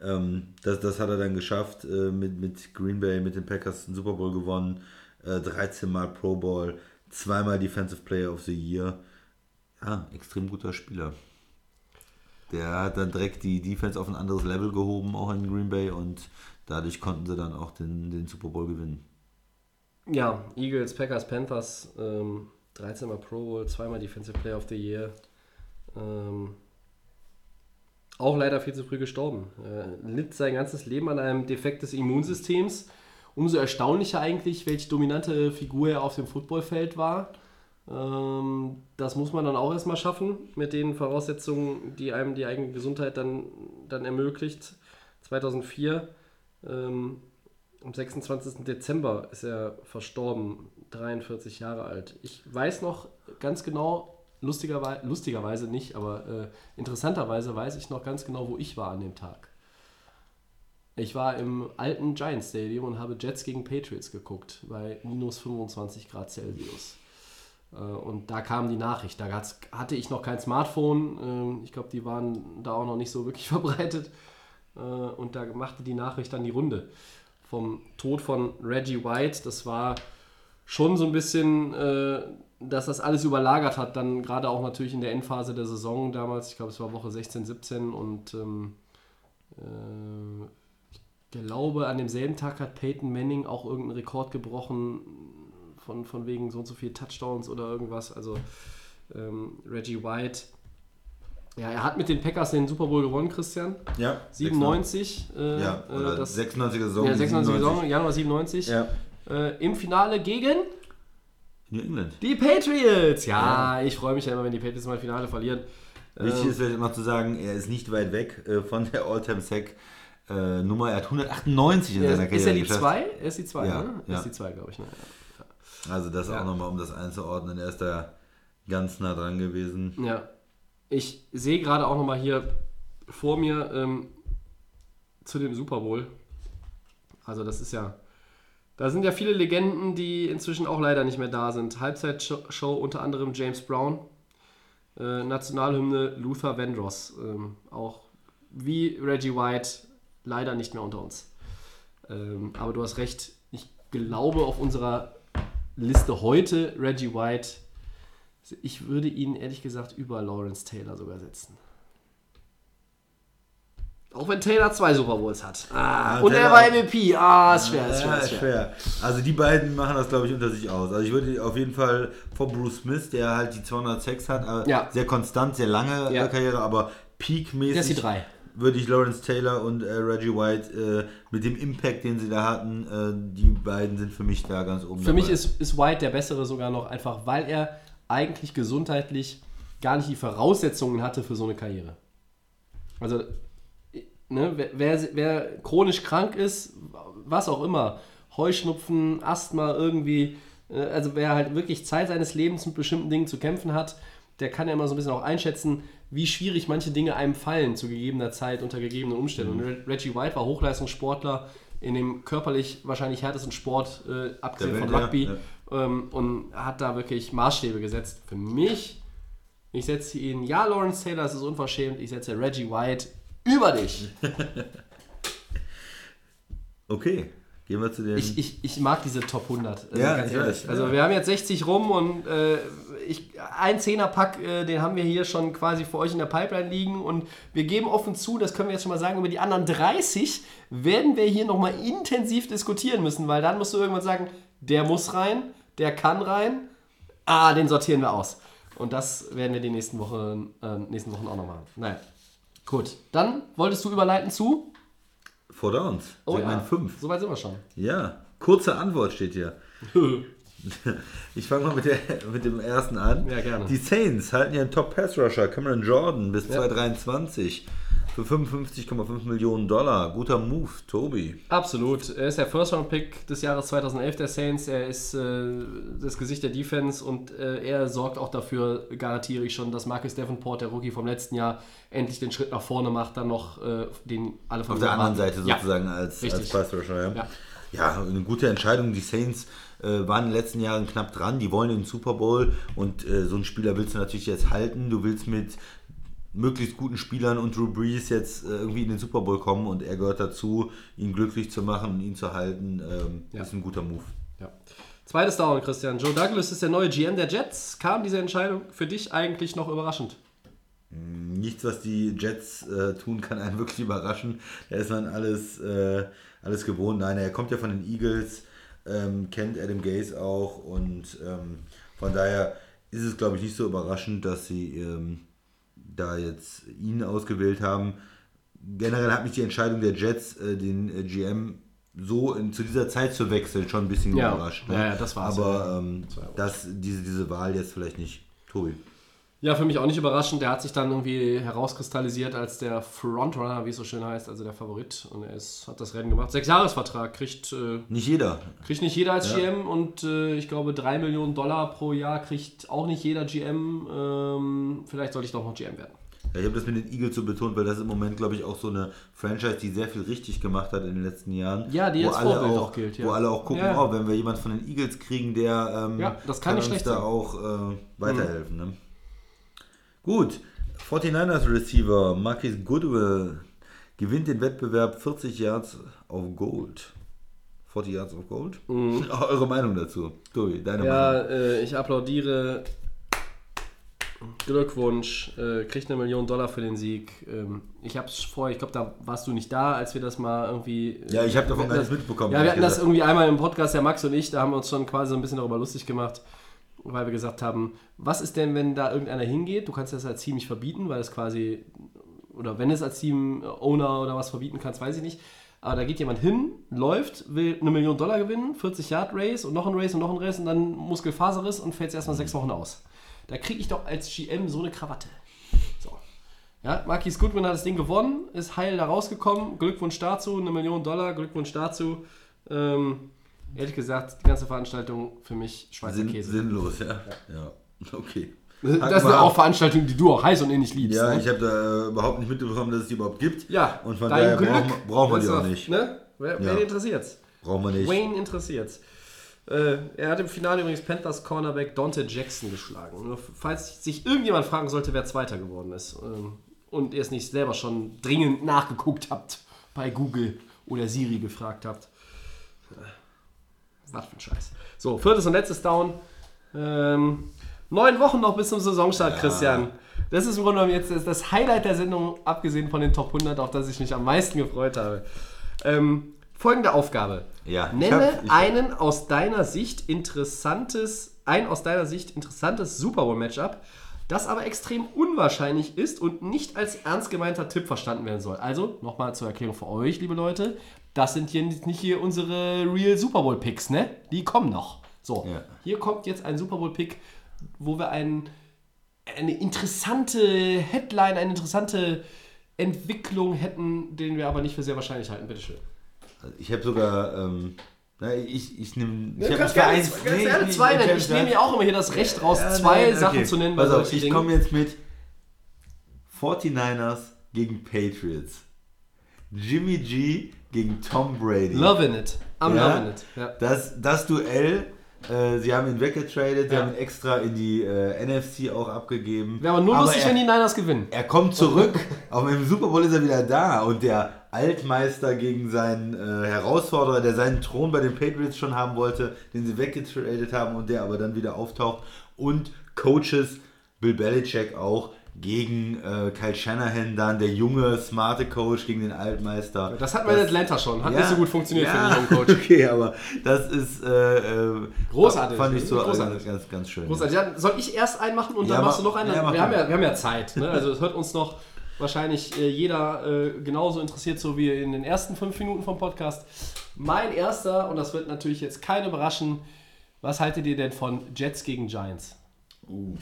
B: Ähm, das, das hat er dann geschafft äh, mit, mit Green Bay, mit den Packers einen Super Bowl gewonnen, äh, 13 Mal Pro Bowl, zweimal Defensive Player of the Year. Ja, extrem guter Spieler. Der hat dann direkt die Defense auf ein anderes Level gehoben, auch in Green Bay, und dadurch konnten sie dann auch den, den Super Bowl gewinnen.
A: Ja, Eagles, Packers, Panthers, ähm, 13 Mal Pro Bowl, zweimal Defensive Player of the Year. Ähm, auch leider viel zu früh gestorben. Äh, litt sein ganzes Leben an einem Defekt des Immunsystems. Umso erstaunlicher eigentlich, welche dominante Figur er auf dem Footballfeld war. Ähm, das muss man dann auch erstmal schaffen, mit den Voraussetzungen, die einem die eigene Gesundheit dann, dann ermöglicht. 2004, ähm, am 26. Dezember ist er verstorben, 43 Jahre alt. Ich weiß noch ganz genau, lustigerweise, lustigerweise nicht, aber äh, interessanterweise weiß ich noch ganz genau, wo ich war an dem Tag. Ich war im alten Giants Stadium und habe Jets gegen Patriots geguckt, bei minus 25 Grad Celsius. Äh, Und da kam die Nachricht. Da hatte ich noch kein Smartphone. Ähm, Ich glaube, die waren da auch noch nicht so wirklich verbreitet. Äh, Und da machte die Nachricht dann die Runde vom Tod von Reggie White. Das war schon so ein bisschen, äh, dass das alles überlagert hat. Dann gerade auch natürlich in der Endphase der Saison damals. Ich glaube, es war Woche 16, 17 und ähm, äh, ich glaube, an demselben Tag hat Peyton Manning auch irgendeinen Rekord gebrochen von, von wegen so und so viel Touchdowns oder irgendwas. Also ähm, Reggie White. Ja, er hat mit den Packers den Super Bowl gewonnen, Christian.
B: Ja,
A: 97. Äh,
B: Ja,
A: äh,
B: oder
A: das,
B: 96er Saison.
A: ja, 96
B: 97.
A: Saison, Januar 97.
B: Ja,
A: Äh, Im Finale gegen
B: New England.
A: die Patriots. Ja, ich freue mich ja immer, wenn die Patriots mal Finale verlieren.
B: Wichtig
A: Ähm,
B: ist vielleicht noch zu sagen, er ist nicht weit weg äh, von der All-Time-Sack-Nummer. er hat 198 in
A: ja,
B: seiner Karriere
A: ist er die
B: geschafft.
A: 2? Er ist die 2,
B: Ja,
A: ne?
B: ja.
A: Ist die 2, glaube ich. Ne?
B: Also das
A: Ja.
B: auch nochmal, um das einzuordnen. Er ist da ganz nah dran gewesen.
A: Ja. Ich sehe gerade auch nochmal hier vor mir ähm, zu dem Super Bowl. Also das ist ja, da sind ja viele Legenden, die inzwischen auch leider nicht mehr da sind. Halbzeitshow unter anderem James Brown, äh, Nationalhymne Luther Vandross, ähm, auch wie Reggie White leider nicht mehr unter uns. Ähm, aber du hast recht, ich glaube auf unserer Liste heute Reggie White ich würde ihn ehrlich gesagt über Lawrence Taylor sogar setzen. Auch wenn Taylor zwei Super Bowls hat. Ah,
B: Ja,
A: und er
B: Taylor-
A: war MVP. Ah, ist schwer, ist schwer,
B: Ja,
A: ist schwer.
B: schwer. Also die beiden machen das, glaube ich, unter sich aus. Also ich würde auf jeden Fall vor Bruce Smith, der halt die 200 Sex hat, aber
A: Ja.
B: sehr konstant, sehr lange äh, Karriere, aber peakmäßig
A: ist die drei.
B: würde ich Lawrence Taylor und äh, Reggie White äh, mit dem Impact, den sie da hatten, äh, die beiden sind für mich da ganz oben
A: Für mich
B: dabei.
A: ist, ist White der bessere sogar noch, einfach weil er eigentlich gesundheitlich gar nicht die Voraussetzungen hatte für so eine Karriere. Also, ne, wer, wer, wer chronisch krank ist, was auch immer, Heuschnupfen, Asthma irgendwie, äh, also wer halt wirklich Zeit seines Lebens mit bestimmten Dingen zu kämpfen hat, der kann ja immer so ein bisschen auch einschätzen, wie schwierig manche Dinge einem fallen zu gegebener Zeit unter gegebenen Umständen. Und Re- Reggie White war Hochleistungssportler in dem körperlich wahrscheinlich härtesten Sport, äh, abgesehen
B: Der
A: von
B: Welt,
A: Rugby,
B: ja,
A: ähm, und hat da wirklich Maßstäbe gesetzt. Für mich, ich setze ihn, ja, Lawrence Taylor, das ist unverschämt, ich setze Reggie White über dich.
B: Okay, gehen wir zu den...
A: Ich, ich, ich mag diese Top 100. Also
B: Ja,
A: ganz
B: ich
A: ehrlich.
B: weiß,
A: Also
B: ja.
A: wir haben jetzt 60 rum und äh, ich, ein Zehnerpack, äh, den haben wir hier schon quasi für euch in der Pipeline liegen und wir geben offen zu, das können wir jetzt schon mal sagen, über die anderen 30 werden wir hier nochmal intensiv diskutieren müssen, weil dann musst du irgendwann sagen, der muss rein, der kann rein, ah, den sortieren wir aus. Und das werden wir die nächsten Wochen, äh, nächsten Wochen auch noch machen. Naja. Gut, dann wolltest du überleiten zu?
B: Four Downs, Segment 5.
A: Soweit sind wir schon.
B: Ja, kurze Antwort steht hier. Ich fange mal mit, der, mit dem ersten an.
A: Ja, gerne.
B: Die Saints halten ihren Top-Pass-Rusher Cameron Jordan bis
A: Ja.
B: 2023 für 55,5 Millionen Dollar. Guter Move, Tobi.
A: Absolut. Er ist der First-Round-Pick des Jahres 2011 der Saints. Er ist äh, das Gesicht der Defense und äh, er sorgt auch dafür, garantiere ich schon, dass Marcus Davenport, der Rookie vom letzten Jahr, endlich den Schritt nach vorne macht, dann noch äh, den alle von
B: Auf der anderen. Seite
A: Ja.
B: sozusagen als, als
A: Richtig.
B: Pass-Rusher. Ja.
A: Ja.
B: ja, eine gute Entscheidung. Die Saints äh, waren in den letzten Jahren knapp dran. Die wollen den Super Bowl und äh, so einen Spieler willst du natürlich jetzt halten. Du willst mit möglichst guten Spielern und Drew Brees jetzt äh, irgendwie in den Super Bowl kommen und er gehört dazu, ihn glücklich zu machen und ihn zu halten. Ähm,
A: Ja.
B: Ist ein guter Move.
A: Ja. Zweites Down, Christian. Joe Douglas ist der neue GM der Jets. Kam diese Entscheidung für dich eigentlich noch überraschend?
B: Nichts, was die Jets äh, tun, kann einen wirklich überraschen. Er ist man alles, äh, alles gewohnt. Nein, er kommt ja von den Eagles, ähm, kennt Adam Gaze auch und ähm, von daher ist es, glaube ich, nicht so überraschend, dass sie ähm, da jetzt ihn ausgewählt haben. Generell hat mich die Entscheidung der Jets, äh, den äh, GM so in, zu dieser Zeit zu wechseln, schon ein bisschen
A: Ja.
B: überrascht. ne?
A: Ja, ja, das war's,
B: Aber ähm,
A: das,
B: diese, diese Wahl jetzt vielleicht nicht. Tobi.
A: Ja, für mich auch nicht überraschend. Der hat sich dann irgendwie herauskristallisiert als der Frontrunner, wie es so schön heißt, also der Favorit. Und er ist, hat das Rennen gemacht. Sechsjahresvertrag kriegt, äh,
B: Nicht jeder.
A: kriegt nicht jeder als
B: Ja.
A: GM und äh, ich glaube, drei Millionen Dollar pro Jahr kriegt auch nicht jeder GM. Ähm, vielleicht sollte ich doch noch GM werden.
B: Ja, ich habe das mit den Eagles so betont, weil das ist im Moment, glaube ich, auch so eine Franchise, die sehr viel richtig gemacht hat in den letzten Jahren.
A: Ja, die
B: wo alle
A: Vorbild
B: auch,
A: auch gilt, ja.
B: Wo alle auch gucken,
A: Ja,
B: oh, wenn wir jemanden von den Eagles kriegen, der ähm,
A: Ja, das kann nicht
B: uns
A: schlecht
B: da
A: sein. Mhm.
B: auch äh, weiterhelfen. Ne? Gut, 49ers Receiver Marquis Goodwill gewinnt den Wettbewerb 40 Yards auf Gold. 40 Yards auf Gold? Eure Meinung dazu? Tobi, deine Meinung?
A: Mhm. Ja, äh, ich applaudiere. Glückwunsch, äh, kriegt eine Million Dollar für den Sieg. Ähm, ich habe es vorher, ich glaube, da warst du nicht da, als wir das mal irgendwie.
B: Ja, ich habe davon gar nichts mitbekommen.
A: Ja, wir hatten das irgendwie einmal im Podcast, der Max und ich, da haben wir uns schon quasi so ein bisschen darüber lustig gemacht, weil wir gesagt haben, was ist denn, wenn da irgendeiner hingeht? Du kannst das als Team nicht verbieten, weil es quasi, oder wenn es als Team-Owner oder was verbieten kannst, weiß ich nicht. Aber da geht jemand hin, läuft, will eine Million Dollar gewinnen, 40 Yard Race und noch ein Race und noch ein Race und dann Muskelfaserriss und fällt erstmal sechs Wochen aus. Da kriege ich doch als GM so eine Krawatte. So. Ja, Marquis Goodwin hat das Ding gewonnen, ist heil da rausgekommen. Glückwunsch dazu, eine Million Dollar, Glückwunsch dazu. Ähm, ehrlich gesagt, die ganze Veranstaltung für mich Schweizer
B: Sinn,
A: Käse.
B: sinnlos, ja. Ja, okay.
A: Das
B: Haken
A: eine
B: ab.
A: auch Veranstaltung, die du auch heiß und innig liebst.
B: Ja,
A: ne?
B: ich habe da äh, überhaupt nicht mitbekommen, dass es die überhaupt gibt.
A: ja,
B: Und von daher
A: Glück.
B: brauchen, wir- brauchen wir die
A: Das
B: auch nicht.
A: Ne? Wer,
B: Ja.
A: wen interessiert's?
B: Brauchen wir nicht.
A: Wayne interessiert's. Äh, er hat im Finale übrigens Panthers Cornerback Dante Jackson geschlagen. Nur falls sich irgendjemand fragen sollte, wer Zweiter geworden ist ähm, und ihr es nicht selber schon dringend nachgeguckt habt bei Google oder Siri gefragt habt. Was für ein Scheiß. So, viertes und letztes Down. Ähm, Neun Wochen noch bis zum Saisonstart, Christian. Das ist im Grunde genommen jetzt das- Highlight der Sendung, abgesehen von den Top 100, auf das ich mich am meisten gefreut habe. Ähm, folgende Aufgabe.
B: Ja, ich
A: Nenne
B: hab- ich-
A: einen aus deiner Sicht interessantes, ein aus deiner Sicht interessantes Super Bowl Matchup, das aber extrem unwahrscheinlich ist und nicht als ernst gemeinter Tipp verstanden werden soll. Also, nochmal zur Erklärung für euch, liebe Leute, das sind hier nicht hier unsere Real Super Bowl Picks, ne? Die kommen noch. So,
B: Ja.
A: hier kommt jetzt ein Super Bowl Pick, wo wir einen, eine interessante Headline, eine interessante Entwicklung hätten, den wir aber nicht für sehr wahrscheinlich halten. Bitteschön.
B: Ich habe sogar, ähm, na, ich, ich nehme.
A: Du kannst gerne, ganz gerne zwei nennen. Ich nehme mir auch immer hier das Recht raus, zwei Sachen zu nennen.
B: Pass auf, ich komme jetzt mit 49ers gegen Patriots. Jimmy G gegen Tom Brady.
A: Loving it. I'm
B: Ja?
A: loving it. Ja.
B: Das, das Duell, äh, sie haben ihn weggetradet, sie
A: Ja.
B: haben ihn extra in die äh, NFC auch abgegeben.
A: Wäre aber nur lustig,
B: er,
A: wenn die Niners gewinnen.
B: er kommt zurück, aber im Super Bowl ist er wieder da und der Altmeister gegen seinen äh, Herausforderer, der seinen Thron bei den Patriots schon haben wollte, den sie weggetradet haben und der aber dann wieder auftaucht und Coaches, Bill Belichick auch, gegen äh, Kyle Shanahan dann, der junge, smarte Coach gegen den Altmeister.
A: Das hatten wir in Atlanta schon. Hat
B: Ja,
A: nicht so gut funktioniert
B: ja,
A: für den jungen Coach.
B: Okay, aber das ist äh, äh,
A: Großartig.
B: Fand ich so
A: Großartig.
B: Ganz, ganz, schön.
A: Großartig. Ja, soll ich erst einen machen und dann machst
B: mach-
A: du noch einen? wir, haben ja, wir haben ja Zeit. Ne? Also es hört uns noch wahrscheinlich äh, jeder äh, genauso interessiert, so wie in den ersten fünf Minuten vom Podcast. Mein erster, und das wird natürlich jetzt keinen überraschen, was haltet ihr denn von Jets gegen Giants?
B: Uh.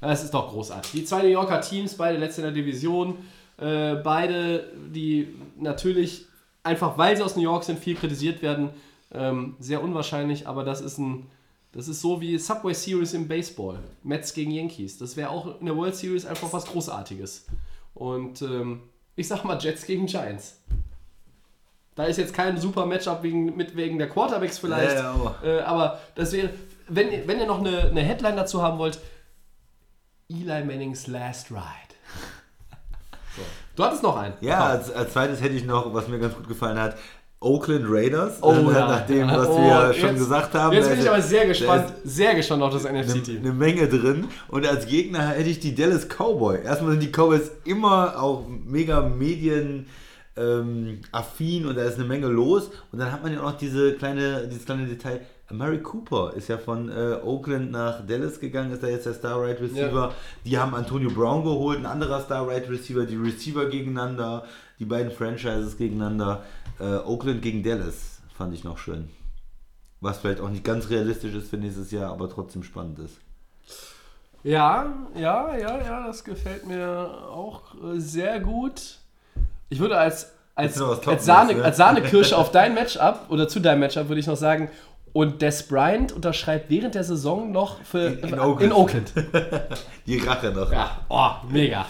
A: Das ist doch großartig. Die zwei New Yorker Teams, beide letzte in der Division, äh, beide, die natürlich einfach, weil sie aus New York sind, viel kritisiert werden. Ähm, sehr unwahrscheinlich, aber das ist ein, das ist so wie Subway Series im Baseball. Mets gegen Yankees. Das wäre auch in der World Series einfach was Großartiges. Und ähm, ich sag mal Jets gegen Giants. Da ist jetzt kein super Matchup wegen, mit, wegen der Quarterbacks vielleicht.
B: Ja, ja, aber-
A: Äh, aber das wäre, wenn, ihr- wenn ihr noch eine, eine Headline dazu haben wollt, Eli Mannings Last Ride. So. Du hattest noch einen.
B: Ja, als, als zweites hätte ich noch, was mir ganz gut gefallen hat, Oakland Raiders.
A: Oh,
B: äh,
A: ja.
B: Nach dem, was
A: Oh,
B: wir schon
A: jetzt-
B: gesagt haben.
A: Jetzt bin ich aber sehr gespannt, sehr gespannt auf das
B: Eine,
A: NFC-Team.
B: eine Menge drin. Und als Gegner hätte ich die Dallas Cowboy. Erstmal sind die Cowboys immer auch mega medien ähm, affin und da ist eine Menge los. Und dann hat man ja auch noch diese kleine, dieses kleine Detail. Murray Cooper ist ja von äh, Oakland nach Dallas gegangen, ist da jetzt der Star Right Receiver. Die haben Antonio Brown geholt, ein anderer Star Right Receiver, die Receiver gegeneinander, die beiden Franchises gegeneinander. Äh, Oakland gegen Dallas fand ich noch schön. Was vielleicht auch nicht ganz realistisch ist für nächstes Jahr, aber trotzdem spannend ist.
A: Ja, ja, ja, ja, das gefällt mir auch äh, sehr gut. Ich würde als, als, als, Sahne,
B: ne?
A: als Sahnekirsche auf dein Matchup oder zu deinem Matchup würde ich noch sagen, und Des Bryant unterschreibt während der Saison noch für,
B: In- in
A: in
B: Oakland.
A: Oakland.
B: Die Rache noch.
A: Ja, oh, mega.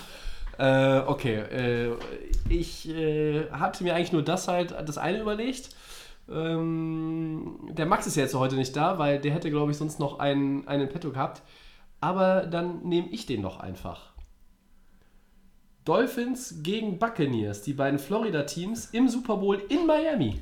A: Äh, okay, äh, ich äh, hatte mir eigentlich nur das halt, das eine überlegt. Ähm, der Max ist ja jetzt heute nicht da, weil der hätte, glaube ich, sonst noch einen, einen in petto gehabt. Aber dann nehme ich den doch einfach. Dolphins gegen Buccaneers, die beiden Florida-Teams im Super Bowl in Miami.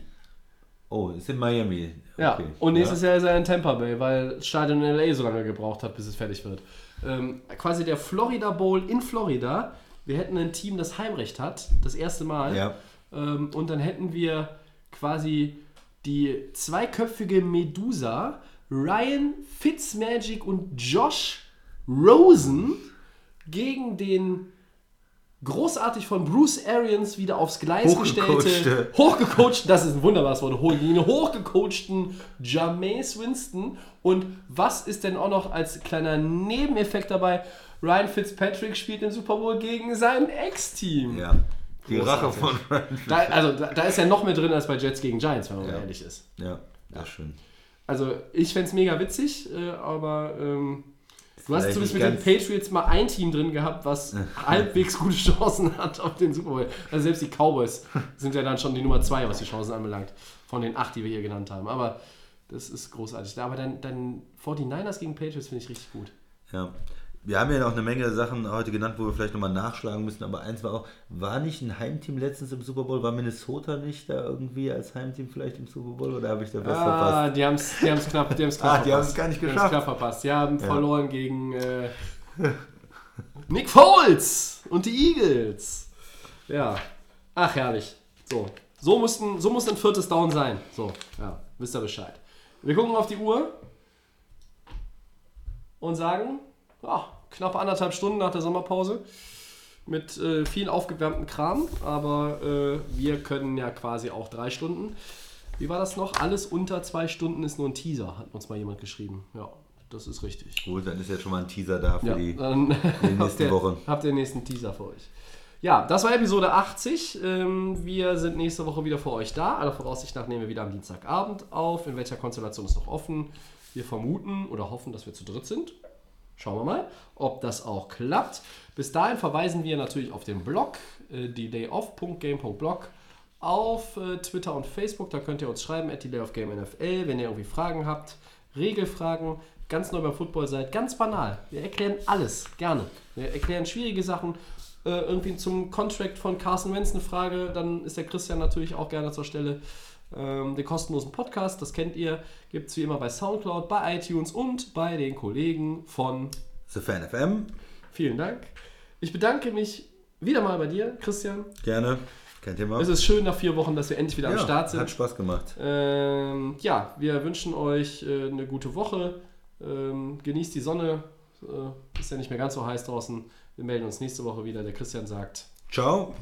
B: Oh, ist in Miami.
A: Ja,
B: Okay.
A: und nächstes Jahr ist er in Tampa Bay, weil das Stadion in LA so lange gebraucht hat, bis es fertig wird. Ähm, quasi der Florida Bowl in Florida. Wir hätten ein Team, das Heimrecht hat, das erste Mal.
B: Ja.
A: Ähm, und dann hätten wir quasi die zweiköpfige Medusa, Ryan Fitzmagic und Josh Rosen gegen den großartig von Bruce Arians wieder aufs Gleis gestellte,
B: Hochgecoachte.
A: hochgecoachten, das ist ein wunderbares Wort, hochgecoachten Jameis Winston. Und was ist denn auch noch als kleiner Nebeneffekt dabei? Ryan Fitzpatrick spielt im Super Bowl gegen sein Ex-Team.
B: Ja. Die Rache von Ryan.
A: Da, also da, da ist ja noch mehr drin als bei Jets gegen Giants, wenn man
B: Ja.
A: ehrlich ist.
B: Ja, ja, schön.
A: Also ich fände es mega witzig, äh, aber ähm, du hast zumindest mit den Patriots mal ein Team drin gehabt, was halbwegs gute Chancen hat auf den Super Bowl. Also selbst die Cowboys sind ja dann schon die Nummer zwei, was die Chancen anbelangt, von den acht, die wir hier genannt haben. Aber das ist großartig. Aber dann, dann 49ers gegen Patriots finde ich richtig gut.
B: Ja. Wir haben ja noch eine Menge Sachen heute genannt, wo wir vielleicht nochmal nachschlagen müssen, aber eins war auch, war nicht ein Heimteam letztens im Super Bowl? War Minnesota nicht da irgendwie als Heimteam vielleicht im Super Bowl oder habe ich da was
A: Ah,
B: verpasst?
A: die haben es die haben's knapp, die haben's knapp
B: Ah, die
A: verpasst.
B: haben's gar nicht
A: Die haben's
B: geschafft.
A: knapp verpasst. Die haben verloren gegen äh, Nick Foles und die Eagles. Ja. Ach, herrlich. So. So, mussten, so muss ein viertes Down sein. So, ja, wisst ihr Bescheid. Wir gucken auf die Uhr und sagen, ja, knapp anderthalb Stunden nach der Sommerpause mit äh, viel aufgewärmten Kram, aber äh, wir können ja quasi auch drei Stunden. Wie war das noch? Alles unter zwei Stunden ist nur ein Teaser, hat uns mal jemand geschrieben. Ja, das ist richtig.
B: Gut, dann ist jetzt schon mal ein Teaser da für
A: Ja,
B: die.
A: dann habt
B: nächste
A: ihr,
B: Woche.
A: habt ihr den nächsten Teaser für euch. Ja, das war Episode 80. Ähm, wir sind nächste Woche wieder für euch da. Aller Voraussicht nach nehmen wir wieder am Dienstagabend auf. In welcher Konstellation ist noch offen? Wir vermuten oder hoffen, dass wir zu dritt sind. Schauen wir mal, ob das auch klappt. Bis dahin verweisen wir natürlich auf den Blog, äh, dedayoff.game.blog, auf äh, Twitter und Facebook. Da könnt ihr uns schreiben, at delayofgamenfl, wenn ihr irgendwie Fragen habt, Regelfragen, ganz neu beim Football seid. Ganz banal. Wir erklären alles, gerne. Wir erklären schwierige Sachen. Äh, irgendwie zum Contract von Carson Wentz eine Frage, dann ist der Christian natürlich auch gerne zur Stelle. Ähm, den kostenlosen Podcast, das kennt ihr, gibt es wie immer bei Soundcloud, bei iTunes und bei den Kollegen von
B: The Fan FM,
A: Vielen Dank. Ich bedanke mich wieder mal bei dir, Christian.
B: gerne. Kein Thema.
A: Es ist schön nach vier Wochen, dass wir endlich wieder am
B: ja,
A: Start sind.
B: Hat Spaß gemacht.
A: Ähm, ja, wir wünschen euch äh, eine gute Woche. Ähm, genießt die Sonne. Äh, ist ja nicht mehr ganz so heiß draußen. Wir melden uns nächste Woche wieder. Der Christian sagt
B: Ciao.